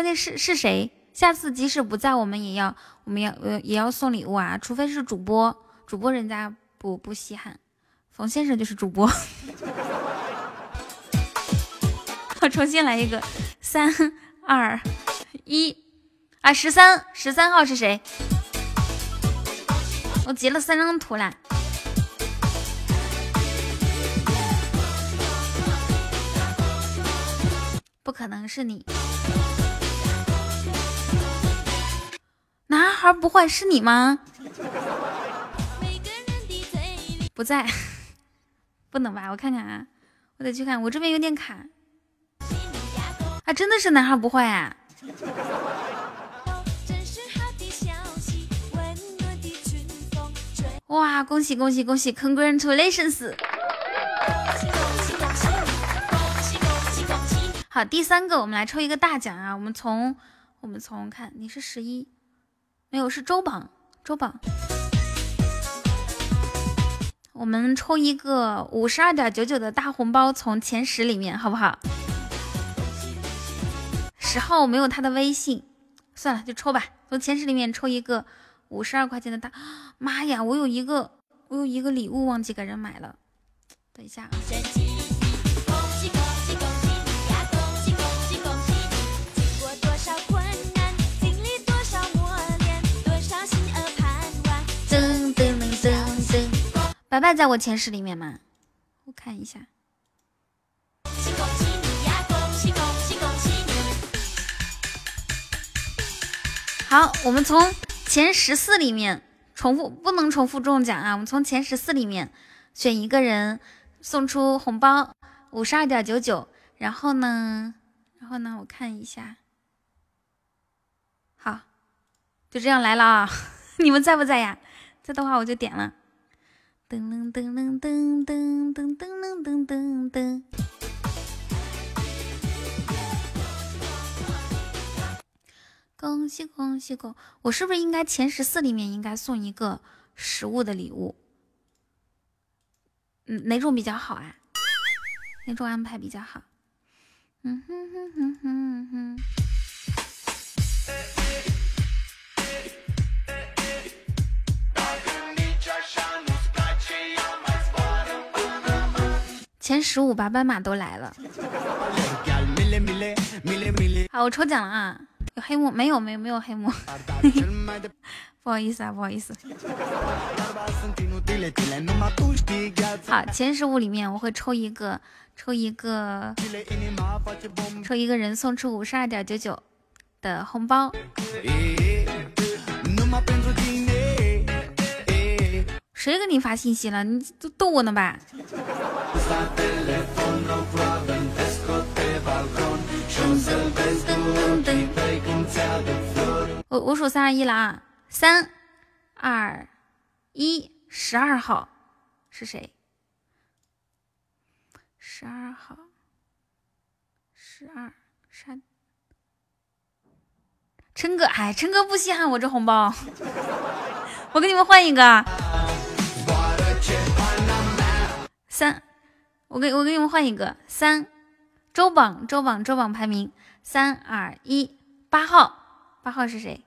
关键是是谁？下次即使不在，我们也要我们要呃也要送礼物啊！除非是主播，主播人家不不稀罕。冯先生就是主播。我重新来一个，三二一，啊，十三十三号是谁？我截了三张图啦，不可能是你。男孩不坏是你吗？不在，不能吧？我看看啊，我得去看，我这边有点卡。啊，真的是男孩不坏啊！哇，恭喜恭喜恭喜，Congratulations！好，第三个，我们来抽一个大奖啊！我们从我们从看，你是十一。没有，是周榜，周榜。我们抽一个五十二点九九的大红包，从前十里面，好不好？十号我没有他的微信，算了，就抽吧。从前十里面抽一个五十二块钱的大，妈呀，我有一个，我有一个礼物忘记给人买了，等一下啊。白白在我前十里面吗？我看一下。好，我们从前十四里面重复，不能重复中奖啊！我们从前十四里面选一个人送出红包五十二点九九，然后呢，然后呢，我看一下，好，就这样来了啊！你们在不在呀？在的话我就点了。噔噔噔噔噔噔噔噔噔噔噔。恭喜恭喜恭！我是不是应该前十四里面应该送一个实物的礼物？嗯，哪种比较好啊？哪种安排比较好？嗯哼哼哼哼哼。前十五把斑马都来了。好，我抽奖了啊！有黑幕没有？没有没有黑幕，不好意思啊，不好意思。好，前十五里面我会抽一个，抽一个，抽一个人送出五十二点九九的红包。谁给你发信息了？你逗我呢吧？我我数三二一了啊！三二一，十二号是谁？十二号，十二三，琛哥，哎，琛哥不稀罕我这红包，我给你们换一个。三，我给我给你们换一个三。周榜，周榜，周榜排名，三二一，八号，八号是谁？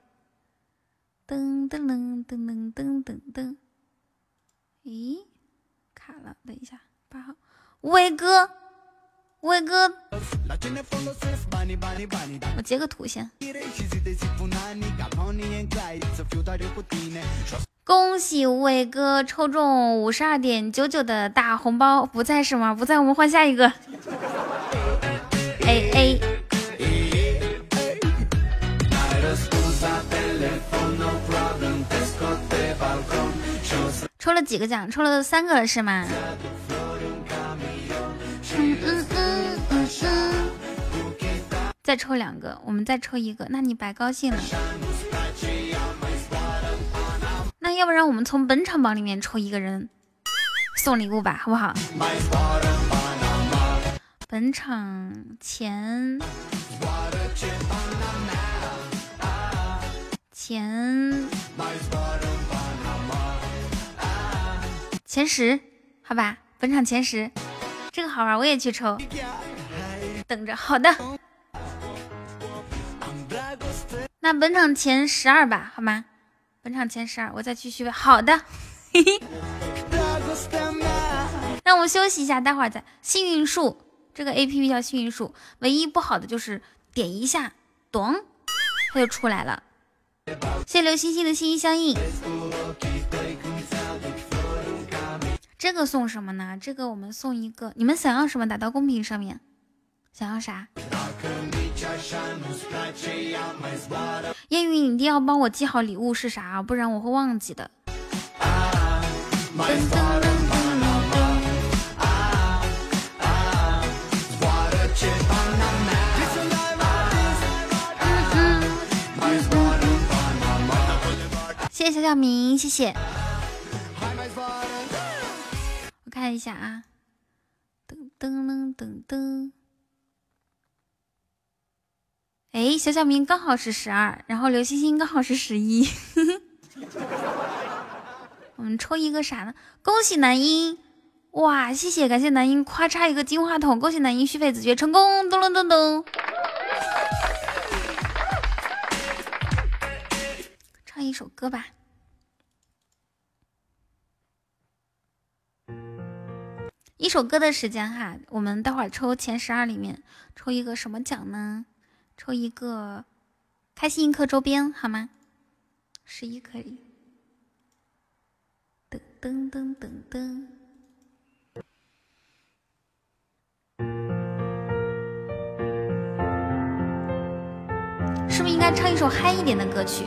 噔噔噔噔噔噔噔噔，咦，卡了，等一下，八号，无为哥，无为哥，我截个图先。恭喜无为哥抽中五十二点九九的大红包，不在是吗？不在，我们换下一个。A A，抽了几个奖？抽了三个是吗？嗯嗯嗯嗯嗯，再抽两个，我们再抽一个，那你白高兴了。要不然我们从本场榜里面抽一个人送礼物吧，好不好？本场前前前十，好吧，本场前十，这个好玩，我也去抽，等着。好的，那本场前十二吧，好吗？本场前十二，我再去续费。好的，嘿嘿，让我们休息一下，待会儿再幸运树。这个 A P P 叫幸运树，唯一不好的就是点一下，咚，它就出来了。谢谢刘星星的心心相印。这个送什么呢？这个我们送一个，你们想要什么？打到公屏上面。想要啥？烟雨，你一定要帮我记好礼物是啥，不然我会忘记的。谢谢小小明，谢谢。我看一下啊，噔噔噔噔噔。哎，小小明刚好是十二，然后刘星星刚好是十一。我们抽一个啥呢？恭喜南音！哇，谢谢，感谢南音，夸嚓一个金话筒，恭喜南音续费子爵成功！咚咚咚咚。唱一首歌吧，一首歌的时间哈，我们待会儿抽前十二里面抽一个什么奖呢？抽一个开心一刻周边好吗？十一可以。噔噔噔噔噔，是不是应该？该唱一首嗨一点的歌曲。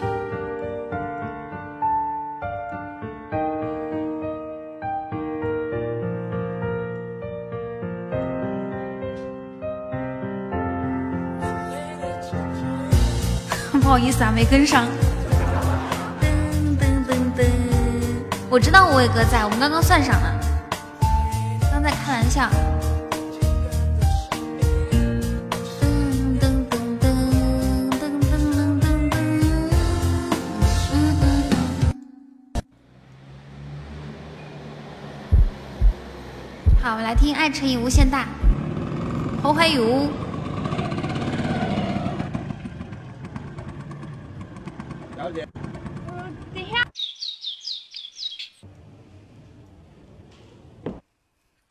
不好意思啊，没跟上。噔噔噔噔，我知道五伟哥在，我们刚刚算上了，刚在开玩笑。好，我们来听《爱乘以无限大》，侯怀宇。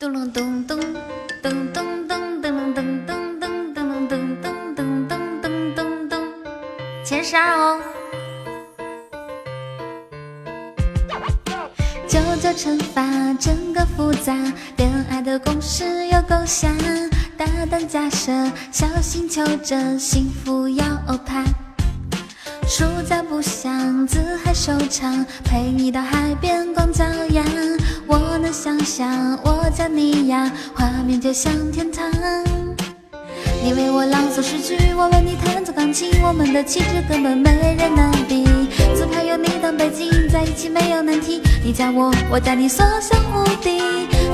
咚咚咚咚咚咚咚咚咚咚咚咚咚咚咚咚咚咚咚，前十二哦。九九乘法真够复杂，恋爱的公式有够瞎。大胆假设，小心求证，幸福要怕。书架不想，自嗨收场，陪你到海边光脚丫。想象，我叫你呀，画面就像天堂。你为我朗诵诗句，我为你弹奏钢琴，我们的气质根本没人能比。自拍有你当背景，在一起没有难题。你加我，我加你，所向无敌。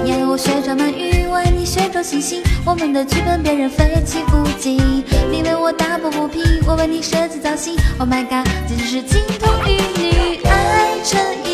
你爱我旋转鳗鱼，我爱你旋转星星。我们的剧本别人非起不及。你为我打抱不平，我为你设计造型。Oh my god，简直是金童玉女，爱乘以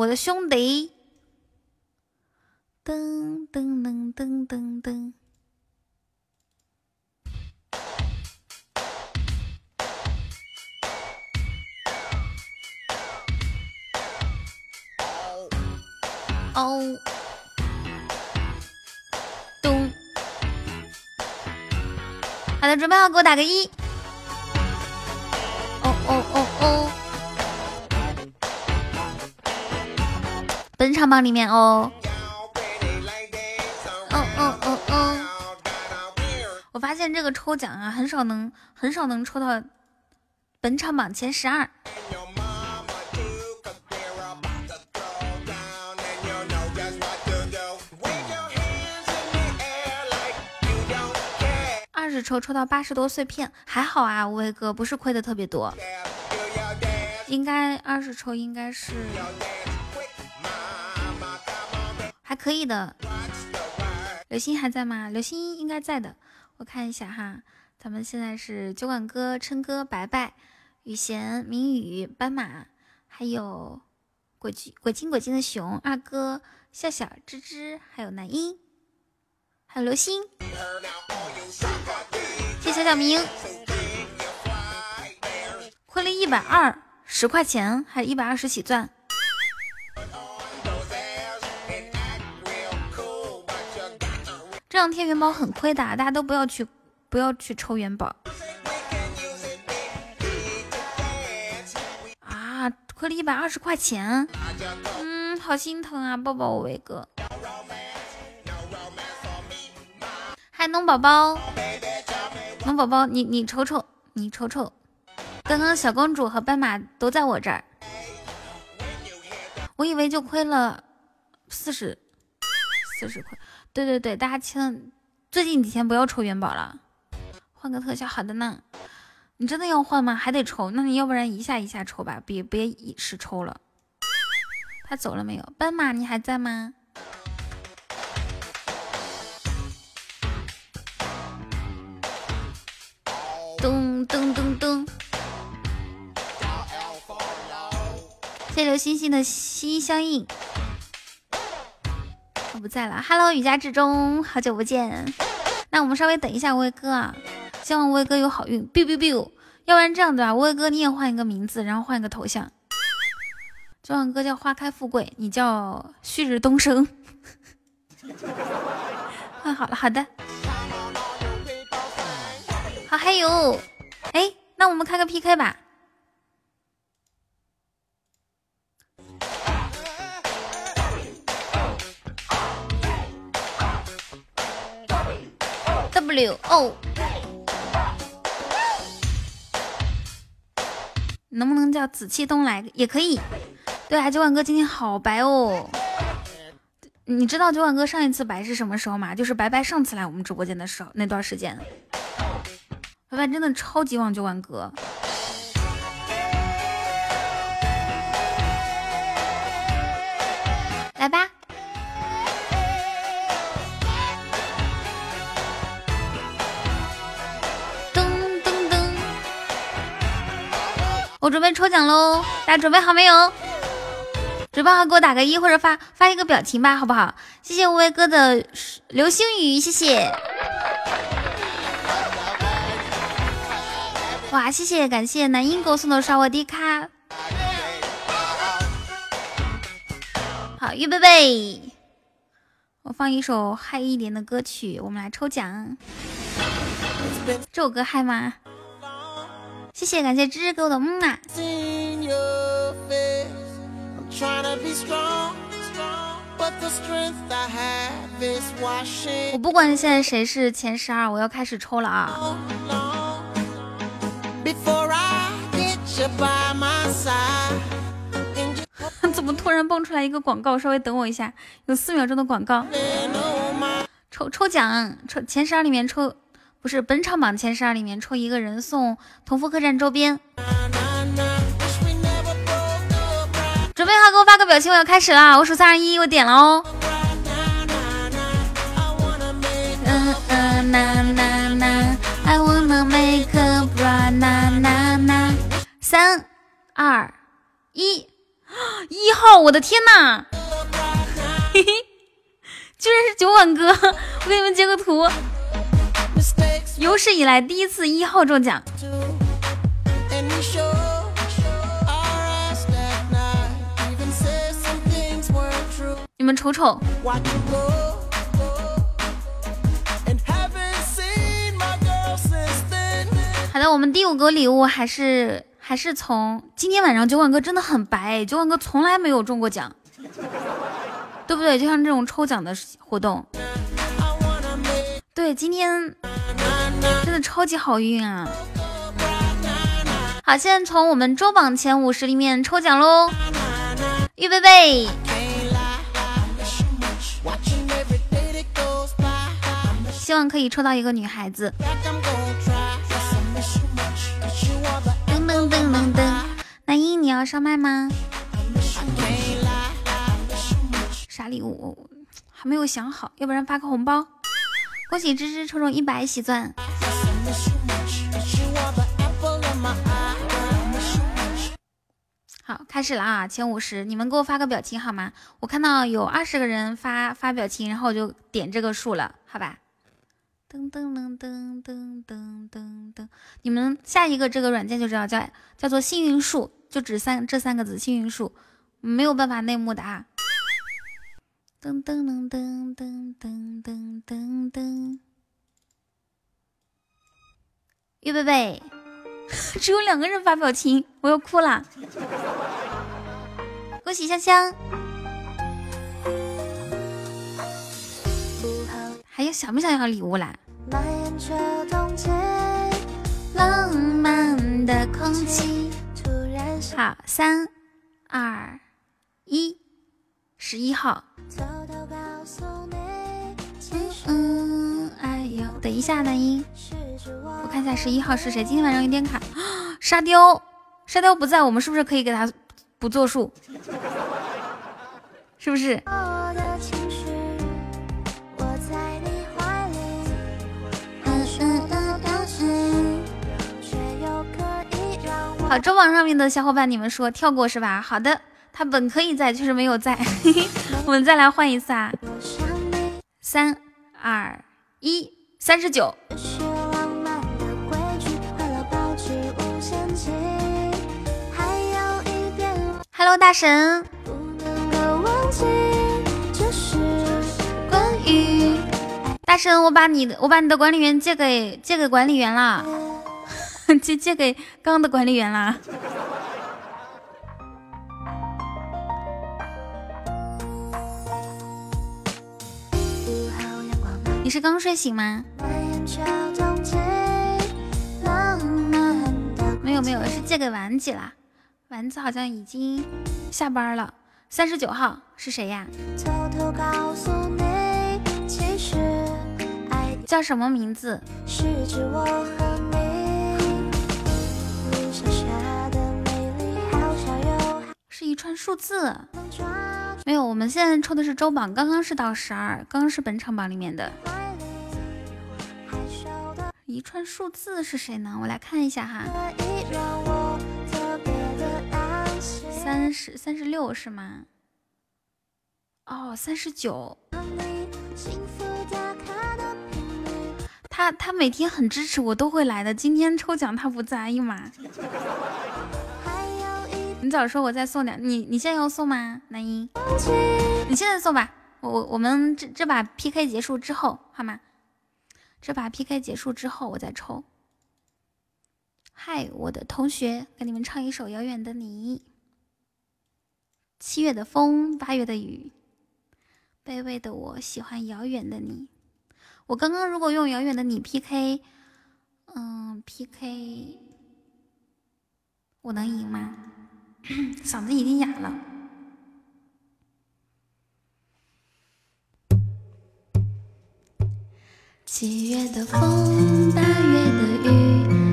我的我的兄弟。噔噔噔噔噔噔。哦，咚，好的，准备好，给我打个一。梦里面哦，嗯嗯嗯嗯，我发现这个抽奖啊，很少能很少能抽到本场榜前十二。二十抽抽到八十多碎片，还好啊，无畏哥不是亏的特别多，应该二十抽应该是。还可以的。刘星还在吗？刘星应该在的，我看一下哈，咱们现在是酒馆哥、琛哥、白白、雨贤、明宇、斑马，还有鬼精鬼精鬼精的熊二哥、笑笑、芝芝，还有南音，还有刘星。谢小小明，亏了一百二十块钱，还是一百二十起钻。这两天元宝很亏的，大家都不要去，不要去抽元宝。啊，亏了一百二十块钱，嗯，好心疼啊，抱抱我威哥。嗨，农宝宝，农宝宝，你你瞅瞅，你瞅瞅，刚刚小公主和斑马都在我这儿，我以为就亏了四十，四十块。对对对，大家千最近几天不要抽元宝了，换个特效。好的呢，你真的要换吗？还得抽，那你要不然一下一下抽吧，别别一时抽了。他走了没有？斑马，你还在吗？咚咚咚咚！谢谢刘星星的心相印，不在了。Hello，雨家志中，好久不见。那我们稍微等一下，威哥啊，希望威哥有好运。biu biu biu，要不然这样子吧，威哥你也换一个名字，然后换一个头像。昨晚哥叫花开富贵，你叫旭日东升。换 好了，好的。好，还有，哎，那我们开个 PK 吧。W O，能不能叫紫气东来也可以？对啊，九碗哥今天好白哦。你知道九碗哥上一次白是什么时候吗？就是白白上次来我们直播间的时候那段时间。白白真的超级旺九碗哥，我准备抽奖喽，大家准备好没有？准备好给我打个一或者发发一个表情吧，好不好？谢谢无畏哥的流星雨，谢谢。哇，谢谢，感谢南英给我送的刷我的卡。好，预备备，我放一首嗨一点的歌曲，我们来抽奖。这首歌嗨吗？谢谢，感谢芝芝给我的木马。我不管现在谁是前十二，我要开始抽了啊！怎么突然蹦出来一个广告？稍微等我一下，有四秒钟的广告。抽抽奖，抽前十二里面抽，不是本场榜前十二里面抽一个人送同福客栈周边。准备好，给我发个表情，我要开始啦！我数三二一，我点了哦。嗯嗯呐呐呐，I wanna make a bra 呐呐呐，三二一，一号！我的天呐，嘿嘿，居然是酒碗哥！我给你们截个图，有史以来第一次一号中奖。你们瞅瞅，好的，我们第五个礼物还是还是从今天晚上九碗哥真的很白，九碗哥从来没有中过奖，对不对？就像这种抽奖的活动，对，今天真的超级好运啊！好，现在从我们周榜前五十里面抽奖喽，预备备。希望可以抽到一个女孩子。噔噔噔噔噔，那英你要上麦吗？啥礼物？还没有想好，要不然发个红包。恭喜芝芝抽中一百喜钻。好，开始了啊！前五十，你们给我发个表情好吗？我看到有二十个人发发表情，然后我就点这个数了，好吧？噔噔噔噔噔噔噔噔，你们下一个这个软件就知道叫叫做幸运树，就只三这三个字，幸运树，没有办法内幕的啊！噔噔噔噔噔噔噔噔噔，预备备。只有两个人发表情，我要哭了。恭喜香香，还有想不想要礼物啦？浪漫的空气。好，三二一，十一号。嗯，哎呦，等一下，男音。我看一下十一号是谁？今天晚上有点卡。沙雕，沙雕不在，我们是不是可以给他不作数？是不是？好，中网上面的小伙伴，你们说跳过是吧？好的，他本可以在，就是没有在。我们再来换一次啊！三二一，三十九。Hello，大神。大神，我把你的我把你的管理员借给借给管理员了，借借给刚刚的管理员啦。你是刚睡醒吗？没有没有，是借给丸子啦。丸子好像已经下班了。三十九号是谁呀？叫什么名字？是一串数字。没有，我们现在抽的是周榜，刚刚是到十二，刚刚是本场榜里面的。一串数字是谁呢？我来看一下哈。三十三十六是吗？哦，三十九。他他每天很支持我，都会来的。今天抽奖他不在，哎呀妈！你早说我再送点，你你现在要送吗？南音，你现在送吧。我我们这这把 PK 结束之后，好吗？这把 PK 结束之后我再抽。嗨，我的同学，给你们唱一首《遥远的你》。七月的风，八月的雨，卑微的我喜欢遥远的你。我刚刚如果用遥远的你 PK，嗯，PK，我能赢吗？嗓子已经哑了。七月的风，八月的雨，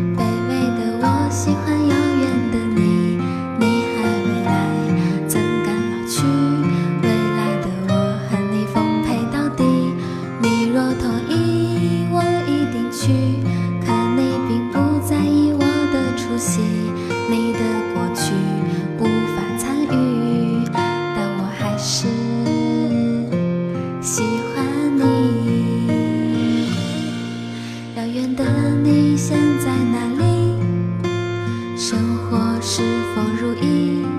음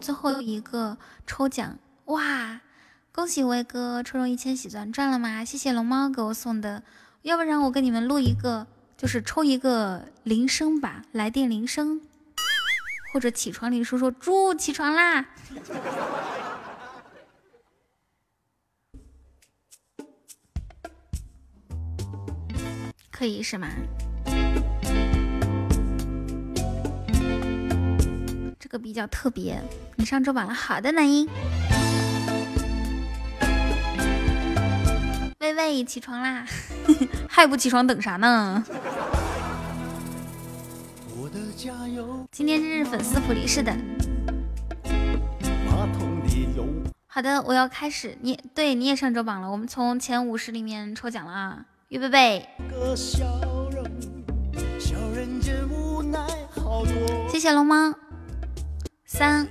最后一个抽奖哇！恭喜威哥抽中一千喜钻，赚了吗？谢谢龙猫给我送的，要不然我给你们录一个，就是抽一个铃声吧，来电铃声，或者起床铃说说猪起床啦。可以是吗？个比较特别，你上周榜了，好的，男音。喂喂起床啦，还不起床等啥呢？今天是粉丝福利，是的。好的，我要开始。你对你也上周榜了，我们从前五十里面抽奖了啊！预备备，谢谢龙猫。三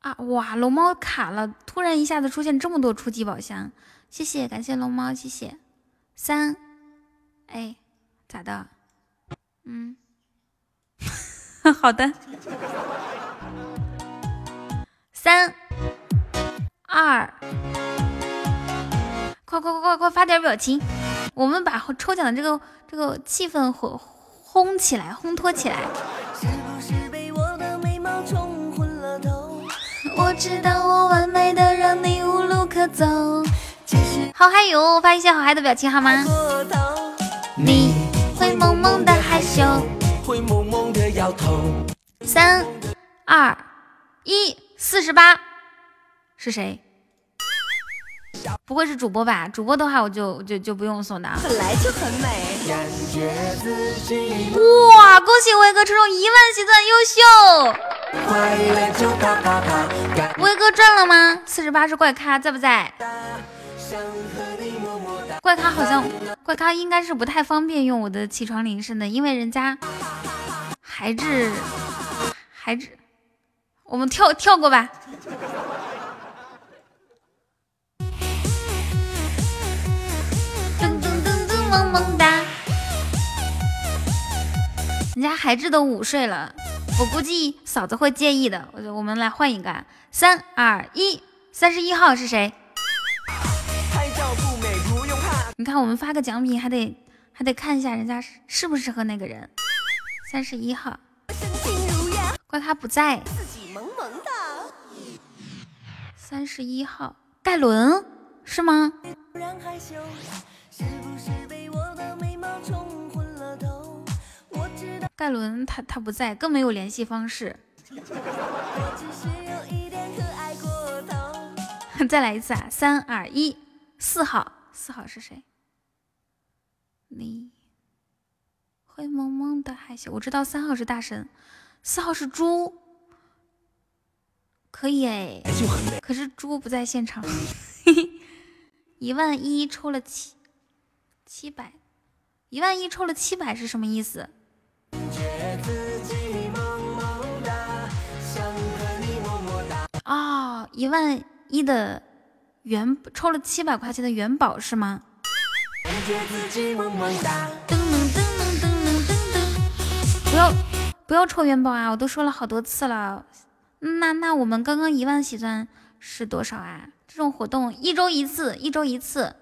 啊哇，龙猫卡了，突然一下子出现这么多初级宝箱，谢谢，感谢龙猫，谢谢。三，哎，咋的？嗯，好的。三二，快快快快快发点表情，我们把抽奖的这个这个气氛烘烘起来，烘托起来。我知道我完美的让你无路可走。好嗨哟，发一些好嗨的表情好吗？你会萌萌的害羞，会萌萌的摇头。三二一，四十八，是谁？不会是主播吧？主播的话我就就就不用送的啊。本来就很美。哇，恭喜威哥抽中一万喜钻，优秀！威哥赚了吗？四十八是怪咖，在不在？怪咖好像怪咖应该是不太方便用我的起床铃声的，因为人家孩子孩子，我们跳跳过吧。萌萌哒，人家孩子都午睡了。我估计嫂子会介意的，我我们来换一个，三二一，三十一号是谁？你看我们发个奖品还得还得看一下人家适不适合那个人。三十一号，怪他不在。三十一号，盖伦是吗？盖伦他他不在，更没有联系方式。再来一次啊！三二一，四号，四号是谁？你会萌萌的害羞。我知道三号是大神，四号是猪，可以哎。可是猪不在现场。一万一抽了七七百，一万一抽了七百是什么意思？哦，一万一的元抽了七百块钱的元宝是吗？不要不要抽元宝啊！我都说了好多次了。那那我们刚刚一万喜钻是多少啊？这种活动一周一次，一周一次。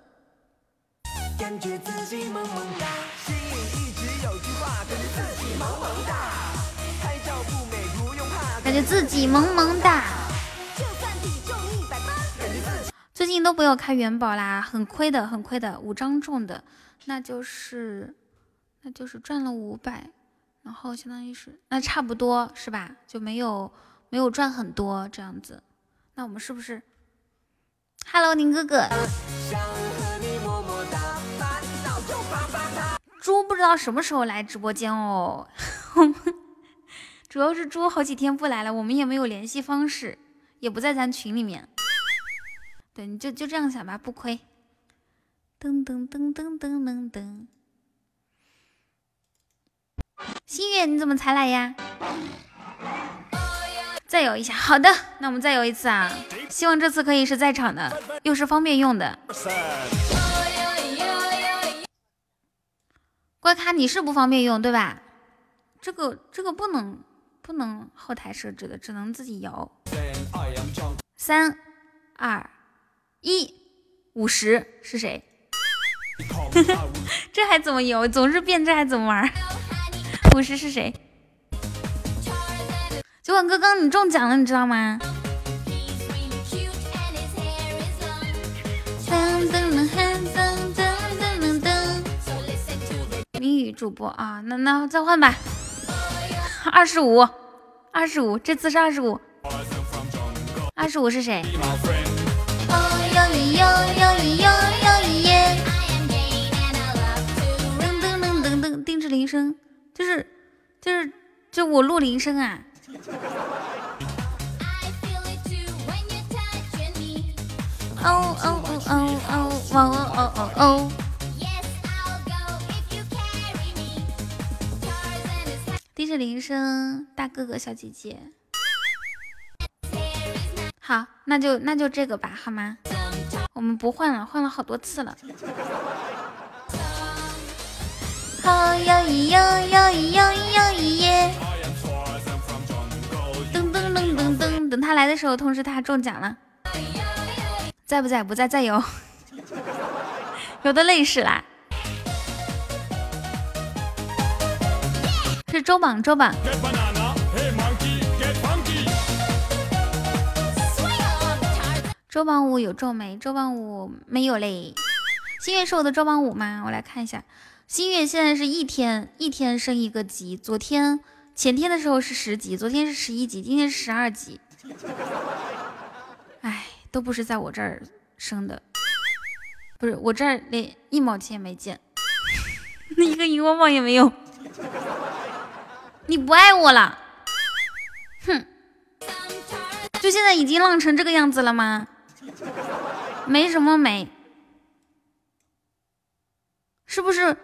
感觉自己萌萌哒，心里一直有句话，感觉自己萌萌哒，拍照不美不用怕，感觉自己萌萌哒。最近都不要开元宝啦，很亏的，很亏的，五张中的，那就是那就是赚了五百，然后相当于是那差不多是吧？就没有没有赚很多这样子，那我们是不是？Hello，宁哥哥。猪不知道什么时候来直播间哦，主要是猪好几天不来了，我们也没有联系方式，也不在咱群里面。对，你就就这样想吧，不亏。噔噔噔噔噔噔噔，心月你怎么才来呀？再游一下，好的，那我们再游一次啊，希望这次可以是在场的，又是方便用的。怪咖，你是不方便用对吧？这个这个不能不能后台设置的，只能自己摇。三二一，五十是谁？这还怎么游？总是变，这还怎么玩？五十是谁？九晚哥刚你中奖了，你知道吗？谜语主播啊，那那再换吧，二十五，二十五，这次是二十五，二十五是谁？铃声，就是就是就我录铃声啊。哦哦哦哦哦哦哦哦哦。低着铃声，大哥哥小姐姐，好，那就那就这个吧，好吗？我们不换了，换了好多次了。好呀咿哟哟咿哟哟咿耶！噔噔噔噔噔，等他来的时候通知他中奖了，在不在？不在，在有，有的累死啦。是周榜，周榜。周榜五有中没？周榜五没有嘞。新月是我的周榜五吗？我来看一下，新月现在是一天一天升一个级。昨天前天的时候是十级，昨天是十一级，今天是十二级。哎，都不是在我这儿升的，不是我这儿连一毛钱也没见，一个荧光棒也没有。你不爱我了，哼！就现在已经浪成这个样子了吗？没什么没，是不是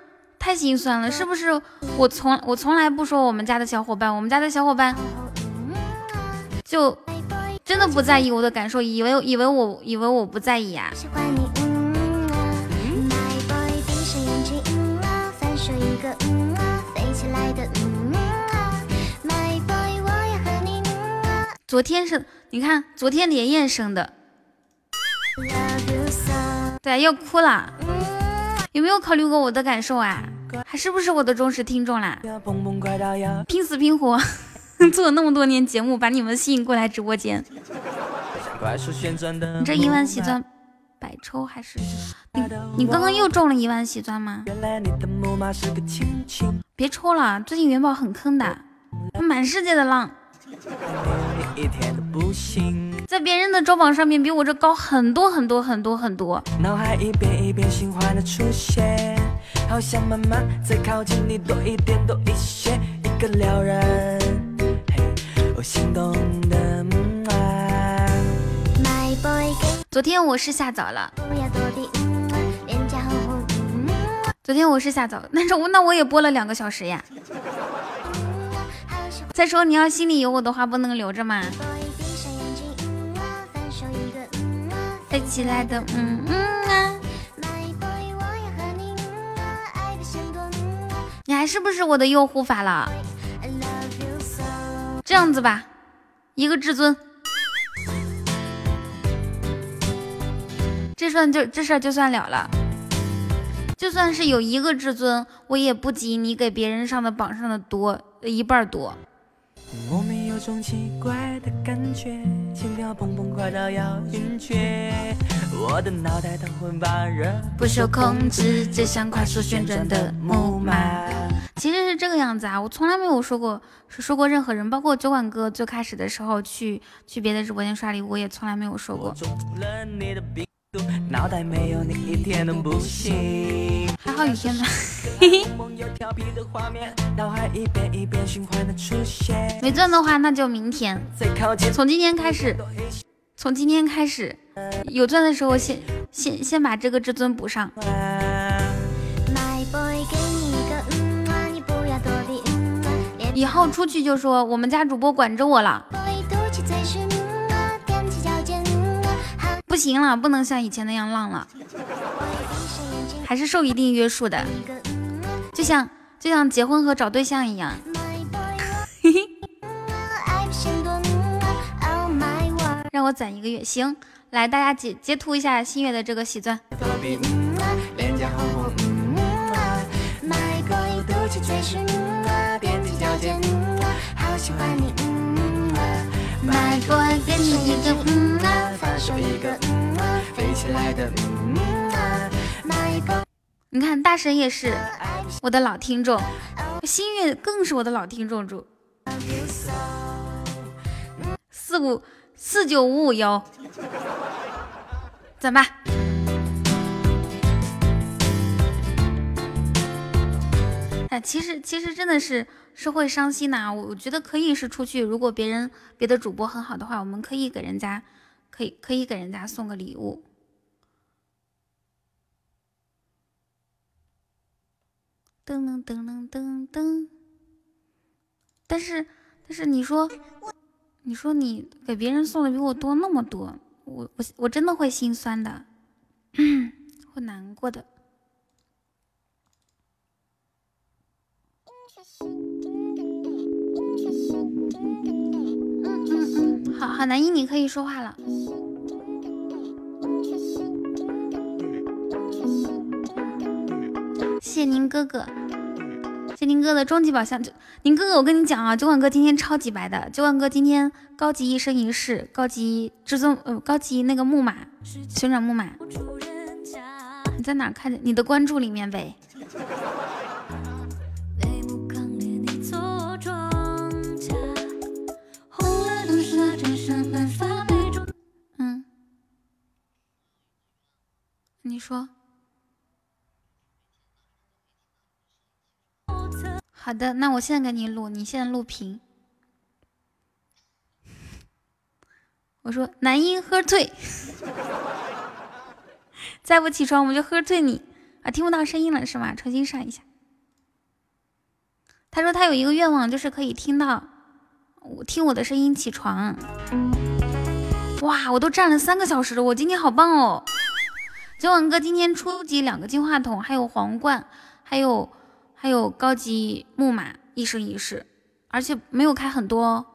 太心酸了？是不是我从我从来不说我们家的小伙伴，我们家的小伙伴就真的不在意我的感受，以为以为我以为我不在意啊？昨天是，你看昨天连夜生的，对，要哭了。有没有考虑过我的感受啊？还是不是我的忠实听众啦？拼死拼活 做了那么多年节目，把你们吸引过来直播间。你这一万喜钻百抽还是？你你刚刚又中了一万喜钻吗？别抽了，最近元宝很坑的，满世界的浪。在别人的周榜上面，比我这高很多很多很多很多。昨天我是下早了，昨天我是下早，那我那我也播了两个小时呀。再说你要心里有我的话，不能留着嘛。飞起来的，嗯嗯啊。你还是不是我的用护法了？这样子吧，一个至尊，这算就这事儿就算了了。就算是有一个至尊，我也不及你给别人上的榜上的多一半多。莫名有种奇怪的感觉，心跳砰砰快到要晕厥，我的脑袋疼昏发热，不受控制，就像快速旋转的木马。其实是这个样子啊，我从来没有说过，是说过任何人，包括酒馆哥最开始的时候去去别的直播间刷礼物，我也从来没有说过。脑袋没有你一天都不行。还好雨天呢。没钻的话，那就明天。从今天开始，从今天开始，有钻的时候先先先把这个至尊补上。以后出去就说我们家主播管着我了。不行了，不能像以前那样浪了，还是受一定约束的，就像就像结婚和找对象一样。让我攒一个月，行，来大家截截图一下新月的这个喜钻。My boy，给你一个嗯啊，发射一个嗯啊，飞起来的嗯啊。My boy，你看大神也是我的老听众，心月更是我的老听众主。四五四九五五幺，怎么？哎，其实其实真的是。是会伤心的，我我觉得可以是出去，如果别人别的主播很好的话，我们可以给人家，可以可以给人家送个礼物。噔噔噔噔噔噔。但是但是你说，你说你给别人送的比我多那么多，我我我真的会心酸的，会难过的。好好，南一你可以说话了。谢谢您哥哥，谢宁哥的终极宝箱。您哥哥，我跟你讲啊，酒馆哥今天超级白的。酒馆哥今天高级一生一世，高级至尊呃，高级那个木马，旋转木马。你在哪看见？你的关注里面呗。你说好的，那我现在给你录，你现在录屏。我说男音喝退，再不起床我们就喝退你啊！听不到声音了是吗？重新上一下。他说他有一个愿望，就是可以听到我听我的声音起床。哇，我都站了三个小时了，我今天好棒哦！九网哥今天初级两个金话筒，还有皇冠，还有还有高级木马一生一世，而且没有开很多哦。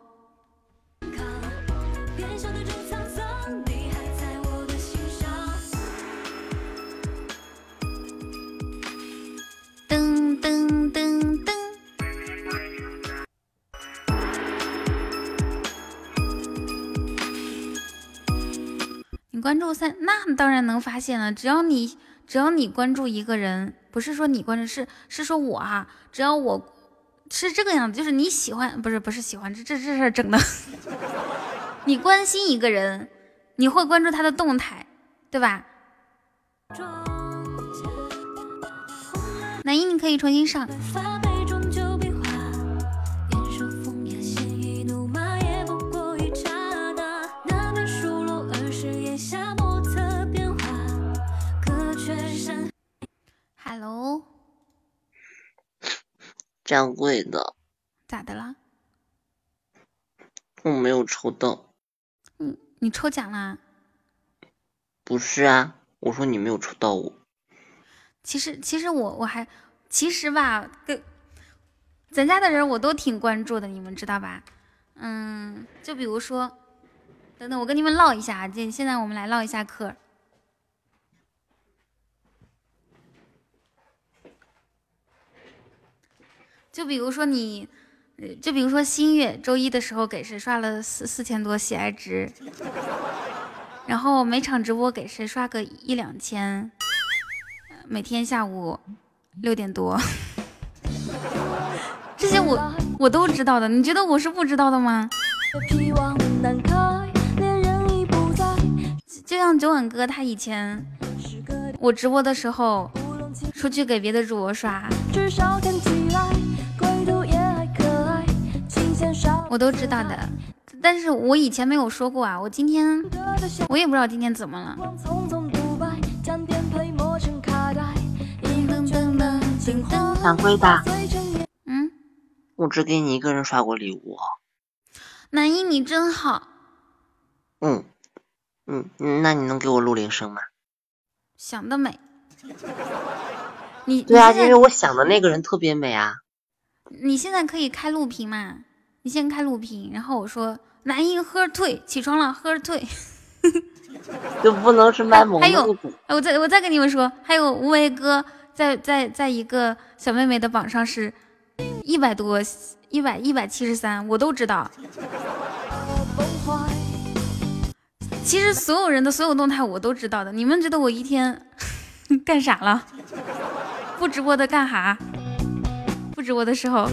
关注三，那当然能发现了。只要你只要你关注一个人，不是说你关注，是是说我啊。只要我是这个样子，就是你喜欢，不是不是喜欢，这这这事整的。你关心一个人，你会关注他的动态，对吧？南一，你可以重新上。Hello，掌柜的，咋的啦？我没有抽到。你你抽奖啦？不是啊，我说你没有抽到我。其实其实我我还其实吧，跟咱家的人我都挺关注的，你们知道吧？嗯，就比如说，等等，我跟你们唠一下啊，这现在我们来唠一下嗑。就比如说你，就比如说新月周一的时候给谁刷了四四千多喜爱值，然后每场直播给谁刷个一两千，每天下午六点多，这些我我都知道的，你觉得我是不知道的吗？就像九晚哥他以前我直播的时候出去给别的主播刷。至少看起来我都知道的，但是我以前没有说过啊。我今天我也不知道今天怎么了。掌柜的，嗯，我只给你一个人刷过礼物。南一，你真好。嗯嗯，那你能给我录铃声吗？想得美。你对啊，因为我想的那个人特别美啊。你现在可以开录屏嘛？你先开录屏，然后我说男一喝退，起床了喝退，就不能是卖萌。还有，我再我再跟你们说，还有无为哥在在在一个小妹妹的榜上是一百多，一百一百七十三，我都知道。其实所有人的所有动态我都知道的，你们觉得我一天 干啥了？不直播的干啥？不直播的时候。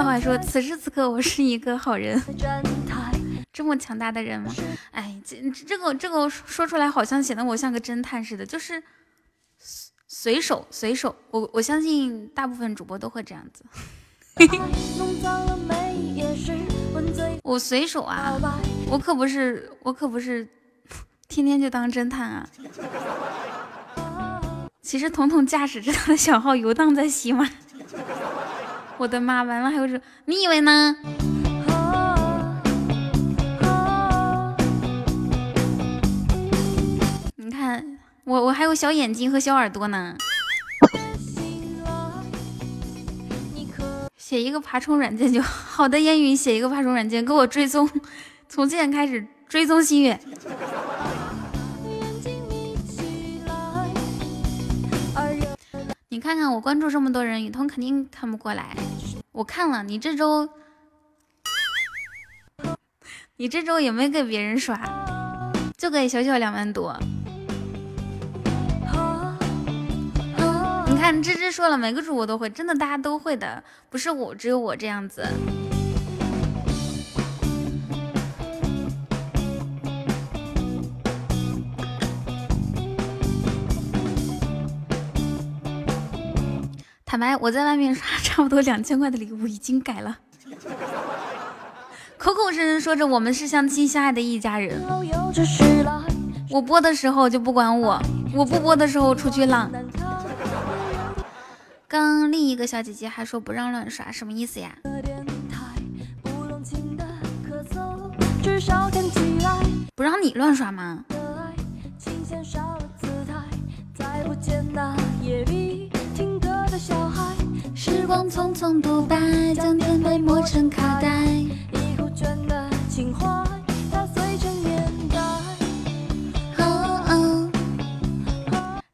坏坏说：“此时此刻，我是一个好人。这么强大的人吗？哎，这这个这个说出来，好像显得我像个侦探似的。就是随手随手，我我相信大部分主播都会这样子。我随手啊，我可不是我可不是天天就当侦探啊。其实彤彤驾驶着他的小号游荡在西马。”我的妈！完了还有这，你以为呢？你看我，我还有小眼睛和小耳朵呢。写一个爬虫软件就好的，烟云写一个爬虫软件，给我追踪，从现在开始追踪心月。你看看我关注这么多人，雨桐肯定看不过来。我看了，你这周，你这周也没给别人刷，就给小小两万多。你看芝芝说了，每个主播都会，真的大家都会的，不是我只有我这样子。坦白，我在外面刷 差不多两千块的礼物已经改了，口口声声说着我们是相亲相爱的一家人。我播的时候就不管我，我不播的时候出去浪。刚另一个小姐姐还说不让乱刷，什么意思呀？不让你乱刷吗？时光匆匆独白，将颠沛磨成卡带。已枯卷的情怀，它碎成年代。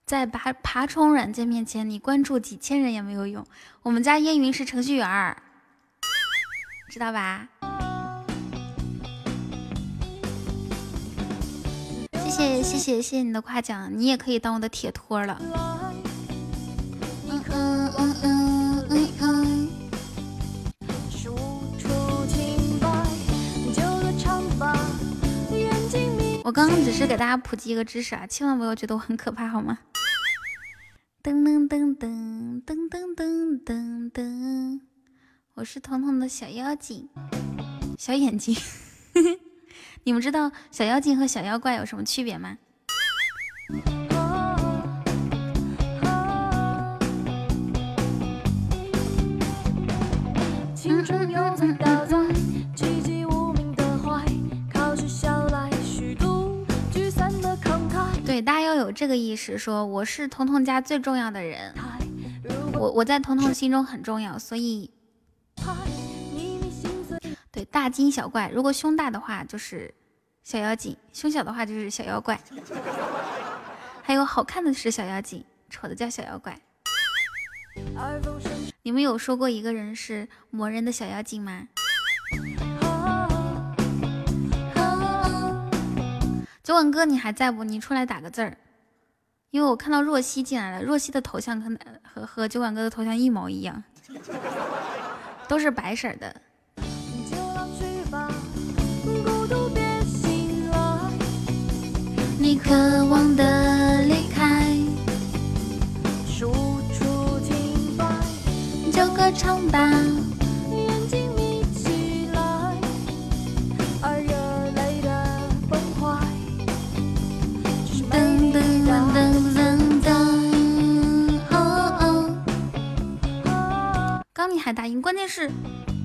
在爬爬虫软件面前，你关注几千人也没有用。我们家烟云是程序员儿，知道吧？谢谢谢谢谢谢你的夸奖，你也可以当我的铁托了。嗯嗯嗯嗯。我刚刚只是给大家普及一个知识啊，千万不要觉得我很可怕，好吗？噔噔噔噔噔噔噔噔噔，我是彤彤的小妖精，小眼睛。你们知道小妖精和小妖怪有什么区别吗？青春对，大家要有这个意识，说我是彤彤家最重要的人，我我在彤彤心中很重要，所以对大惊小怪，如果胸大的话就是小妖精，胸小的话就是小妖怪。还有好看的是小妖精，丑的叫小妖怪。你们有说过一个人是磨人的小妖精吗？九晚哥，你还在不？你出来打个字儿，因为我看到若曦进来了。若曦的头像跟和和酒馆哥的头像一毛一样，都是白色儿的。就让去吧，孤独别醒来。你渴望的离开，处处停摆，就歌唱吧。你还答应，关键是，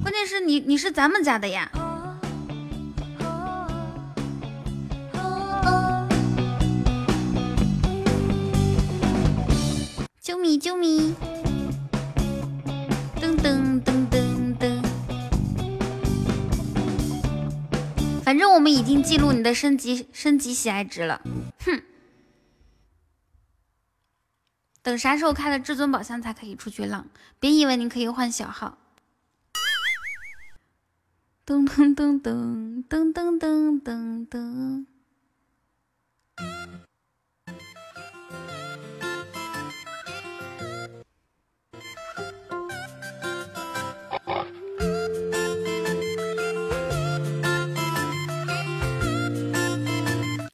关键是你你是咱们家的呀。啾咪啾咪，噔噔噔噔噔。反正我们已经记录你的升级升级喜爱值了，哼。等啥时候开了至尊宝箱才可以出去浪？别以为你可以换小号。噔噔噔噔噔噔噔噔噔。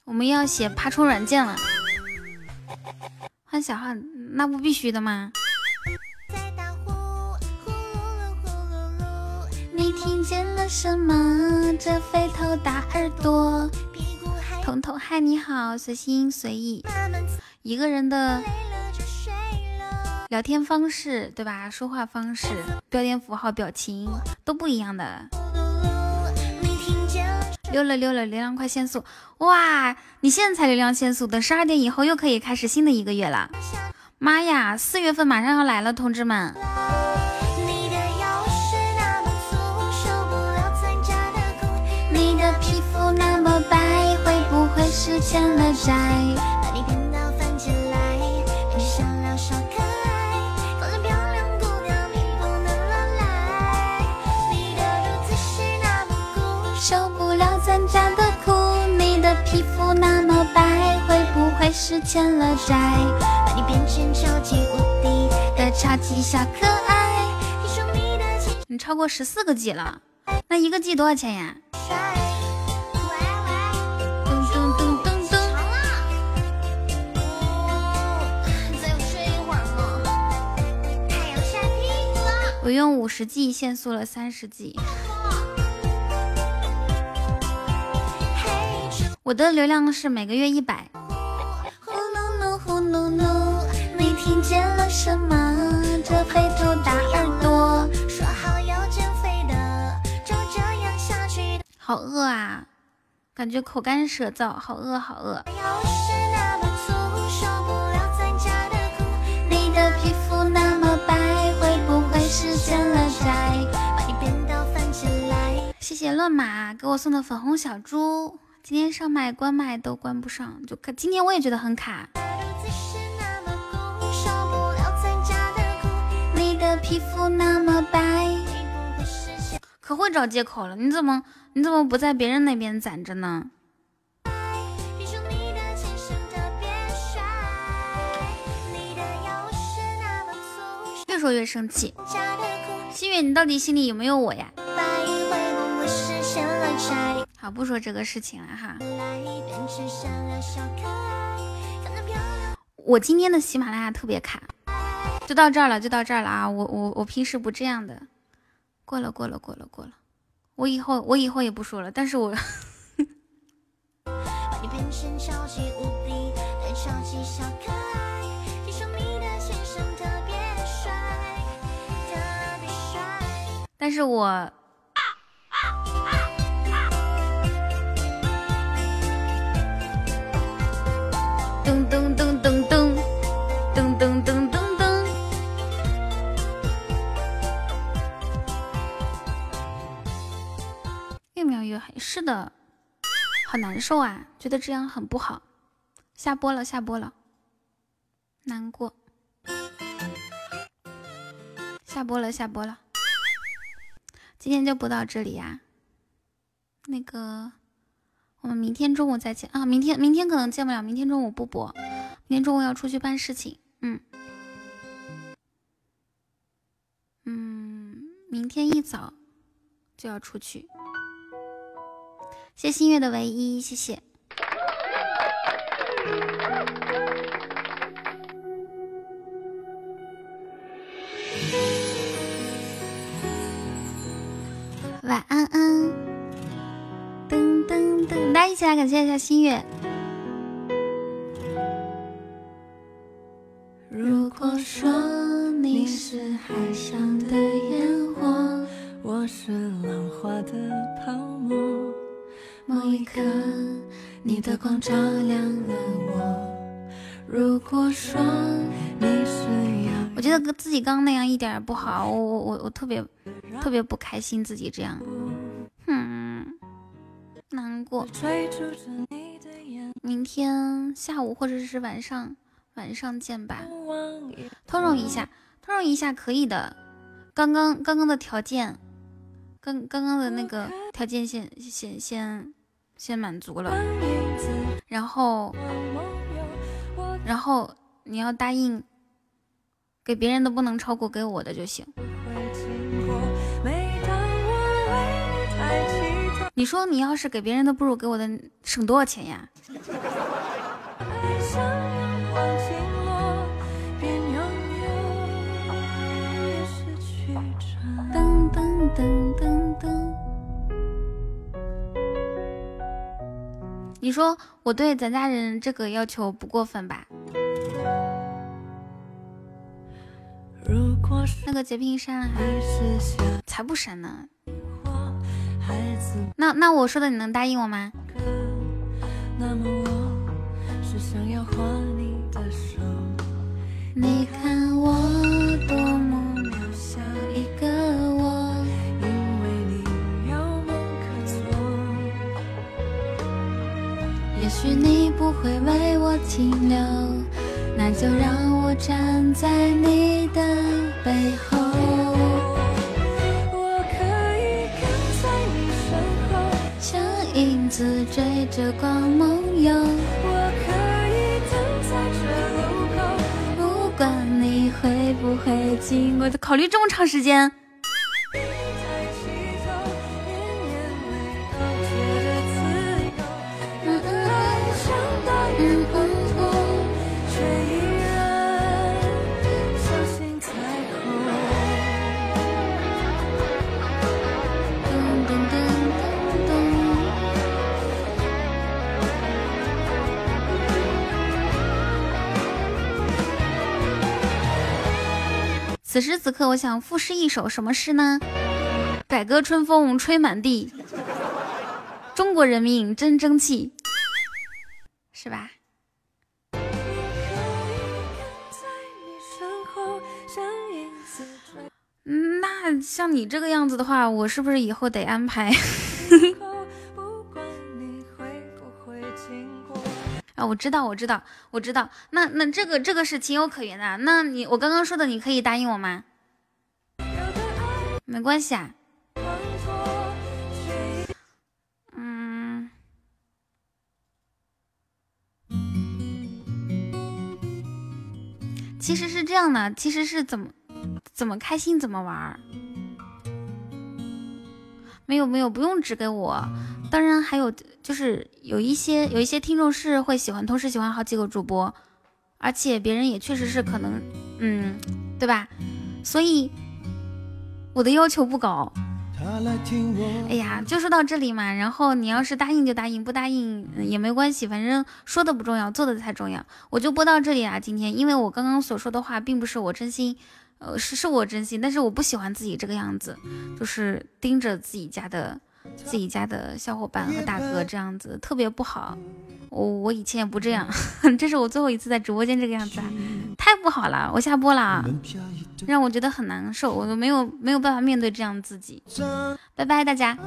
我们要写爬虫软件了，换小号那不必须的吗？你听见了什么？这肥头大耳朵。彤彤，嗨，你好，随心随意。一个人的聊天方式，对吧？说话方式、标点符号、表情都不一样的。溜了溜了，流量快限速！哇，你现在才流量限速，等十二点以后又可以开始新的一个月了。妈呀，四月份马上要来了，同志们！你的皮肤那么白，会不会是欠了债？是欠了债？把你变成超级无敌的超级小可爱。听说你的青你超过十四个 G 了，那一个 G 多少钱呀？噔噔噔噔噔。我用五十 G 限速了三十 G。我的流量是每个月一百。你听见了什么？这肥头大耳朵，说好要减肥的，就这样下去。好饿啊，感觉口干舌燥，好饿好饿。你的皮肤那么白，会不会是欠了债？把你变到翻起来。谢谢乱马给我送的粉红小猪。今天上麦关麦都关不上，就可今天我也觉得很卡。皮肤那么白，可会找借口了。你怎么你怎么不在别人那边攒着呢？越说越生气。心月，你到底心里有没有我呀？好，不说这个事情了哈。我今天的喜马拉雅特别卡，就到这儿了，就到这儿了啊！我我我平时不这样的，过了过了过了过了，我以后我以后也不说了，但是我。但是我。噔噔噔越描越黑。是的，好难受啊，觉得这样很不好。下播了，下播了，难过。下播了，下播了。今天就播到这里呀。那个。我们明天中午再见啊！明天明天可能见不了，明天中午不播，明天中午要出去办事情。嗯嗯，明天一早就要出去。谢新月的唯一，谢谢。晚安安。噔噔噔，大家一起来感谢一下心月。如果说你是海上的烟火，我是浪花的泡沫，某一刻你的光照亮了我。如果说你是要，我觉得自己刚刚那样一点也不好，我我我我特别特别不开心，自己这样，哼。难过。明天下午或者是晚上，晚上见吧。通融一下，通融一下可以的。刚刚刚刚的条件，刚刚刚的那个条件先先先先满足了。然后，然后你要答应，给别人的不能超过给我的就行。你说你要是给别人的，不如给我的省多少钱呀？噔噔噔噔噔。你说我对咱家人这个要求不过分吧？那个截屏删了还？才不删呢！那那我说的你能答应我吗？你看我多许你不会为我停留，那就让我站在你的背后。我可以跟在你身后，像影子追着光梦游，我可以等在这路口，不管你会不会经过。考虑这么长时间。此时此刻，我想赋诗一首，什么诗呢？改革春风吹满地，中国人民真争气，是吧？那像你这个样子的话，我是不是以后得安排？啊，我知道，我知道，我知道。那那这个这个是情有可原的。那你我刚刚说的，你可以答应我吗？没关系啊。嗯，其实是这样的，其实是怎么怎么开心怎么玩儿。没有没有，不用指给我。当然还有，就是有一些有一些听众是会喜欢，同时喜欢好几个主播，而且别人也确实是可能，嗯，对吧？所以我的要求不高。哎呀，就说到这里嘛。然后你要是答应就答应，不答应也没关系，反正说的不重要，做的才重要。我就播到这里啦，今天，因为我刚刚所说的话，并不是我真心，呃，是是我真心，但是我不喜欢自己这个样子，就是盯着自己家的自己家的小伙伴和大哥这样子，特别不好。我我以前也不这样，这是我最后一次在直播间这个样子啊，太不好了，我下播了，让我觉得很难受，我都没有没有办法面对这样自己，拜拜大家。